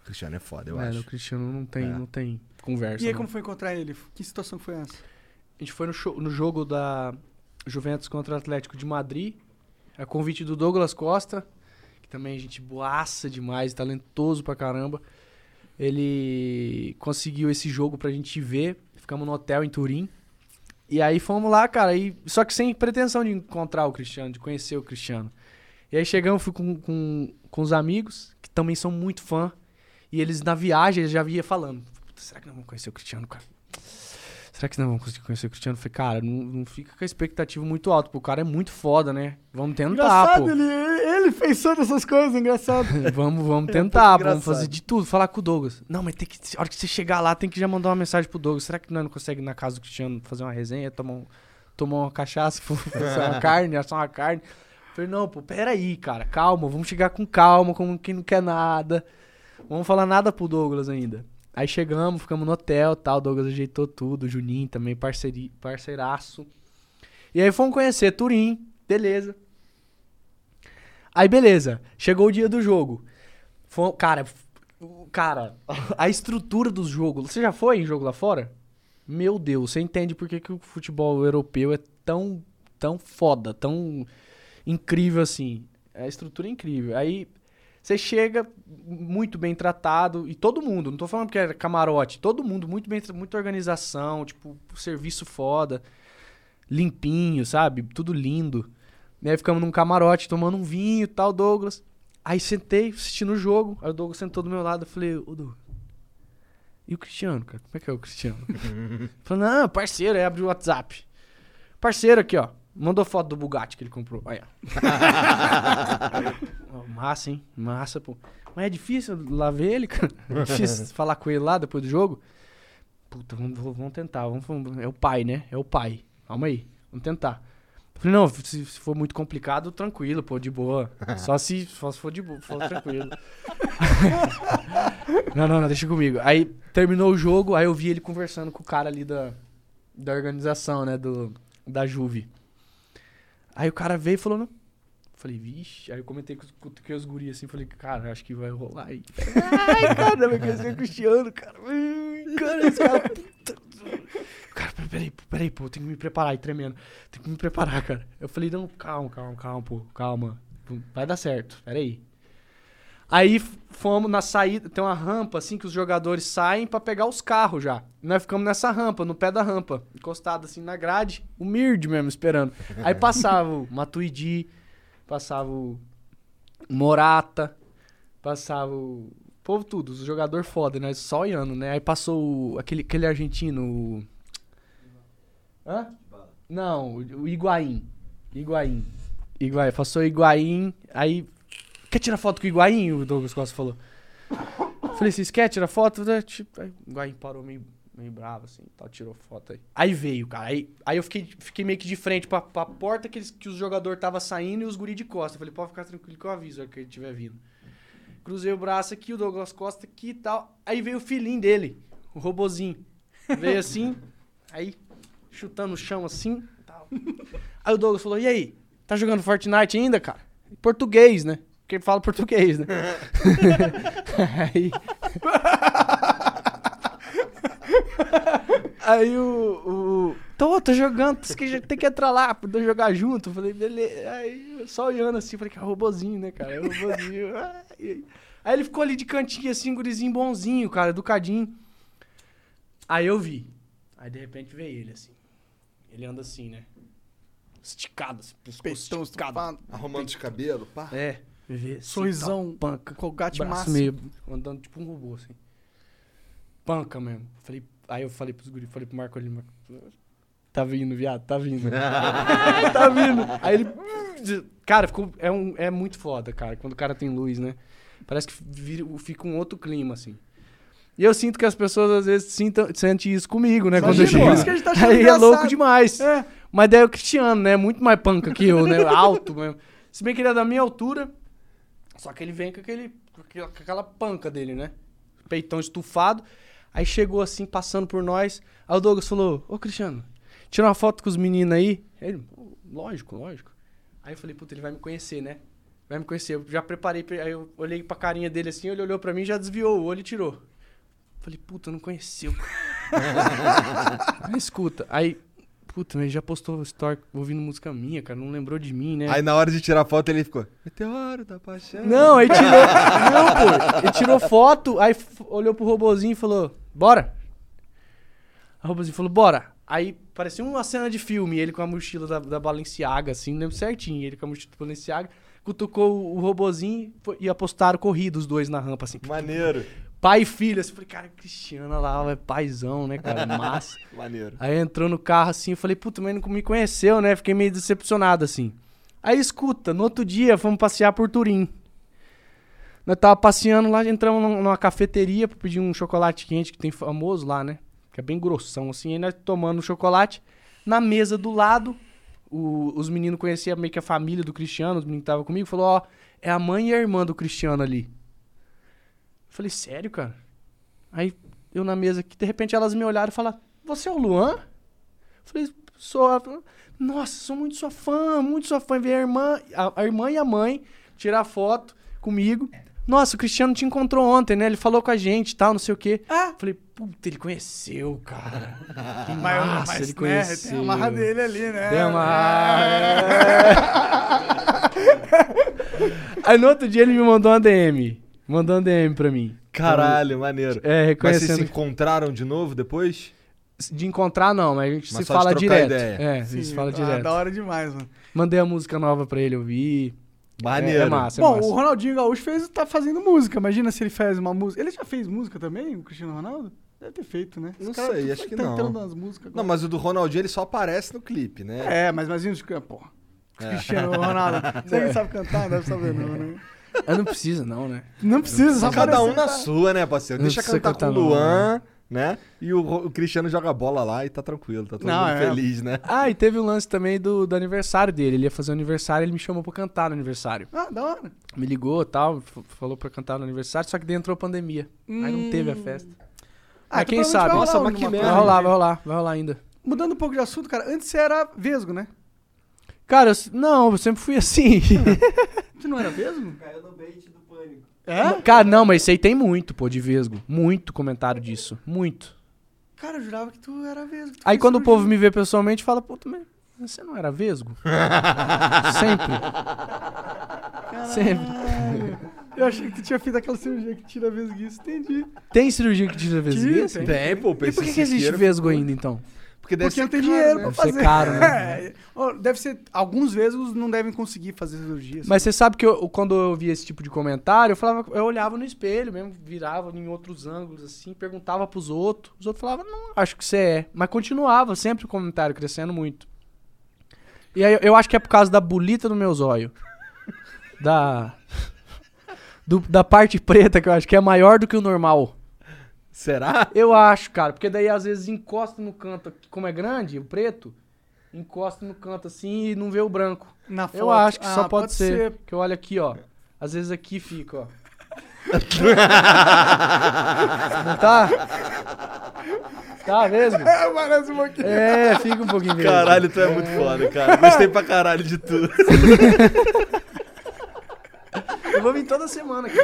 O Cristiano é foda, eu Mano, acho. o Cristiano não tem, É. não tem conversa. E aí, não. como foi encontrar ele? Que situação foi essa? A gente foi no, show- no jogo da Juventus contra o Atlético de Madrid. A convite do Douglas Costa, que também é gente boaça demais, talentoso pra caramba. Ele conseguiu esse jogo pra gente ver. Ficamos no hotel em Turim. E aí fomos lá, cara. E, só que sem pretensão de encontrar o Cristiano, de conhecer o Cristiano. E aí chegamos, fui com, com, com os amigos, que também são muito fã. E eles na viagem eles já via falando: "Puta, será que nós vamos conhecer o Cristiano, cara? Será que nós vamos conseguir conhecer o Cristiano? Eu falei, cara, não, não fica com a expectativa muito alta, porque o cara é muito foda, né? Vamos tentar, engraçado, pô. ele, ele fez todas essas coisas, engraçado. Vamos, vamos tentar, vamos engraçado. fazer de tudo, falar com o Douglas. Não, mas tem que. A hora que você chegar lá, tem que já mandar uma mensagem pro Douglas. Será que nós não consegue ir na casa do Cristiano fazer uma resenha, tomar, um, tomar uma cachaça, fazer uma carne, assar uma carne? Eu falei, não, pô, peraí, cara, calma, vamos chegar com calma, como quem não quer nada. Vamos falar nada pro Douglas ainda. Aí chegamos, ficamos no hotel tal, o Douglas ajeitou tudo, o Juninho também, parceiri, parceiraço. E aí fomos conhecer Turim, beleza. Aí beleza, chegou o dia do jogo. Cara, cara, a estrutura dos jogos. Você já foi em jogo lá fora? Meu Deus, você entende por que, que o futebol europeu é tão, tão foda, tão incrível assim. A estrutura é incrível. Aí você chega muito bem tratado, e todo mundo, não tô falando porque era camarote, todo mundo muito bem, muita organização, tipo, serviço foda, limpinho, sabe? Tudo lindo. E aí ficamos num camarote tomando um vinho e tal, Douglas. Aí sentei, assistindo o jogo, aí o Douglas sentou do meu lado, eu falei, ô Douglas, e o Cristiano, cara? Como é que é o Cristiano? Falei, não, parceiro, aí abre o WhatsApp. Parceiro aqui, ó. Mandou foto do Bugatti que ele comprou. Ó, Massa, hein? Massa, pô. Mas é difícil lá ver ele, cara. É difícil falar com ele lá depois do jogo. Puta, vamos, vamos tentar. Vamos, vamos- é o pai, né? É o pai. Calma aí. Vamos tentar. Eu Falei, não, se, se for muito complicado, tranquilo, pô, de boa. Só se, só se for de boa, for tranquilo. não, não, não, deixa comigo. Aí terminou o jogo, aí eu vi ele conversando com o cara ali da, da organização, né? Do, da Juve. Aí o cara veio e falou, não. Falei, vixe. Aí eu comentei com, os- com, com os guris assim, falei, cara, acho que vai rolar aí. Ai, cara, vai conhecer o Cristiano, cara. Cara, esse cara. puta. Cara, peraí, peraí, pô, tem que me preparar aí, tremendo. Tem que me preparar, cara. Eu falei, não, calma, calma, calma, pô, calma. Vai dar certo, peraí. Aí fomos na saída, tem uma rampa assim que os jogadores saem pra pegar os carros já. Nós ficamos nessa rampa, no pé da rampa, encostado assim na grade, o Mird mesmo esperando. Aí passava o Matuidi, passava o Morata, passava o povo tudo, os jogador foda, né? Só olhando, né? Aí passou o- aquele, aquele argentino, o... Hã? Não, o o Higuaín. Higuaín. Higuaín. Passou o Higuaín, aí... Quer tirar foto com o Higuaín? O Douglas Costa falou. Falei, vocês querem tirar foto? Né, Tipo, aí o Higuaín parou meio, meio bravo, assim, tal, tirou foto aí. Aí veio, cara. Aí, aí eu fiquei, fiquei meio que de frente pra, pra porta que, eles, que os jogadores tava saindo e os guri de costa. Eu falei, pode ficar tranquilo que eu aviso a hora que ele estiver vindo. Cruzei o braço aqui, o Douglas Costa aqui e tal. Aí veio o filhinho dele, o robozinho. Veio assim, aí chutando o chão assim. Tal. Aí o Douglas falou: E aí? Tá jogando Fortnite ainda, cara? Português, né? Porque fala português, né? aí. Aí o. o tô, tô jogando, que tem que entrar lá, pra jogar junto. Falei, beleza. Aí só olhando assim, falei que é robozinho, né, cara? É robozinho. Aí ele ficou ali de cantinho assim, gurizinho bonzinho, cara, educadinho. Aí eu vi. Aí de repente veio ele assim. Ele anda assim, né? Esticado, assim, pescoço Peitão esticado. Arrumando os cabelos, pá. É, vê assim, sorrisão, tal, panca. colgate braço máximo. meio andando tipo um robô, assim. Panca mesmo. Falei, aí eu falei pros guri, falei pro Marco ali, Marco, tá vindo, viado, tá vindo. tá vindo. Aí ele, cara, ficou, é, um, é muito foda, cara, quando o cara tem luz, né? Parece que vira, fica um outro clima, assim. E eu sinto que as pessoas às vezes sintam, sentem isso comigo, né? quando eu Imagina, chego. por isso que a gente tá achando Aí é engraçado. louco demais. É. Mas daí é o Cristiano, né? Muito mais panca que eu, né? Alto mesmo. Se bem que ele é da minha altura, só que ele vem com, aquele, com aquela- com aquela panca dele, né? Peitão estufado. Aí chegou assim, passando por nós. Aí o Douglas falou: Ô Cristiano, tira uma foto com os meninos aí. Ele, "Pô, lógico, lógico. Aí eu falei: Puta, ele vai me conhecer, né? Vai me conhecer. Eu já preparei. pra- Aí eu olhei pra carinha dele assim, ele olhou pra mim, já desviou o olho e tirou. Falei: Puta, não conheceu. aí escuta. Aí, puta, mas ele já postou story ouvindo música minha, cara. Não lembrou de mim, né? Aí na hora de tirar foto ele ficou. Meteoro da paixão. Não, aí tirou. não, pô. Ele tirou foto, aí olhou pro robozinho e falou: Bora. O robozinho falou: Bora. Aí parecia uma cena de filme, ele com a mochila da, da Balenciaga, assim, lembro certinho. Ele com a mochila da Balenciaga, cutucou o, o robozinho foi- e apostaram corrida os dois na rampa, assim. Maneiro. Pai e filho, assim. Falei, cara, Cristiano lá, é paizão, né, cara? Massa. Maneiro. Aí entrou no carro assim, eu falei, puta, mas não me conheceu, né? Fiquei meio decepcionado assim. Aí escuta, no outro dia fomos passear por Turim. Nós tava passeando lá, entramos num- numa cafeteria pra pedir um chocolate quente que tem famoso lá, né? Que é bem grossão assim. Aí nós tomando o chocolate. Na mesa do lado, o- os meninos conheciam meio que a família do Cristiano, os meninos que estavam comigo, falou, ó, é a mãe e a irmã do Cristiano ali. Eu falei, sério, cara? Aí eu na mesa aqui, de repente elas me olharam e falaram: Você é o Luan? Eu falei: Sou. Nossa, sou muito sua fã, muito sua fã. Veio a irmã, a, a irmã e a mãe tirar foto comigo. Nossa, o Cristiano te encontrou ontem, né? Ele falou com a gente e tal, não sei o quê. Ah. Falei, puta, ele conheceu, cara. Que Mas, massa, mas, ele né, conheceu. tem a marra dele ali, né? Tem uma... Aí no outro dia ele me mandou uma DM. Mandou uma DM pra mim. Caralho, maneiro. É, Mas vocês se reconhecendo. encontraram de novo depois? De encontrar não, mas a gente Mas se fala direto. ideia. É, a Sim, gente se fala ah, direto. Da hora demais, mano. Mandei a música nova pra ele ouvir. Maneiro. É, é massa, é Bom, massa. o Ronaldinho Gaúcho fez, tá fazendo música. Imagina se ele faz uma música. Ele já fez música também, o Cristiano Ronaldo? Deve ter feito, né? Não cara sei, acho que não. nas músicas Não, agora. mas o do Ronaldinho ele só aparece no clipe, né? É, mas imagina os caras, porra. É. Cristiano Ronaldo. Você que sabe cantar, não deve saber não, né? Eu não precisa não, né? Não precisa, só Cada um na tá? sua, né, parceiro? Não Deixa precisa cantar com cantar, o não, Luan, né? E o, o Cristiano joga bola lá e tá tranquilo, tá todo Não, mundo é. feliz, né? Ah, e teve o lance também do, do aniversário dele. Ele ia fazer o aniversário, ele me chamou pra cantar no aniversário. Ah, da hora. Me ligou e tal, falou pra cantar no aniversário, só que daí entrou a pandemia. Aí não teve a Hum. festa. Ah, Mas então quem sabe? vai Nossa, rolar mas que merda. Vai rolar, vai rolar, vai rolar ainda. Mudando um pouco de assunto, cara, antes você era vesgo, né? Cara, eu não, eu sempre fui assim. Você não era vesgo? Caiu no bait. É? Cara, não, mas isso aí tem muito, pô, de vesgo. Muito comentário disso. Muito. Cara, eu jurava que tu era vesgo. tu Aí quando o povo me vê pessoalmente, fala, pô, mas você não era vesgo? sempre. Sempre. Caralho. Eu achei que tu tinha feito aquela cirurgia que tira vesguice. Entendi. Tem cirurgia que tira vesguice? Tem. Tem, pô, E por que, que existe vesgo ainda, então? Porque deve Porque não tem caro, dinheiro né? pra Deve ser fazer. caro, né? É. Deve ser. Alguns vesgos não devem conseguir fazer cirurgia. Mas você sabe que eu- quando eu via esse tipo de comentário, eu falava, eu olhava no espelho mesmo, virava em outros ângulos assim, perguntava pros outros. Os outros falavam, não, acho que você é. Mas continuava sempre o comentário crescendo muito. E aí eu- eu acho que é por causa da bolita do meu zóio. Da. do- da parte preta, que eu acho que é maior do que o normal. Será? Eu acho, cara, porque daí às vezes encosta no canto, como é grande, o preto, encosta no canto assim e não vê o branco. Na Eu foto. acho que Ah, só pode, ser. Que eu olho aqui, ó. Às vezes aqui fica, ó. Não tá? Tá mesmo? É, parece um pouquinho. É, fica um pouquinho mesmo. Caralho, tu é muito foda, cara. Gostei pra caralho de tudo. Eu vou vir toda semana aqui.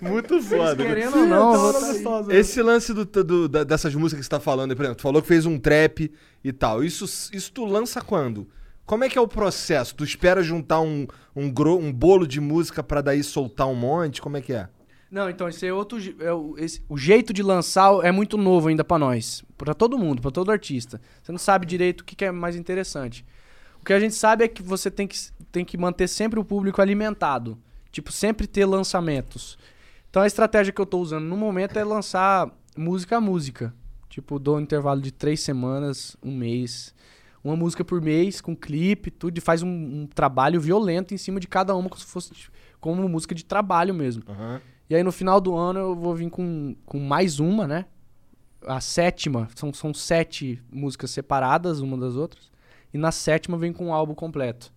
Muito foda. Querendo ou não, Então tá aí. gostosa. Esse lance do, do- da- dessas músicas que você tá falando, por exemplo, tu falou que fez um trap e tal. Isso, isso tu lança quando? Como é que é o processo? Tu espera juntar um, um, gro- um bolo de música pra daí soltar um monte? Como é que é? Não, então, esse é outro. É o, esse- o jeito de lançar é muito novo ainda pra nós. Pra todo mundo, pra todo artista. Você não sabe direito o que, que é mais interessante. O que a gente sabe é que você tem que, tem que manter sempre o público alimentado. Tipo, sempre ter lançamentos. Então a estratégia que eu tô usando no momento é lançar música a música. Tipo, dou um intervalo de três semanas, um mês. Uma música por mês, com clipe, tudo, e faz um, um trabalho violento em cima de cada uma, como se fosse tipo, como música de trabalho mesmo. E aí no final do ano eu vou vir com, com mais uma, né? A sétima. São, são sete músicas separadas uma das outras. E na sétima vem com um álbum completo.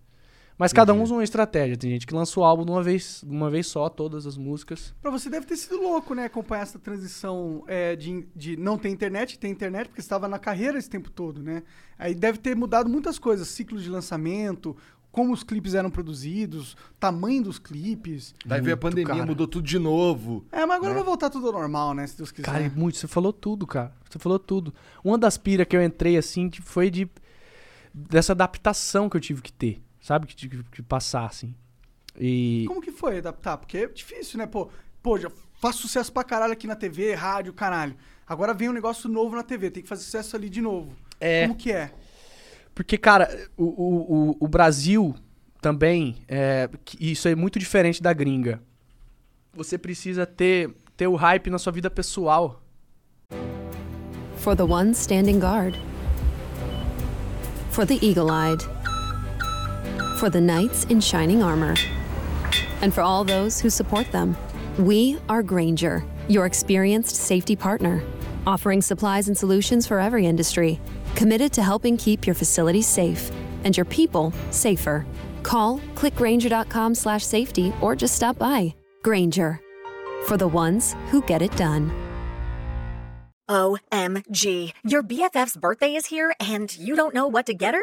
Mas cada um usa uma estratégia. Tem gente que lança o álbum de uma vez, de uma vez só, todas as músicas. Pra você deve ter sido louco, né? Acompanhar essa transição é, de, de não ter internet, ter internet, porque você estava na carreira esse tempo todo, né? Aí deve ter mudado muitas coisas, ciclos de lançamento, como os clipes eram produzidos, tamanho dos clipes. Daí veio a pandemia, cara. mudou tudo de novo. É, mas agora vai voltar tudo ao normal, né? Se Deus quiser. Cara, é muito. Você falou tudo, cara. Você falou tudo. Uma das piras que eu entrei, assim, que foi de. dessa adaptação que eu tive que ter. Sabe? Que tive que passar, assim. E. Como que foi adaptar? Porque é difícil, né? Pô, pô, já faz sucesso pra caralho aqui na TV, rádio, caralho. Agora vem um negócio novo na TV, tem que fazer sucesso ali de novo. É. Como que é? Porque, cara, o, o, o, o Brasil também, é, que isso é muito diferente da gringa. Você precisa ter, ter o hype na sua vida pessoal. For the ones standing guard, for the eagle eyed, for the knights in shining armor, and for all those who support them. We are Granger, your experienced safety partner, offering supplies and solutions for every industry, committed to helping keep your facilities safe and your people safer. Call clickgranger.com slash safety or just stop by. Granger, for the ones who get it done. OMG. Your BFF's birthday is here and you don't know what to get her?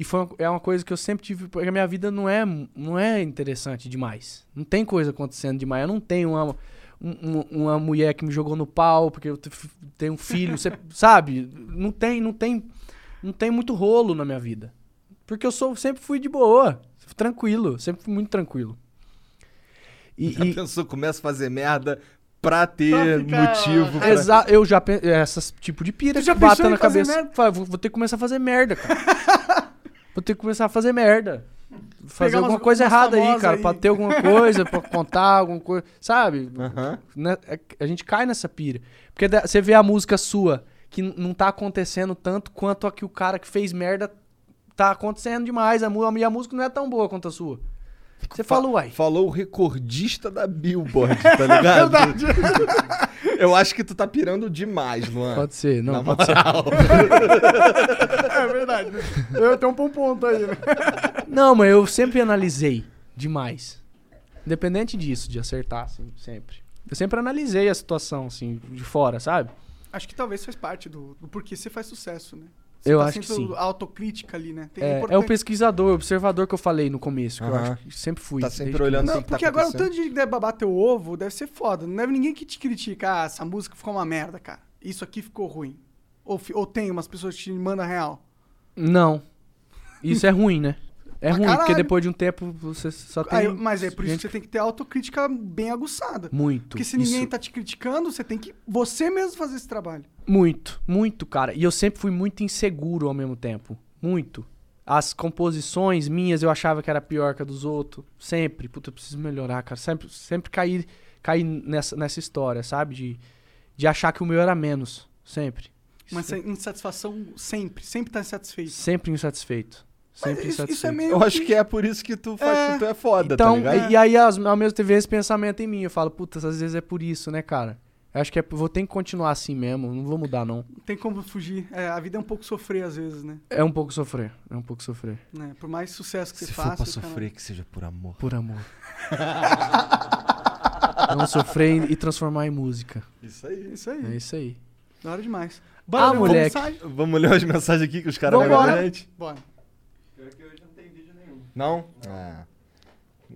E foi uma, é uma coisa que eu sempre tive, porque a minha vida não é, não é interessante demais. Não tem coisa acontecendo demais. Eu não tenho uma, um- um- uma mulher que me jogou no pau porque eu te- tenho um filho, você, sabe? Não tem, não tem, não tem muito rolo na minha vida. Porque eu sou, sempre fui de boa, tranquilo, sempre fui muito tranquilo. E, Já e- pensou, começa a fazer merda pra ter Pra ficar- motivo. Pra... Exa eu já pensei, essas tipo de pira Tu já que bata na cabeça. merda? Fala, vou, vou ter que começar a fazer merda, cara. vou ter que começar a fazer merda. Fazer Pegar alguma umas- coisa umas errada aí, cara. aí. Pra ter alguma coisa, pra contar alguma coisa. Sabe? É- A gente cai nessa pira. Porque você vê a música sua que não tá acontecendo tanto quanto a que o cara que fez merda tá acontecendo demais. A, minha música não é tão boa quanto a sua. Você Fa- fala, uai. Falou o recordista da Billboard, tá ligado? Eu acho que tu tá pirando demais, Luan. Pode ser, não, Na pode ser. moral. É verdade. Eu tenho um ponto aí, né? Não, mas eu sempre analisei demais. Independente disso, de acertar, assim, sempre. Eu sempre analisei a situação, assim, de fora, sabe? Acho que talvez faz parte do, do porquê você faz sucesso, né? Eu tá acho que sempre sim. autocrítica ali, né? Tem- É, é o importante- pesquisador, o observador que eu falei no começo, que eu Aham. acho que sempre fui. Tá sempre olhando. Não, que tá porque agora o tanto de gente que deve babar teu ovo deve ser foda. Não deve ninguém que te critica. Ah, essa música ficou uma merda, cara. Isso aqui ficou ruim. Ou, fi- ou tem umas pessoas que te mandam real. Não. Isso é ruim, né? É ruim, porque caralho. depois de um tempo você só tem. Aí, mas é por isso que você tem que ter autocrítica bem aguçada. Muito. Porque se ninguém isso- tá te criticando, você tem que você mesmo fazer esse trabalho. Muito, muito, cara. E eu sempre fui muito inseguro ao mesmo tempo. Muito. As composições minhas eu achava que era pior que a dos outros. Sempre. Puta, eu preciso melhorar, cara. Sempre, sempre caí, caí nessa, nessa história, sabe? De, de achar que o meu era menos. Sempre. Mas essa insatisfação sempre, sempre tá insatisfeito. Sempre insatisfeito. Sempre isso, insatisfeito. isso é meio Eu acho que é por isso que tu faz É. que tu é foda, Então, tá ligado? e, e aí as- ao mesmo tempo vem esse pensamento em mim. Eu falo, puta, às vezes é por isso, né, cara? Eu acho que é, vou ter que continuar assim mesmo. Não vou mudar, não. Não tem como fugir. É, a vida é um pouco sofrer às vezes, né? É um pouco sofrer. É um pouco sofrer. Né? Por mais sucesso que Se você for faça. pra o cara- sofrer, que seja por amor. Por amor. Não sofrer e transformar em música. Isso aí. Isso aí. É isso aí. Da hora demais. Ah, ler uma moleque. mensagem? Vamos ler as mensagens aqui que os caras mandaram pra gente? Bora. Não? Ah.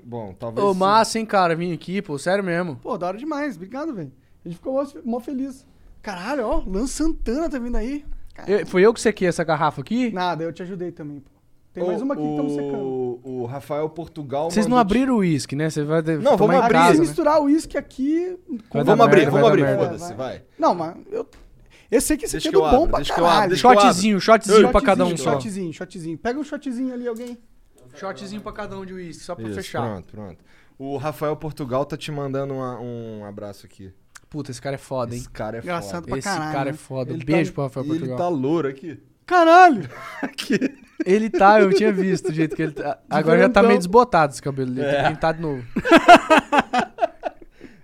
Bom, talvez. Ô, sim. massa, hein, cara, vim aqui, pô, sério mesmo. Pô, da hora demais. Obrigado, velho. A gente ficou mó, mó feliz. Caralho, ó, Lan Santana tá vindo aí. Eu- foi eu que sequei essa garrafa aqui? Nada, eu te ajudei também, pô. Tem Ô, mais uma aqui que estamos secando. o, o Rafael Portugal. Vocês não abriram o uísque, né? Você vai de- Não, tomar vamos abrir. casa, Se né? misturar o uísque aqui. com- Vai Vamos abrir, merda, vamos vai abrir, foda-se, vai. Não, mas eu. Eu sei que esse aqui é que do eu bom abro, pra deixa eu caralho. eu abro. Shotzinho, shotzinho pra cada um Shotzinho, só. Shotzinho, shotzinho. Pega um shotzinho ali, alguém. Shotzinho pra cada um de uísque, só pra Isso, fechar. Pronto, pronto. O Rafael Portugal tá te mandando uma- um abraço aqui. Puta, esse cara é foda, hein? Esse cara é Engraçado foda. pra Esse caralho, cara é né? foda. Ele Beijo tá, pro Rafael e Ele Portugal. tá louro aqui. Caralho! Aqui. Ele tá, eu tinha visto o jeito que ele tá. Agora já tá meio desbotado esse cabelo dele. Tem É. que pintar de novo.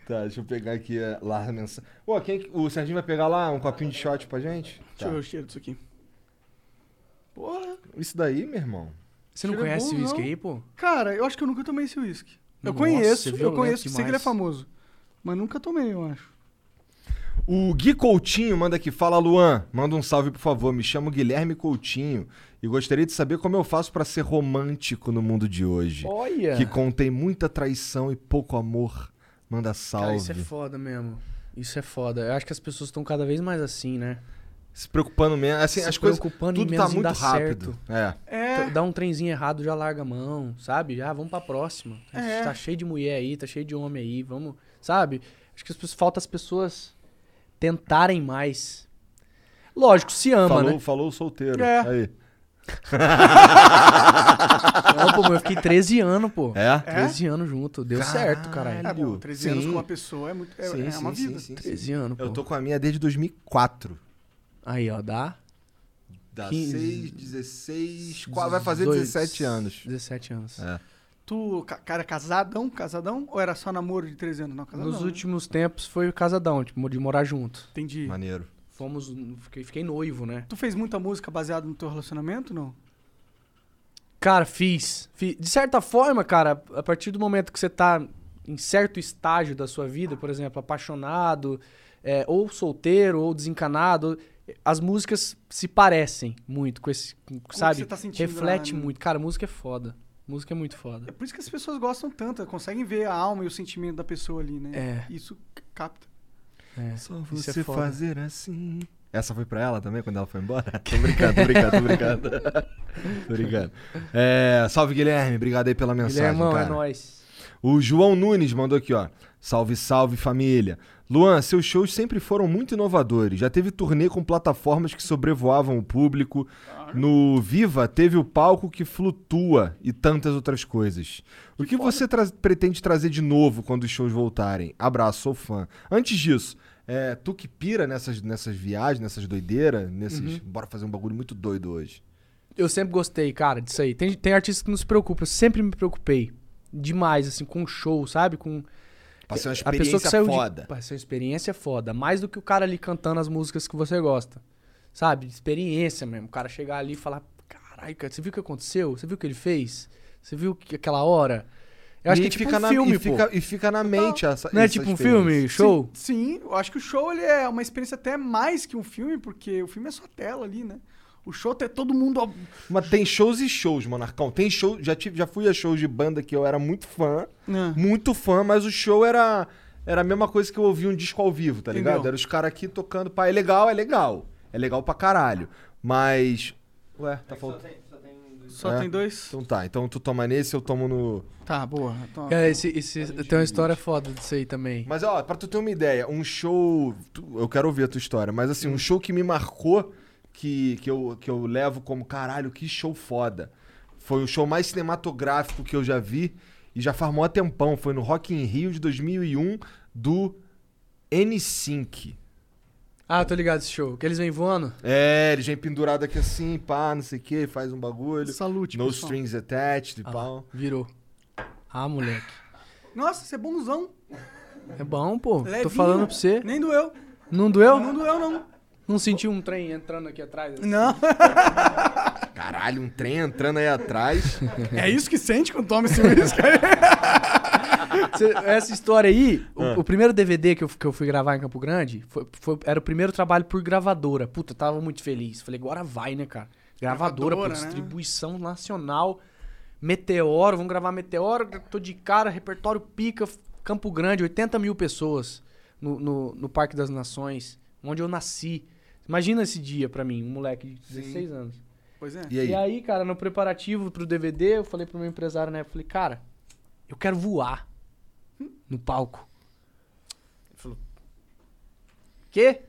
Tá, deixa eu pegar aqui é, lá a mensagem. Pô, quem, que- o Serginho vai pegar lá um copinho de shot pra gente? Deixa eu ver o cheiro disso aqui. Porra. Isso daí, meu irmão. Você não é conhece bom, o uísque não? aí, pô? Cara, eu acho que eu nunca tomei esse uísque. Eu conheço, é eu conheço, sei que ele é demais. famoso. Mas nunca tomei, eu acho. O Gui Coutinho manda aqui, fala Luan, manda um salve por favor, me chamo Guilherme Coutinho e gostaria de saber como eu faço pra ser romântico no mundo de hoje, Olha! que contém muita traição e pouco amor. Manda Cara, salve. isso é foda mesmo. Isso é foda. Eu acho que as pessoas estão cada vez mais assim, né? Se preocupando mesmo, assim, Se as coisas, preocupando tudo em tá muito rápido. É. É. Dá um trenzinho errado, já larga a mão, sabe? Já vamos pra próxima. É. Tá cheio de mulher aí, tá cheio de homem aí, vamos. Sabe? Acho que as pessoas, falta as pessoas tentarem mais. Lógico, se ama, falou, né? falou o solteiro. É. Aí. Não, pô, eu fiquei 13 anos, pô. É? 13 anos junto. Deu certo, caralho. É bom, 13 anos Sim. com uma pessoa é, muito, é, Sim, é uma sim, vida. sim, sim. 13 anos, pô. Eu tô com a minha desde 2004. Aí, ó, dá Dá 15, 6, 16. qual- Vai fazer 18, 17 anos. 17 anos. É. Tu, ca- cara, casadão, casadão? Ou era só namoro de 13 anos? Não, casadão. Nos né? últimos tempos foi casadão, tipo, de morar junto. Entendi. Maneiro. Fomos, fiquei, fiquei noivo, né? Tu fez muita música baseada no teu relacionamento, não? Cara, fiz, fiz. De certa forma, cara, a partir do momento que você tá em certo estágio da sua vida, por exemplo, apaixonado, é, ou solteiro, ou desencanado, as músicas se parecem muito com esse, com- sabe? você tá sentindo Reflete lá, né? muito. Cara, música é foda. Música é muito foda. É por isso que as pessoas gostam tanto, conseguem ver a alma e o sentimento da pessoa ali, né? É. Isso capta. É, Só isso é você foda. fazer assim. Essa foi pra ela também, quando ela foi embora? tô brincando, tô brincando, tô brincando. tô brincando. É, salve, Guilherme. Obrigado aí pela mensagem, Guilhermão, é cara. nóis. O João Nunes mandou aqui, ó. Salve, salve família. Luan, seus shows sempre foram muito inovadores. Já teve turnê com plataformas que sobrevoavam o público. No Viva teve o palco que flutua e tantas outras coisas. O que você tra- pretende trazer de novo quando os shows voltarem? Abraço, sou fã. Antes disso, é, tu que pira nessas, nessas viagens, nessas doideiras, nesses. Bora fazer um bagulho muito doido hoje. Eu sempre gostei, cara, disso aí. Tem, tem artistas que não se preocupam. Eu sempre me preocupei. Demais, assim, com show, sabe? Com. Ser uma a pessoa experiência que saiu foda. De... Ser uma experiência foda. Mais do que o cara ali cantando as músicas que você gosta. Sabe? Experiência mesmo. O cara chegar ali e falar: caralho, cara, você viu o que aconteceu? Você viu o que ele fez? Você viu que aquela hora? Eu acho E que é tipo fica um na, filme, e pô. fica, e fica na mente essa. Não é essa tipo um filme, show? Sim, sim, eu acho que o show ele é uma experiência até mais que um filme, porque o filme é só tela ali, né? O show tem todo mundo. Mas tem shows e shows, Monarcão. Tem show, já, tive, já fui a shows de banda que eu era muito fã, né? muito fã, mas o show era, era a mesma coisa que eu ouvia um disco ao vivo, tá ligado? Entendeu? Era os caras aqui tocando, pá, é legal, é legal. É legal pra caralho. Mas. Ué, tá faltando. Só É? tem dois? Então tá, então tu toma nesse, eu tomo no. Tá, boa. Então, Cara, esse, esse, tem uma história foda disso aí também. Mas ó, pra tu ter uma ideia, um show. tu- Eu quero ouvir a tua história, mas assim, um show que me marcou, que, que, eu, que eu levo como caralho, que show foda. Foi o show mais cinematográfico que eu já vi e já faz mó tempão. Foi no Rock in Rio de 2001 do N5. Ah, tô ligado esse show. Que eles vêm voando? É, ele vem pendurado aqui assim, pá, não sei o que, faz um bagulho. Salute, No pessoal. strings attached e Ah, pau. virou. Ah, moleque. Nossa, você é bonzão. É bom, pô. Tô Levinho. falando pra você. Nem doeu. Não doeu? Não doeu, não. Não sentiu um trem entrando aqui atrás? assim? Não. Caralho, um trem entrando aí atrás. É isso que sente quando toma esse uísque. Essa história aí, o, Ah. o primeiro DVD que eu, que eu fui gravar em Campo Grande foi, foi- era o primeiro trabalho por gravadora. Puta, eu tava muito feliz. Falei, agora vai, né, cara? Gravadora, pô, Gravadora, né? distribuição nacional. Meteoro, vamos gravar Meteoro. Tô de cara, repertório pica, Campo Grande, 80 mil pessoas no, no, no Parque das Nações, onde eu nasci. Imagina esse dia pra mim, um moleque de 16 anos. Pois é. E aí? E aí, cara, no preparativo pro DVD, eu falei pro meu empresário, né? Eu falei, cara, eu quero voar no palco. Ele falou, quê?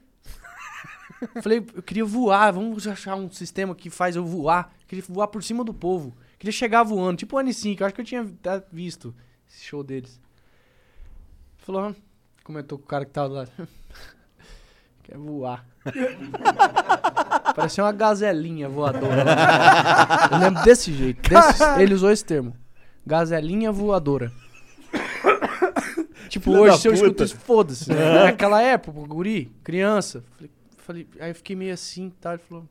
Eu falei, eu queria voar, vamos achar um sistema que faz eu voar. Eu queria voar por cima do povo. Eu queria chegar voando, tipo o N5, eu acho que eu tinha até visto esse show deles. Ele falou, comentou com o cara que tava lá. Quer voar. Parecia uma gazelinha voadora. Eu lembro desse jeito. desse- ele usou esse termo. Gazelinha voadora. tipo, Filha hoje se eu escuto isso, foda-se. Né? Naquela época, guri, criança. Falei, falei- aí eu fiquei meio assim, tá? Ele falou,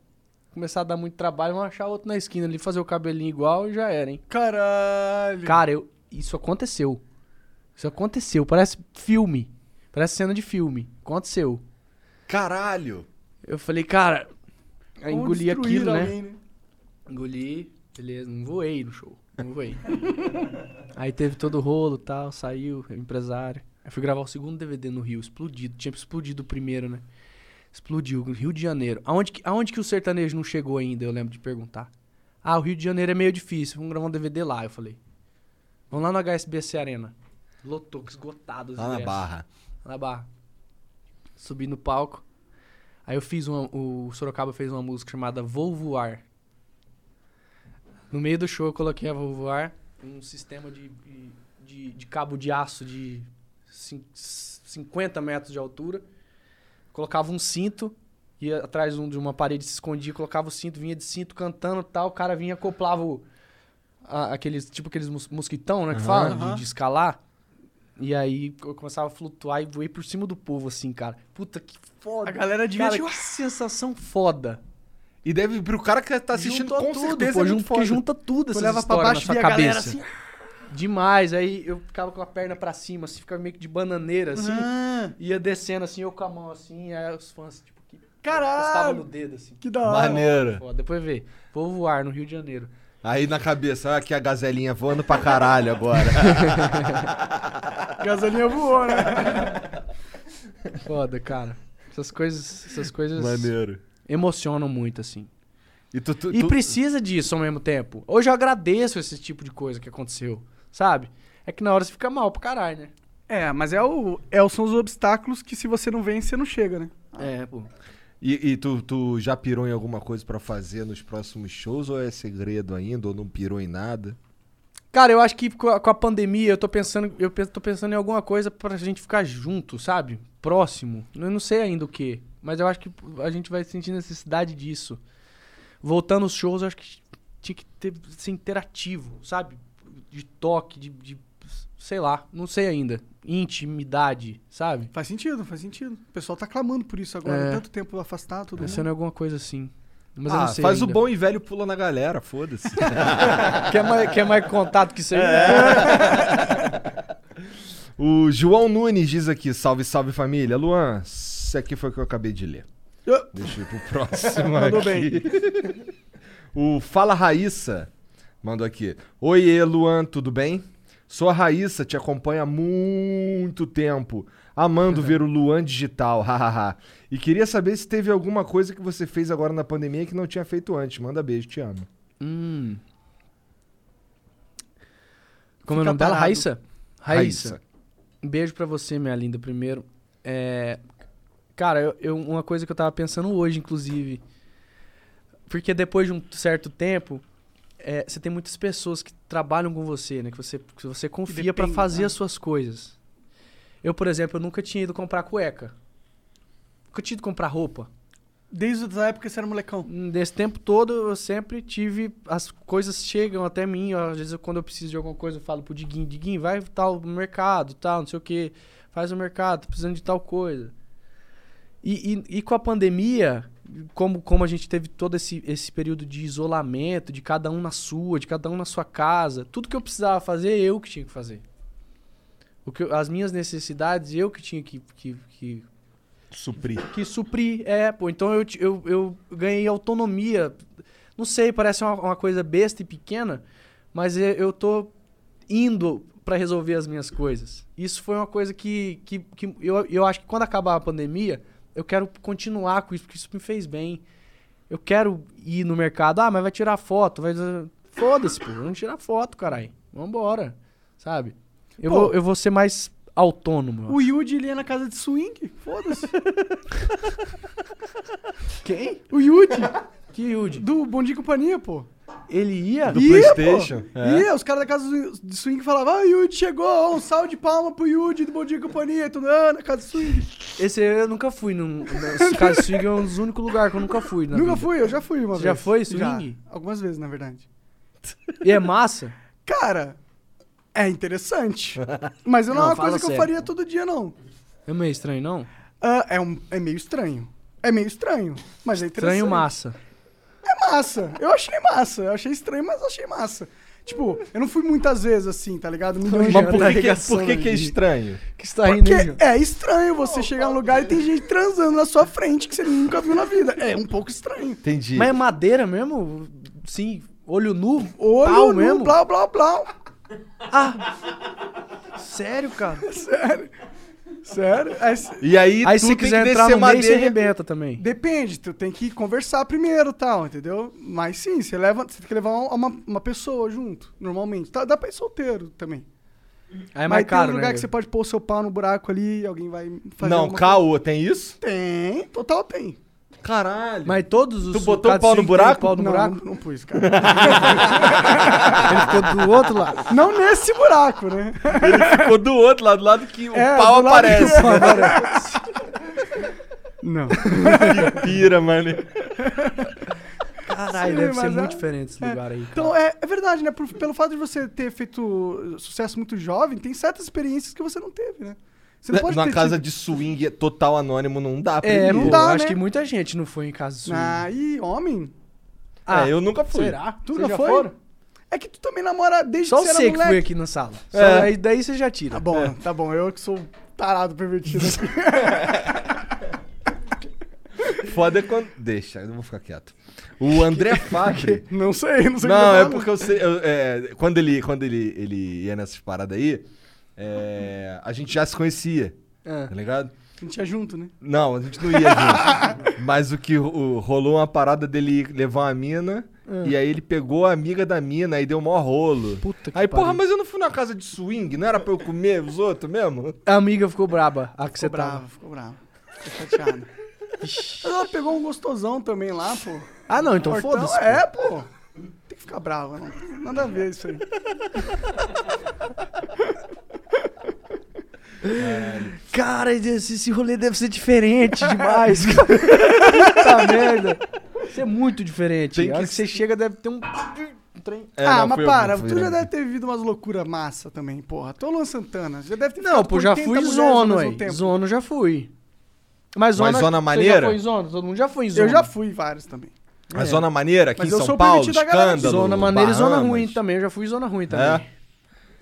começar a dar muito trabalho, vamos achar outro na esquina ali, fazer o cabelinho igual e já era, hein? Caralho. Cara, eu, isso aconteceu. Isso aconteceu. Parece filme. Parece cena de filme. Aconteceu. Caralho! Eu falei, cara. Aí engoli aquilo, né? alguém, Engoli, beleza, não voei no show. Não voei. Aí teve todo o rolo e tal, saiu, empresário. Aí fui gravar o segundo DVD no Rio, explodido. Tinha explodido o primeiro, né? Explodiu, Rio de Janeiro. Aonde que, aonde que o sertanejo não chegou ainda, eu lembro de perguntar. Ah, o Rio de Janeiro é meio difícil, vamos gravar um DVD lá, eu falei. Vamos lá no HSBC Arena. Lotou, esgotado os Lá na ingressos. barra. Lá na barra. Subi no palco. Aí eu fiz uma. O Sorocaba fez uma música chamada Vou Voar. No meio do show eu coloquei a Vou Voar, um sistema de, de, de cabo de aço de cin- 50 metros de altura. Colocava um cinto ia atrás de um- uma parede, se escondia, colocava o cinto, vinha de cinto cantando e tal, o cara vinha, acoplava o, a- aqueles, tipo aqueles mos- mosquitão, né, que fala, de, de escalar. E aí eu começava a flutuar e voei por cima do povo, assim, cara. Puta, que foda. A galera devia Cara, te- que sensação foda. E deve, pro cara que tá assistindo, Juntou com tudo, certeza pô, é junto, foda. junta tudo Tu essas olhava pra baixo na e sua via a galera cabeça. assim. Demais. Aí eu ficava com a perna pra cima, assim, ficava meio que de bananeira, assim. Ah, Ia descendo, assim, eu com a mão, assim, aí os fãs, tipo, que caralho. no dedo, assim. Que da hora. Maneiro. Foda. Depois vê. Vou voar no Rio de Janeiro. Aí na cabeça, olha aqui a gazelinha voando pra caralho agora. Gasolinha voou, né? Foda, cara. Essas coisas, essas coisas Maneiro. emocionam muito, assim. E tu, tu, E tu- precisa disso ao mesmo tempo. Hoje eu agradeço esse tipo de coisa que aconteceu, sabe? É que na hora você fica mal pra caralho, né? É, mas é o, é, são os obstáculos que se você não vence, você não chega, né? É, pô. E, e tu, tu já pirou em alguma coisa pra fazer nos próximos shows ou é segredo ainda ou não pirou em nada? Cara, eu acho que com a, pandemia eu tô pensando, eu tô pensando em alguma coisa pra gente ficar junto, sabe? Próximo. Eu não sei ainda o que, mas eu acho que a gente vai sentir necessidade disso. Voltando aos shows, eu acho que tinha que ter, ser interativo, sabe? De toque, de, de- sei lá, não sei ainda. Intimidade, sabe? Faz sentido, faz sentido. O pessoal tá clamando por isso agora. É. Tanto tempo afastado, todo Pensando em mundo. alguma coisa assim. Mas eu ah, não sei faz o ainda. bom e velho pula na galera, foda-se. Quer mais, quer mais contato que isso aí? o João Nunes diz aqui, salve, salve família. Luan, isso aqui foi o que eu acabei de ler. Deixa eu ir pro próximo Mandou aqui. o Fala Raíssa mandou aqui. Oiê, Luan, tudo bem? Sou a Raíssa, te acompanho há muito tempo. Amando ver o Luan digital, hahaha. e queria saber se teve alguma coisa que você fez agora na pandemia que não tinha feito antes. Manda beijo, te amo. Hum. Como é o Fica nome dela? parado. Raíssa? Raíssa. Um beijo pra você, minha linda, primeiro. É, Cara, eu, eu- uma coisa que eu tava pensando hoje, inclusive. Porque depois de um certo tempo, é, você tem muitas pessoas que trabalham com você, né? Que você, que você confia pra depende, fazer né? as suas coisas. Eu, por exemplo, eu nunca tinha ido comprar cueca. Nunca tinha ido comprar roupa. Desde essa época você era molecão. Desse tempo todo, eu sempre tive. As coisas chegam até mim. ó, Às vezes, eu- quando eu preciso de alguma coisa, eu falo pro Diguinho: Diguinho, vai tal mercado, tal, não sei o que. Faz o mercado, tô precisando de tal coisa. E, e, e com a pandemia, como, como a gente teve todo esse, esse período de isolamento, de cada um na sua, de cada um na sua casa, tudo que eu precisava fazer, eu que tinha que fazer. O que eu- as minhas necessidades, eu que tinha que, que, que Suprir. que suprir. É, pô, então eu, eu, eu ganhei autonomia. Não sei, parece uma, uma coisa besta e pequena, mas eu, eu tô indo pra resolver as minhas coisas. Isso foi uma coisa que, que, que eu, eu acho que quando acabar a pandemia, eu quero continuar com isso, porque isso me fez bem. Eu quero ir no mercado, ah, mas vai tirar foto, vai... Foda-se, pô, vamos tirar foto, caralho. Vambora, sabe? Eu, Pô. vou, eu vou ser mais autônomo. O Yuji ele ia na casa de swing. Foda-se. Quem? o Yuji, Que Yudi? do Bom Dia e Companhia, pô. Ele ia? Do Ia, PlayStation? Pô. É. Ia, os caras da casa de swing falavam, ah, o Yuji chegou, um salve de palma pro Yuji do Bom Dia e Companhia. Tudo, ah, na casa de swing. Esse eu nunca fui. Num, esse caso swing é um dos únicos lugares que eu nunca fui. Na Nunca vida. fui, eu já fui uma Você vez. já foi, swing? Já, algumas vezes, na verdade. E é massa? Cara, é interessante. Mas não, Não, é uma coisa que eu faria todo dia, não. É meio estranho, não? Ah, é, um, é meio estranho. É meio estranho, mas é interessante. Estranho massa. É massa. Eu achei massa. Eu achei estranho, mas achei massa. Tipo, eu não fui muitas vezes assim, tá ligado? Milhões Mas por que, que, ligação, por que, que é estranho? Que você tá rindo, Porque é estranho você chegar num lugar e tem gente transando na sua frente que você nunca viu na vida. É um pouco estranho. Entendi. Mas é madeira mesmo? Sim, olho nu? Olho pau no mesmo? blá blá blá. Sério, cara? Sério. Sério. É, E aí, Aí tu se tem quiser que entrar no meio, você arrebenta também. Depende, tu tem que conversar primeiro tal, entendeu? Mas sim, você leva. Você tem que levar uma, uma pessoa junto, normalmente. Tá, dá pra ir solteiro também. Aí é Mas mais tem um caro, lugar né? que você pode pôr o seu pau no buraco ali e alguém vai fazer. Não, caô, tem isso? Tem, total tem. Caralho. Mas todos os Tu botou o pau no buraco? pau no não, buraco? não, não pus, cara. Ele ficou do outro lado. não nesse buraco, né? Ele ficou do outro lado, do lado que o É, pau que aparece. o pau aparece. Não. Pira, mano. Caralho, Sim, deve ser mas muito é- diferente esse lugar aí. cara. Então, é, é verdade, né? Por- pelo fato de você ter feito sucesso muito jovem, tem certas experiências que você não teve, né? Você não pode Na ter casa tido- de swing total anônimo não dá pra É, ir. não pô, dá, acho né? que muita gente não foi em casa de swing. Ah, e homem? Ah, é, eu nunca fui. Será? Tu Vocês já já foi? foram? É que tu também namora desde Só que você você era que moleque. foi aqui na sala. Só É. aí, daí você já tira. Tá bom, tá bom. Eu que sou tarado pervertido aqui. Foda é quando. Deixa, eu não vou ficar quieto. O André Fagre. não sei, não sei o que Não, é porque eu sei. eu- é, quando ele, quando ele, ele ia nessas paradas aí, é, a gente já se conhecia, Ah. tá ligado? A gente ia junto, né? Não, a gente não ia junto. Mas o que o- rolou uma parada dele levar uma mina. E aí ele pegou a amiga da mina e deu mó rolo. Puta que aí, porra, pariu. mas eu não fui na casa de swing, não era pra eu comer os outros mesmo? A amiga ficou braba, a que você Ficou brava, tava. ficou brava. Ficou chateada. Mas ela pegou um gostosão também lá, pô. Ah, não, então foda-se. É, pô. Tem que ficar brava, não. Nada a ver isso aí. Cara, esse, esse rolê deve ser diferente demais. cara. Puta merda. Isso é muito diferente. Tem a hora que que você chega deve ter um... um trem. É, ah, não, mas para, tu já deve ter vivido umas loucuras massa também, porra. Tu é Luan Santana, já deve ter Não, pô, já 80 fui zono, aí. Zono já fui. Mas zona, Mas zona maneira? já foi em zona? Todo mundo já foi em zona. Eu já fui vários também. A Zona Maneira aqui Mas em eu São sou Paulo, permitido da galera. escândalo. Zona maneira e zona Bahamas. ruim também. Eu já fui em zona ruim também. É?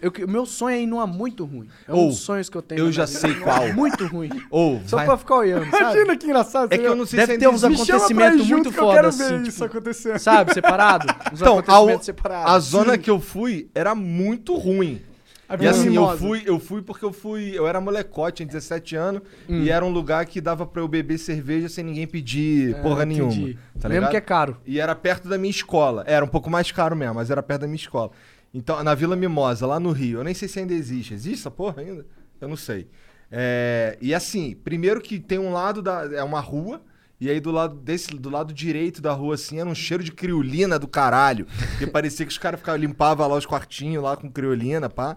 Eu, que- meu sonho é ir numa muito ruim. É um dos sonhos que eu tenho. eu já vida. sei qual. Muito ruim. Ou, Só vai- pra ficar olhando, sabe? Imagina que engraçado. É que eu não sei Deve se ter uns existe. Me chama pra ir acontecimento junto muito que eu foda quero assim, ver tipo, isso acontecer. Sabe, separado? Uns Então, acontecimentos a, separados. a zona que eu fui era muito ruim. E assim, eu fui, eu fui porque eu fui. Eu era molecote, tinha 17 anos, Hum. e era um lugar que dava pra eu beber cerveja sem ninguém pedir É, porra entendi. nenhuma. Tá Mesmo ligado? que é caro. E era perto da minha escola. Era um pouco mais caro mesmo, mas era perto da minha escola. Então, na Vila Mimosa, lá no Rio. Eu nem sei se ainda existe. Existe essa porra ainda? Eu não sei. É, e assim, primeiro que tem um lado da. É uma rua. E aí do lado desse, do lado direito da rua, assim, era um cheiro de criolina do caralho. Que parecia que os caras ficavam, limpavam lá os quartinhos lá com criolina, pá.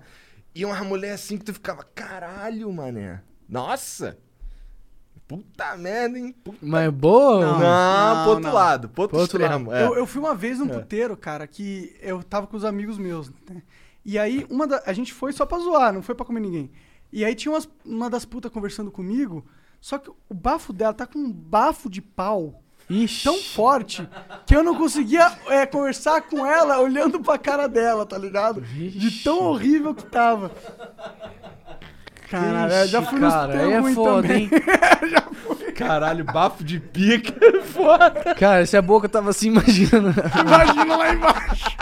E uma mulher assim que tu ficava, caralho, mané. Nossa! Puta merda, hein? Puta Mas boa? não, não, pro outro não. lado, pro outro Pro outro extremo. é. Eu, eu fui uma vez num puteiro, cara, que eu tava com os amigos meus, né? E aí, uma da, a gente foi só pra zoar, não foi pra comer ninguém. E aí tinha umas- uma das putas conversando comigo, só que o bafo dela tá com um bafo de pau Ixi. tão forte que eu não conseguia é, conversar com ela olhando pra cara dela, tá ligado? De tão horrível que tava. Caralho, eu já Ixi, fui cara, é ruim foda, também. hein? Caralho, bafo de pica. é Foda. Cara, se a boca tava assim, imagina. Imagina lá embaixo.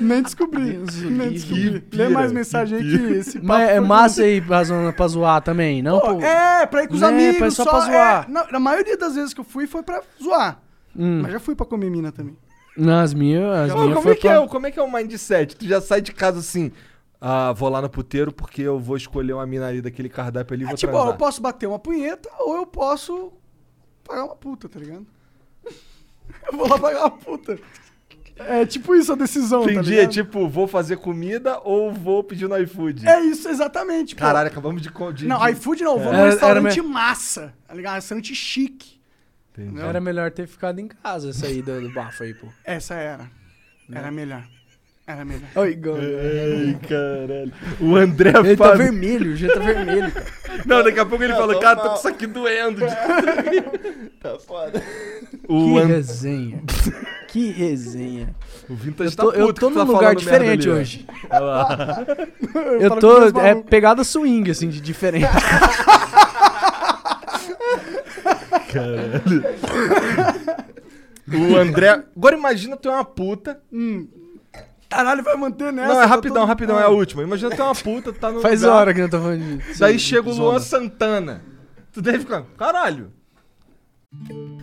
Nem descobri. Deus nem descobri. Que Lê pira, mais mensagem aí que esse papo Mas é massa aí pra, zona, pra zoar também, não? Pô, pô? É, pra ir com os Né, amigos. pra- só só pra zoar. é, na, na maioria das vezes que eu fui foi pra zoar. Hum. Mas já fui pra comer mina também. Nas minhas, as Ô, minhas como, foi é que pra... é, o- como é que é o mindset? Tu já sai de casa assim, ah, vou lá no puteiro porque eu vou escolher uma mina ali daquele cardápio ali e É vou tipo, ó, eu posso bater uma punheta ou eu posso pagar uma puta, tá ligado? eu vou lá pagar uma puta. É tipo isso a decisão, tá Entendi, é ligado? tipo, vou fazer comida ou vou pedir no iFood. É isso, exatamente. pô. Caralho, acabamos de... de Não, de- iFood não, vou Era- num era restaurante me- massa, tá ligado? Restaurante chique. Entendi. Era melhor ter ficado em casa essa aí do, do bafo aí, pô. Essa era. Era melhor. Era melhor. Ai, caralho. O André Ele tá Fábio... vermelho, já tá vermelho, cara. Não, daqui a pouco ele Não, fala, tô cara, tô com mal. isso aqui doendo. Tá foda. O, Que An... resenha. Que resenha. o Vintage Eu tô, tá eu puto tô que tu num tá lugar falando merda diferente ali, ó. hoje. Olha lá. Eu tô. É pegada swing, assim, de diferente. O André... Agora imagina tu é uma puta... Caralho, vai manter nessa. Não, é tá rapidão, rapidão, é a última. Imagina tu é uma puta, tu tá no Faz lugar... hora que eu tô falando de. Daí chega o. Luan Santana. Tu deve ficar, caralho.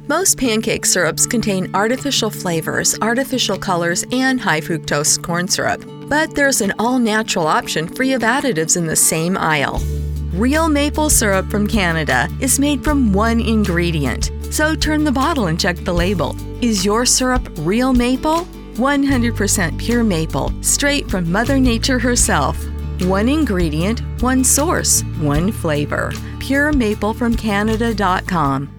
Most pancake syrups contain artificial flavors, artificial colors, and high fructose corn syrup. But there's an all natural option free of additives in the same aisle. Real maple syrup from Canada is made from one ingredient. So turn the bottle and check the label. Is your syrup real maple? 100% pure maple, straight from Mother Nature herself. One ingredient, one source, one flavor. Pure maple from PureMapleFromCanada.com.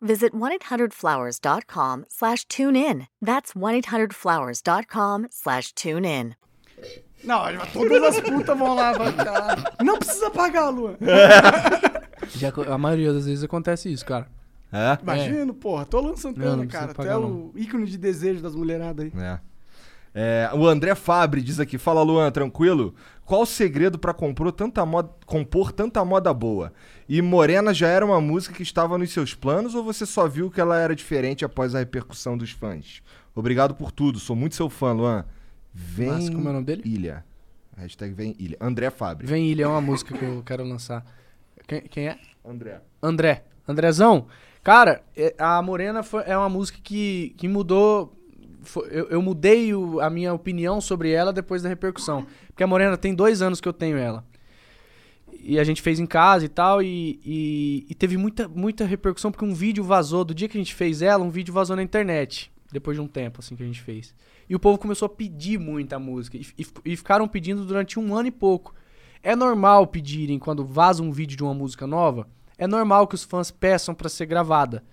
visit 1-800-Flowers.com slash tune in. That's 1-800-Flowers.com slash tune in. Não, todas as putas vão lá, vai. Não precisa pagar, Luan. Já, a maioria das vezes acontece isso, cara. É? Imagino, porra. Tô lançando Não, não cara. precisa Tu é pagar, o ícone de desejo das mulheradas aí. É. É, o André Fabre diz aqui: Fala Luan, tranquilo? Qual o segredo pra compor tanta moda, compor tanta moda boa? E Morena já era uma música que estava nos seus planos ou você só viu que ela era diferente após a repercussão dos fãs? Obrigado por tudo, sou muito seu fã, Luan. Vem Mas como é o nome dele? Ilha. Hashtag vem Ilha. André Fabre. Vem Ilha é uma música que eu quero lançar. Quem, quem é? André. André. Andrezão. Cara, é- a Morena foi- é uma música que, que mudou. Eu, eu mudei o- a minha opinião sobre ela depois da repercussão. Porque a Morena tem dois anos que eu tenho ela. E a gente fez em casa e tal, e, e- e teve muita, muita repercussão, porque um vídeo vazou, do dia que a gente fez ela, um vídeo vazou na internet. Depois de um tempo, assim, que a gente fez. E o povo começou a pedir muita música. E, e- e ficaram pedindo durante um ano e pouco. É normal pedirem, quando vaza um vídeo de uma música nova, é normal que os fãs peçam pra ser gravada.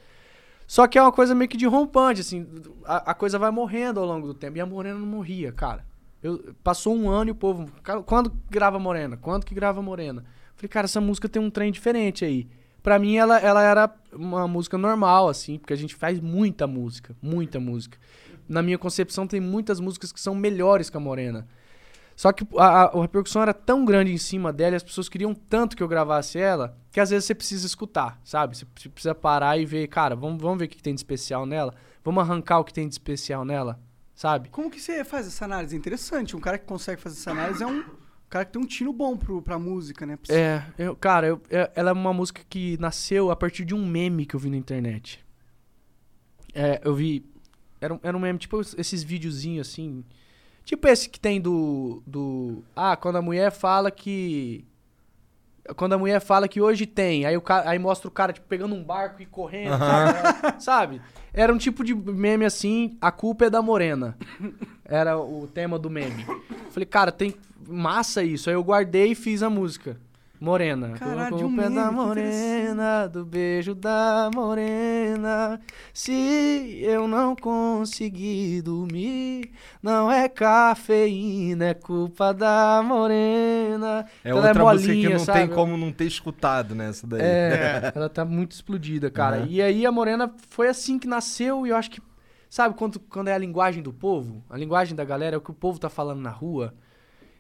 Só que é uma coisa meio que de rompante, assim, a, a coisa vai morrendo ao longo do tempo. E a Morena não morria, cara. Eu, passou um ano e o povo. "Cara, Quando grava Morena? Quando que grava Morena? Falei, cara, essa música tem um trem diferente aí. Pra mim, ela, ela era uma música normal, assim, porque a gente faz muita música, muita música. Na minha concepção, tem muitas músicas que são melhores que a Morena. Só que a, a, a repercussão era tão grande em cima dela e as pessoas queriam tanto que eu gravasse ela, que às vezes você precisa escutar, sabe? Você você precisa parar e ver, cara, vamos, vamos ver o que tem de especial nela, vamos arrancar o que tem de especial nela, sabe? Como que você faz essa análise? É interessante. Um cara que consegue fazer essa análise é um cara que tem um tino bom pro, pra música, né? É, eu, cara, eu- é- ela é uma música que nasceu a partir de um meme que eu vi na internet. É, eu vi. Era era um meme, tipo esses videozinhos assim. Tipo esse que tem do. do ah, quando a mulher fala que. Quando a mulher fala que hoje tem, aí, o cara, aí mostra o cara tipo, pegando um barco e correndo, sabe? sabe? Era um tipo de meme assim, a culpa é da morena. Era o tema do meme. Falei, cara, tem massa isso. Aí eu guardei e fiz a música. Morena. Caralho, um o pé da morena, do beijo da morena. Se eu não conseguir dormir, não é cafeína, é culpa da morena. É Então outra ela música que não sabe? tem como não ter escutado, né? Essa daí. É, ela tá muito explodida, cara. Uhum. E aí a Morena foi assim que nasceu e eu acho que. Sabe quando, quando é a linguagem do povo? A linguagem da galera é o que o povo tá falando na rua.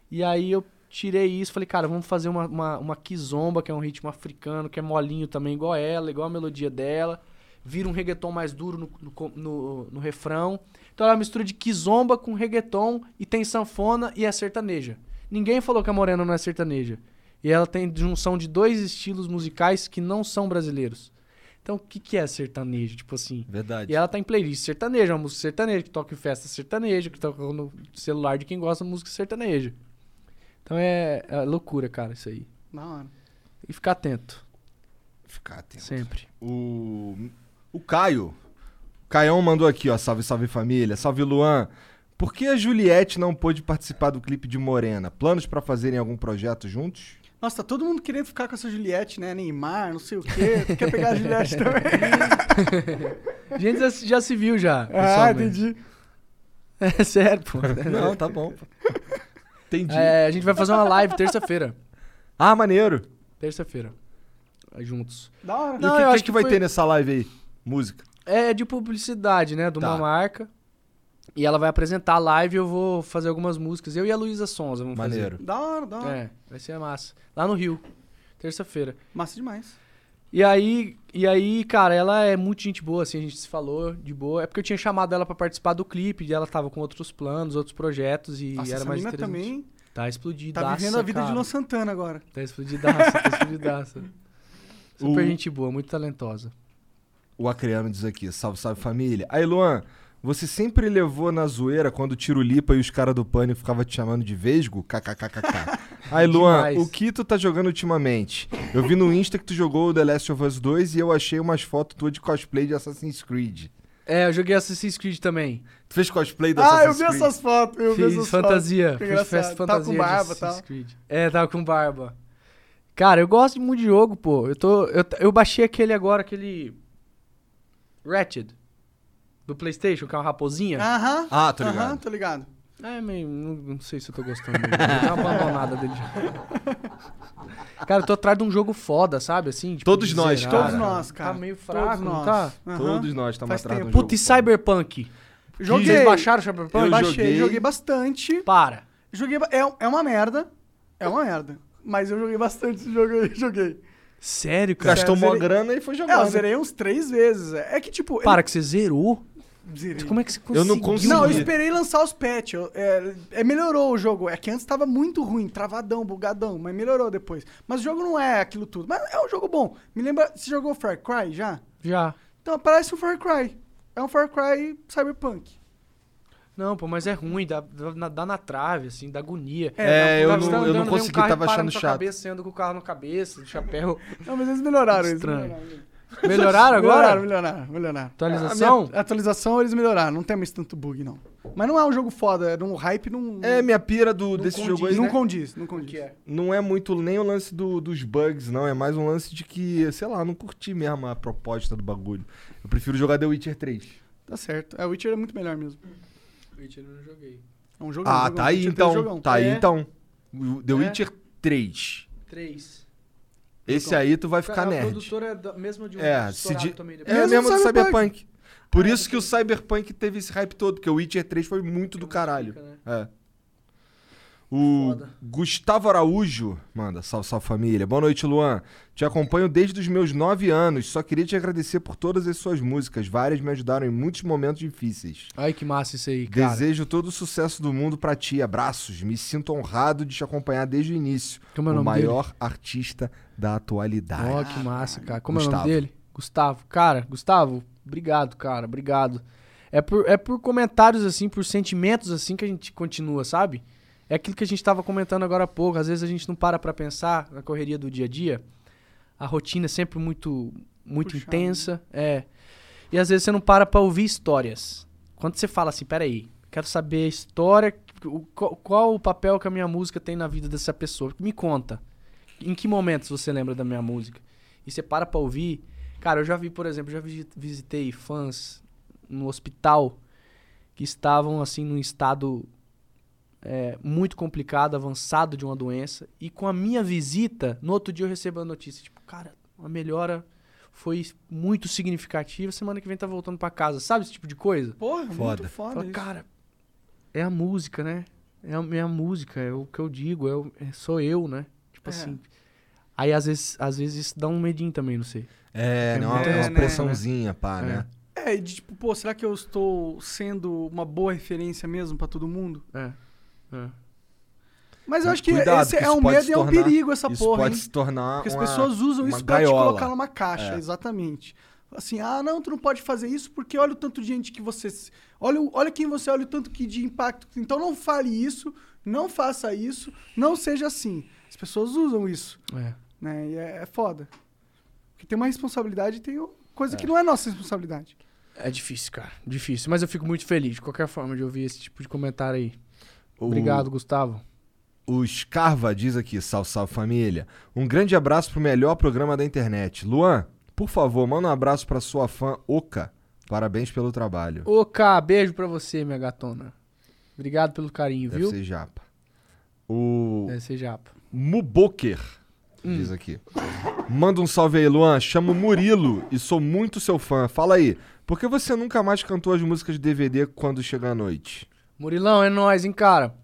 E aí eu tirei isso falei, cara, vamos fazer uma, uma, uma kizomba, que é um ritmo africano, que é molinho também, igual ela, igual a melodia dela. Vira um reggaeton mais duro no, no, no, no refrão. Então ela é uma mistura de kizomba com reggaeton e tem sanfona e é sertaneja. Ninguém falou que a Morena não é sertaneja. E ela tem junção de dois estilos musicais que não são brasileiros. Então, o que, que é sertanejo? Tipo assim. Verdade. E ela tá em playlist sertaneja, uma música sertaneja, que toca em festa sertaneja, que toca no celular de quem gosta de música sertaneja. Então é, é loucura, cara, isso aí. Da hora. Que ficar atento. Ficar atento. Sempre. O, o Caio. O Caião mandou aqui, ó. Salve, salve família. Salve, Luan. Por que a Juliette não pôde participar do clipe de Morena? Planos pra fazerem algum projeto juntos? Nossa, tá todo mundo querendo ficar com essa Juliette, né? Neymar, não sei o quê. Tu quer pegar a Juliette também? A gente já, já se viu já. ah, entendi. É sério, pô. Não, tá bom. Entendi. É, a gente vai fazer uma live terça-feira. Ah, maneiro. Terça-feira. Juntos. Da hora. E Não, o que, eu que acho que que vai foi- ter nessa live aí? Música. É de publicidade, né? De uma Tá. marca. E ela vai apresentar a live e eu vou fazer algumas músicas. Eu e a Luísa Sonza vamos Maneiro. Da hora, da fazer. hora. É, vai ser massa. Lá no Rio. Terça-feira. Massa demais. E aí, e aí, cara, ela é muito gente boa, assim, a gente se falou de boa. É porque eu tinha chamado ela pra participar do clipe, e ela tava com outros planos, outros projetos, e Nossa, era mais mina interessante. também Tá explodida. tá vivendo a vida de Luan Santana agora. Tá explodidaça, tá explodidaça. Super O- gente boa, muito talentosa. O Acreano diz aqui, salve, salve família. Aí, Luan, Você sempre levou na zoeira quando o Tiro Lipa e os caras do Pânico ficavam te chamando de Vesgo? KKKKK. Aí, Luan, Demais. o que tu tá jogando ultimamente? Eu vi no Insta que tu jogou o The Last of Us 2 e eu achei umas fotos tuas de cosplay de Assassin's Creed. É, eu joguei Assassin's Creed também. Tu fez cosplay do Ah, eu Assassin's vi Creed? essas fotos. Eu vi Fiz essas fantasia. fotos. Fiz engraçado. fantasia. Tava com barba. Creed. É, tava com barba. Cara, eu gosto muito de jogo, pô. Eu, tô, eu, eu baixei aquele agora, aquele. Ratchet. Do PlayStation, que é uma raposinha. Aham. Ah, tô Aham, ligado. tô ligado. É, meio, não, não sei se eu tô gostando dele. Deu uma abandonada dele já. Cara, eu tô atrás de um jogo foda, sabe? Assim, tipo, Todos nós, zerar. cara. Todos nós, cara. Tá meio Todos fraco, não nós. tá? Aham. Todos nós estamos atrás tempo. de um jogo Puta, e. Cyberpunk? Joguei. Vocês baixaram o Cyberpunk? Eu Baixei, joguei. joguei bastante. Para. Joguei. É, é uma merda. É uma merda. Mas eu joguei bastante esse jogo aí. Joguei. Sério, cara? Gastou mó grana e foi É, jogar. eu né? zerei uns três vezes. É que, tipo. Para, que você zerou? Eu zerei. Como é que você Eu conseguiu? não consegui. Não, eu esperei lançar os patches. Eu- É, é, melhorou o jogo. É que antes tava muito ruim, travadão, bugadão, mas melhorou depois. Mas o jogo não é aquilo tudo. Mas é um jogo bom. Me lembra. Você jogou Far Cry já? Já. Então, parece um Far Cry. É um Far Cry Cyberpunk. Não, pô, mas é ruim, dá, dá, dá na trave, assim, dá agonia. É, eu Cara, não- você tá eu não andando, consegui, carro e tava achando chato. cabeça, você anda com o carro na cabeça, de chapéu. Não, mas eles melhoraram. Eles Estranho. melhoraram. Melhoraram agora? Melhoraram, melhoraram, melhoraram. Atualização? A minha atualização eles melhoraram. Não tem mais tanto bug, não. Mas não é um jogo foda. É um hype, não. É, minha pira do, desse condiz, jogo aí não né? condiz, não condiz. que é? não é muito nem o lance do- dos bugs, não. É mais um lance de que, sei lá, não curti mesmo a proposta do bagulho. Eu prefiro jogar The Witcher 3. Tá certo. É, o Witcher é muito melhor mesmo. Witcher eu não joguei. É um jogão. Ah, jogão. tá aí Witcher então. 3 é jogão. Tá aí É. então. The É. Witcher 3. Três. Esse aí tu vai ficar a nerd. produtora é da, mesma de um É, di- também É depois. Mesmo mesmo do Cyberpunk. Cyberpunk. Por isso que o Cyberpunk teve esse hype todo, porque o Witcher 3 foi muito do caralho. Fica, né? É. O Foda. Gustavo Araújo manda, salve, salve família. Boa noite, Luan. Te acompanho desde os meus nove anos. Só queria te agradecer por todas as suas músicas. Várias me ajudaram em muitos momentos difíceis. Ai, que massa isso aí, cara. Desejo todo o sucesso do mundo pra ti. Abraços. Me sinto honrado de te acompanhar desde o início. Como é o o nome maior artista da atualidade. Ó, que massa, cara. Como é o Gustavo. nome dele? Gustavo. Cara, Gustavo, obrigado, cara. Obrigado. É por, é por comentários assim, por sentimentos assim que a gente continua, sabe? É aquilo que a gente tava comentando agora há pouco. Às vezes a gente não para pra pensar na correria do dia a dia. A rotina é sempre muito, muito Puxado, intensa. É. E às vezes você não para pra ouvir histórias. Quando você fala assim, peraí, quero saber a história, o- qual, qual o papel que a minha música tem na vida dessa pessoa. Me conta. Em que momentos você lembra da minha música? E você para pra ouvir. Cara, eu já vi, por exemplo, já visi- visitei fãs no hospital que estavam, assim, num estado é, muito complicado, avançado de uma doença. E com a minha visita, no outro dia eu recebo a notícia, tipo, cara, a melhora foi muito significativa, semana que vem tá voltando pra casa. Sabe esse tipo de coisa? Porra, Foda. muito foda. Fala, isso. cara, é a música, né? É a minha música, é o que eu digo, é o- é- sou eu, né? Tipo É. assim. Aí às vezes, às vezes isso dá um medinho também, não sei. É, É né? Uma, muito- uma é, né? pressãozinha, pá, É. né? É, e de tipo, pô, será que eu estou sendo uma boa referência mesmo pra todo mundo? É. é. Mas eu acho que Cuidado, esse que é um medo e é um tornar- perigo essa Isso porra, pode hein? se tornar Porque as uma- pessoas usam isso pra te gaiola. colocar numa caixa, É. exatamente. Assim, ah, não, tu não pode fazer isso porque olha o tanto de gente que você. Olha, olha quem você é, olha o tanto que de impacto. Então não fale isso, não faça isso, não seja assim. As pessoas usam isso, É. né? E é, é foda. Porque tem uma responsabilidade e tem coisa que não é nossa responsabilidade. É difícil, cara. Difícil. Mas eu fico muito feliz, de qualquer forma, de ouvir esse tipo de comentário aí. Obrigado, Gustavo. O Scarva diz aqui, salve, salve família. Um grande abraço pro melhor programa da internet. Luan, por favor, manda um abraço pra sua fã Oka. Parabéns pelo trabalho. Cá, beijo pra você, minha gatona. Obrigado pelo carinho, Deve viu? ser japa. O Deve ser japa. Muboker diz aqui. Manda um salve aí, Luan. Chamo Murilo e sou muito seu fã. Fala aí, por que você nunca mais cantou as músicas de DVD quando chega a noite? Murilão, é nóis, hein, cara?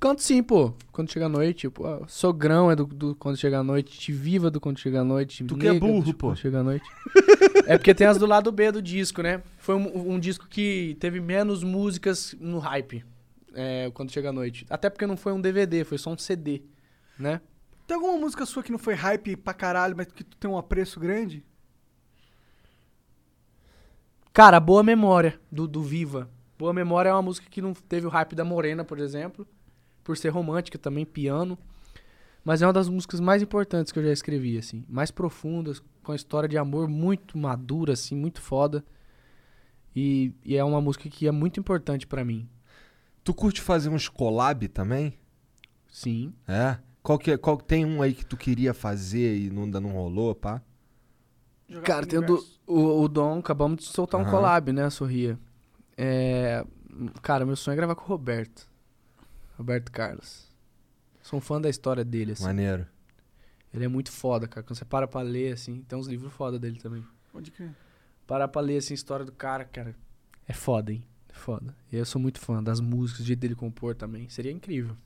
Canto sim, pô. Quando chega a noite, tipo, ó, Sogrão é do, do Quando Chega a Noite, Te Viva do Quando Chega a Noite. Tu que é do burro, pô. Quando Chega a Noite. é porque tem as do lado B do disco, né? Foi um, um disco que teve menos músicas no hype, é, Quando Chega a Noite. Até porque não foi um DVD, foi só um CD, né? Tem alguma música sua que não foi hype pra caralho, mas que tu tem um apreço grande? Cara, Boa Memória, do, do Viva. Boa Memória é uma música que não teve o hype da Morena, por exemplo. Por ser romântica também, piano. Mas é uma das músicas mais importantes que eu já escrevi, assim. Mais profundas, com a história de amor muito madura, assim, muito foda. E, e é uma música que é muito importante pra mim. Tu curte fazer uns collab também? Sim. É? Qual que é, qual, tem um aí que tu queria fazer e não, ainda não rolou, pá? Jogar Cara, tem o, o, o Dom, acabamos de soltar um Aham. collab, né, Sorria. É, cara, meu sonho é gravar com o Roberto. Roberto Carlos. Sou um fã da história dele, assim. Maneiro. Ele é muito foda, cara. Quando você para pra ler, assim, tem uns livros foda dele também. Pode crer. Parar pra ler, assim, a história do cara, cara, é foda, hein? É foda. E eu sou muito fã das músicas, do jeito dele compor também. Seria incrível.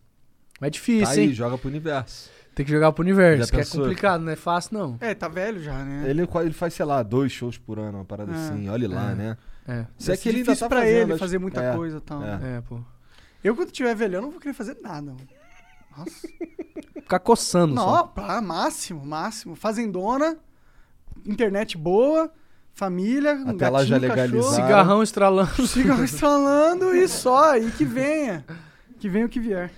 Mas é difícil, Tá aí, hein? joga pro universo. Tem que jogar pro universo, Já que é complicado, não é fácil, não. É, tá velho já, né? Ele, ele faz, sei lá, dois shows por ano, uma parada É. assim. Olha lá, É. né? É, Se é Vai que ele ainda difícil tá pra fazendo, ele acho- fazer muita é. coisa e tal. É. é, pô. Eu, quando tiver velho, eu não vou querer fazer nada. Mano. Nossa. Ficar coçando não, só. pá, máximo, máximo. Fazendona, internet boa, família, um Até lá já gatinho, legalizar. cachorro, Cigarrão estralando. cigarro estralando e só, e que venha. Que venha o que vier.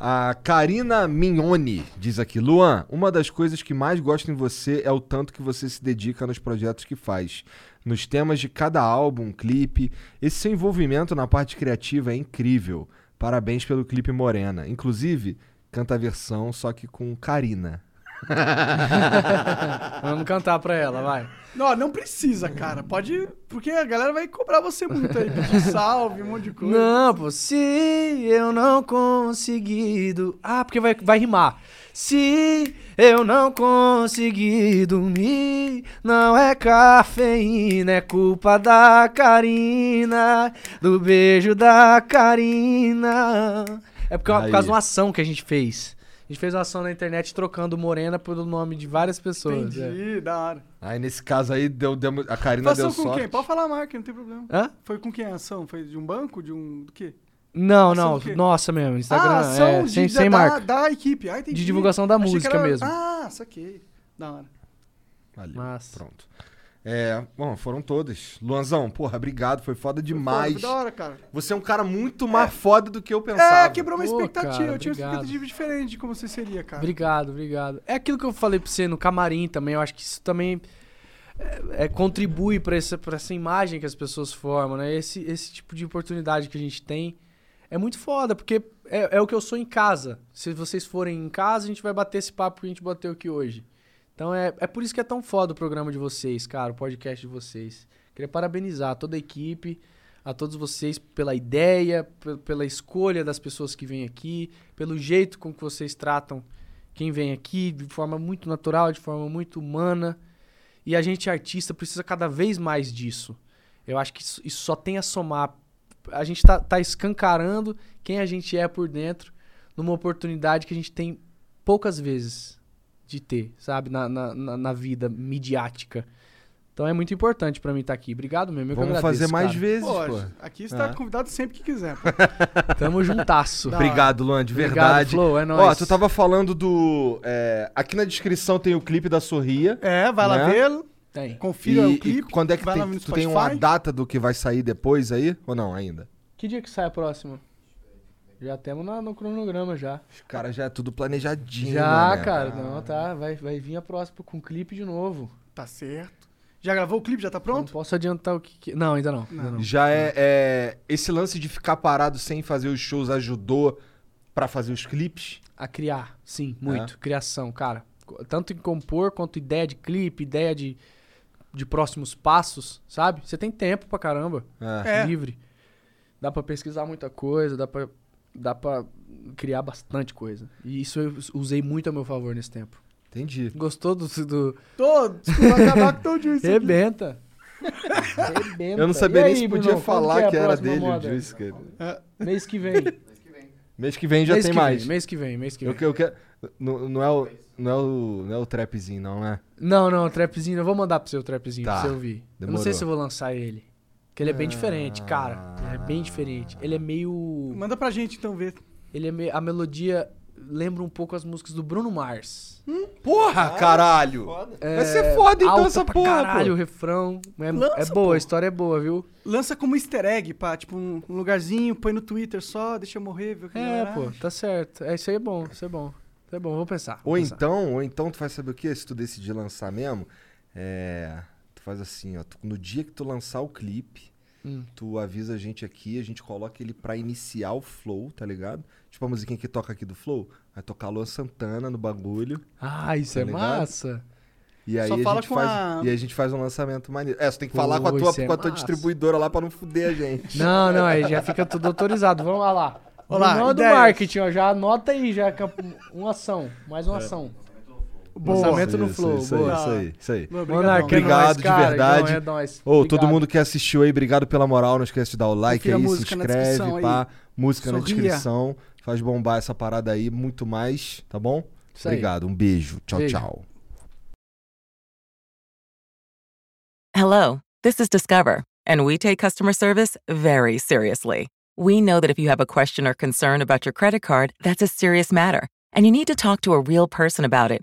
A Karina Mignoni diz aqui: Luan, uma das coisas que mais gosto em você é o tanto que você se dedica nos projetos que faz. Nos temas de cada álbum, clipe. Esse seu envolvimento na parte criativa é incrível. Parabéns pelo clipe Morena. Inclusive, canta a versão, só que com Karina. Vamos cantar pra ela, vai. Não, não precisa, cara. Pode. Porque a galera vai cobrar você muito aí. Pedir salve, um monte de coisa. Não, pô, se eu não conseguido. Ah, porque vai, vai rimar. Se eu não conseguir dormir, não é cafeína, é culpa da Karina, do beijo da Karina. É porque é por causa de uma ação que a gente fez. A gente fez uma ação na internet trocando Morena pelo nome de várias pessoas. é. Entendi, da hora. Aí nesse caso aí, deu, deu- a Karina Ação deu com sorte. quem? Pode falar a marca, não tem problema. Hã? Foi com quem a ação? Foi de um banco? De um. Do quê? Não, Ação não, nossa mesmo, Instagram, ah, ação é, de, sem, da, sem marca. Da, da equipe. Ah, entendi. De divulgação da Achei música era- mesmo. Ah, saquei. Da hora. Valeu. Massa. Pronto. É, bom, foram todas. Luanzão, porra, obrigado, foi foda demais. foi da hora, cara. Você é um cara muito mais foda do que eu pensava. É, quebrou uma Pô, expectativa. cara, eu tinha uma obrigado. expectativa diferente de como você seria, cara. Obrigado, obrigado. É aquilo que eu falei pra você no camarim também. Eu acho que isso também é, é, contribui pra essa, pra essa imagem que as pessoas formam, né? Esse, esse tipo de oportunidade que a gente tem é muito foda, porque é, é o que eu sou em casa. Se vocês forem em casa, a gente vai bater esse papo que a gente bateu aqui hoje. Então é, é por isso que é tão foda o programa de vocês, cara, o podcast de vocês. Queria parabenizar toda a equipe, a todos vocês pela ideia, pe- pela escolha das pessoas que vêm aqui, pelo jeito com que vocês tratam quem vem aqui de forma muito natural, de forma muito humana. E a gente, artista, precisa cada vez mais disso. Eu acho que isso, só tem a somar. A gente tá, tá escancarando quem a gente é por dentro numa oportunidade que a gente tem poucas vezes de ter, sabe? Na, na, na- na vida midiática. Então é muito importante pra mim estar aqui. Obrigado mesmo. eu Vamos agradeço, fazer mais cara. vezes, Pô, pô. aqui está É. convidado sempre que quiser. pô. Tamo juntasso. Obrigado, Luan, de Obrigado, verdade. Flow, é Ó, nóis. tu tava falando do. é, aqui na descrição tem o clipe da Sorria. É, vai lá Né? vê-lo. Tem. Confira E, o clipe. e quando é que tem, lá tu tem uma Spotify. data do que vai sair depois aí? Ou não, ainda? Que dia que sai a próxima? Já temos na- no cronograma já. Os caras já é tudo planejadinho. Já, né? cara. Não, tá. Vai, vai vir a próxima com clipe de novo. Tá certo. Já gravou o clipe? Já tá Não pronto? posso adiantar o que. que- Não, ainda não. Ainda não. Já é, é- Esse lance de ficar parado sem fazer os shows ajudou pra fazer os clipes? A criar, sim, muito. Criação, cara. Tanto em compor quanto ideia de clipe, ideia de, de próximos passos, sabe? Você tem tempo pra caramba. É. É. Livre. Dá pra pesquisar muita coisa, dá pra, dá pra criar bastante coisa. E isso eu usei muito a meu favor nesse tempo. Entendi. Gostou do. do... Tô, vai acabar com todo isso aqui. Rebenta. Rebenta. Eu não sabia E nem aí, se podia falar é a que, era dele o moda? Juice, cara. Mês que vem. Mês que vem já mês tem que mais. Vem, mês que vem, mês que vem. Eu, que- eu quero. Não, não é o. Não é o. Não é o trapzinho, não, é? Não, não, o trapzinho. Eu vou mandar pro seu trapzinho Tá, pra você ouvir. Eu não demorou. sei se eu vou lançar ele. Porque ele é bem diferente, cara. Ele é Ah. bem diferente. Ele é meio. Manda pra gente então ver. Ele é meio. A melodia. lembra um pouco as músicas do Bruno Mars. Porra, caralho! Foda. Vai ser foda então É, Alta essa pra porra, caralho o pô. refrão. É, Lança, é boa, pô. a história é boa, viu? Lança como easter egg, pá, tipo um, lugarzinho, põe no Twitter só, deixa eu morrer, ver o que a É, pô, acha. tá certo. É, isso aí é bom, isso é bom. Isso é bom, vou pensar. vou Ou pensar. então, ou então tu vai saber o que? Se tu decidir lançar mesmo, é. Faz assim, ó. tu- no dia que tu lançar o clipe, Hum. tu avisa a gente aqui, a gente coloca ele pra iniciar o flow, tá ligado? Tipo a musiquinha que toca aqui do flow. Vai tocar Luan Santana no bagulho. Ah, isso Tá é ligado? massa. E aí, Só a fala gente faz, a- e a gente faz um lançamento maneiro. É, você tem que Pô, falar com a tua, é com a tua distribuidora lá pra não fuder a gente. Não, não, aí já fica tudo autorizado. Vamos lá lá. Olá, Brunão do ideias. marketing, ó. Já anota aí, já. é Uma ação. Mais uma ação. Boa. Lançamento no Isso, Flow. Isso aí, boa. isso aí, isso aí. Boa, Monark, obrigadão. é nóis, Obrigado de cara. verdade. Não, é nóis. Ô, todo Obrigado. mundo que assistiu aí, obrigado pela moral. Não esquece de dar o like a aí, se na inscreve, descrição aí. pá. Música na Sorria. descrição. Faz bombar essa parada aí, muito mais, tá bom? Isso aí. Obrigado, um beijo. Tchau, Beijo. tchau. Hello, this is Discover, and we take customer service very seriously. We know that if you have a question or concern about your credit card, that's a serious matter, and you need to talk to a real person about it.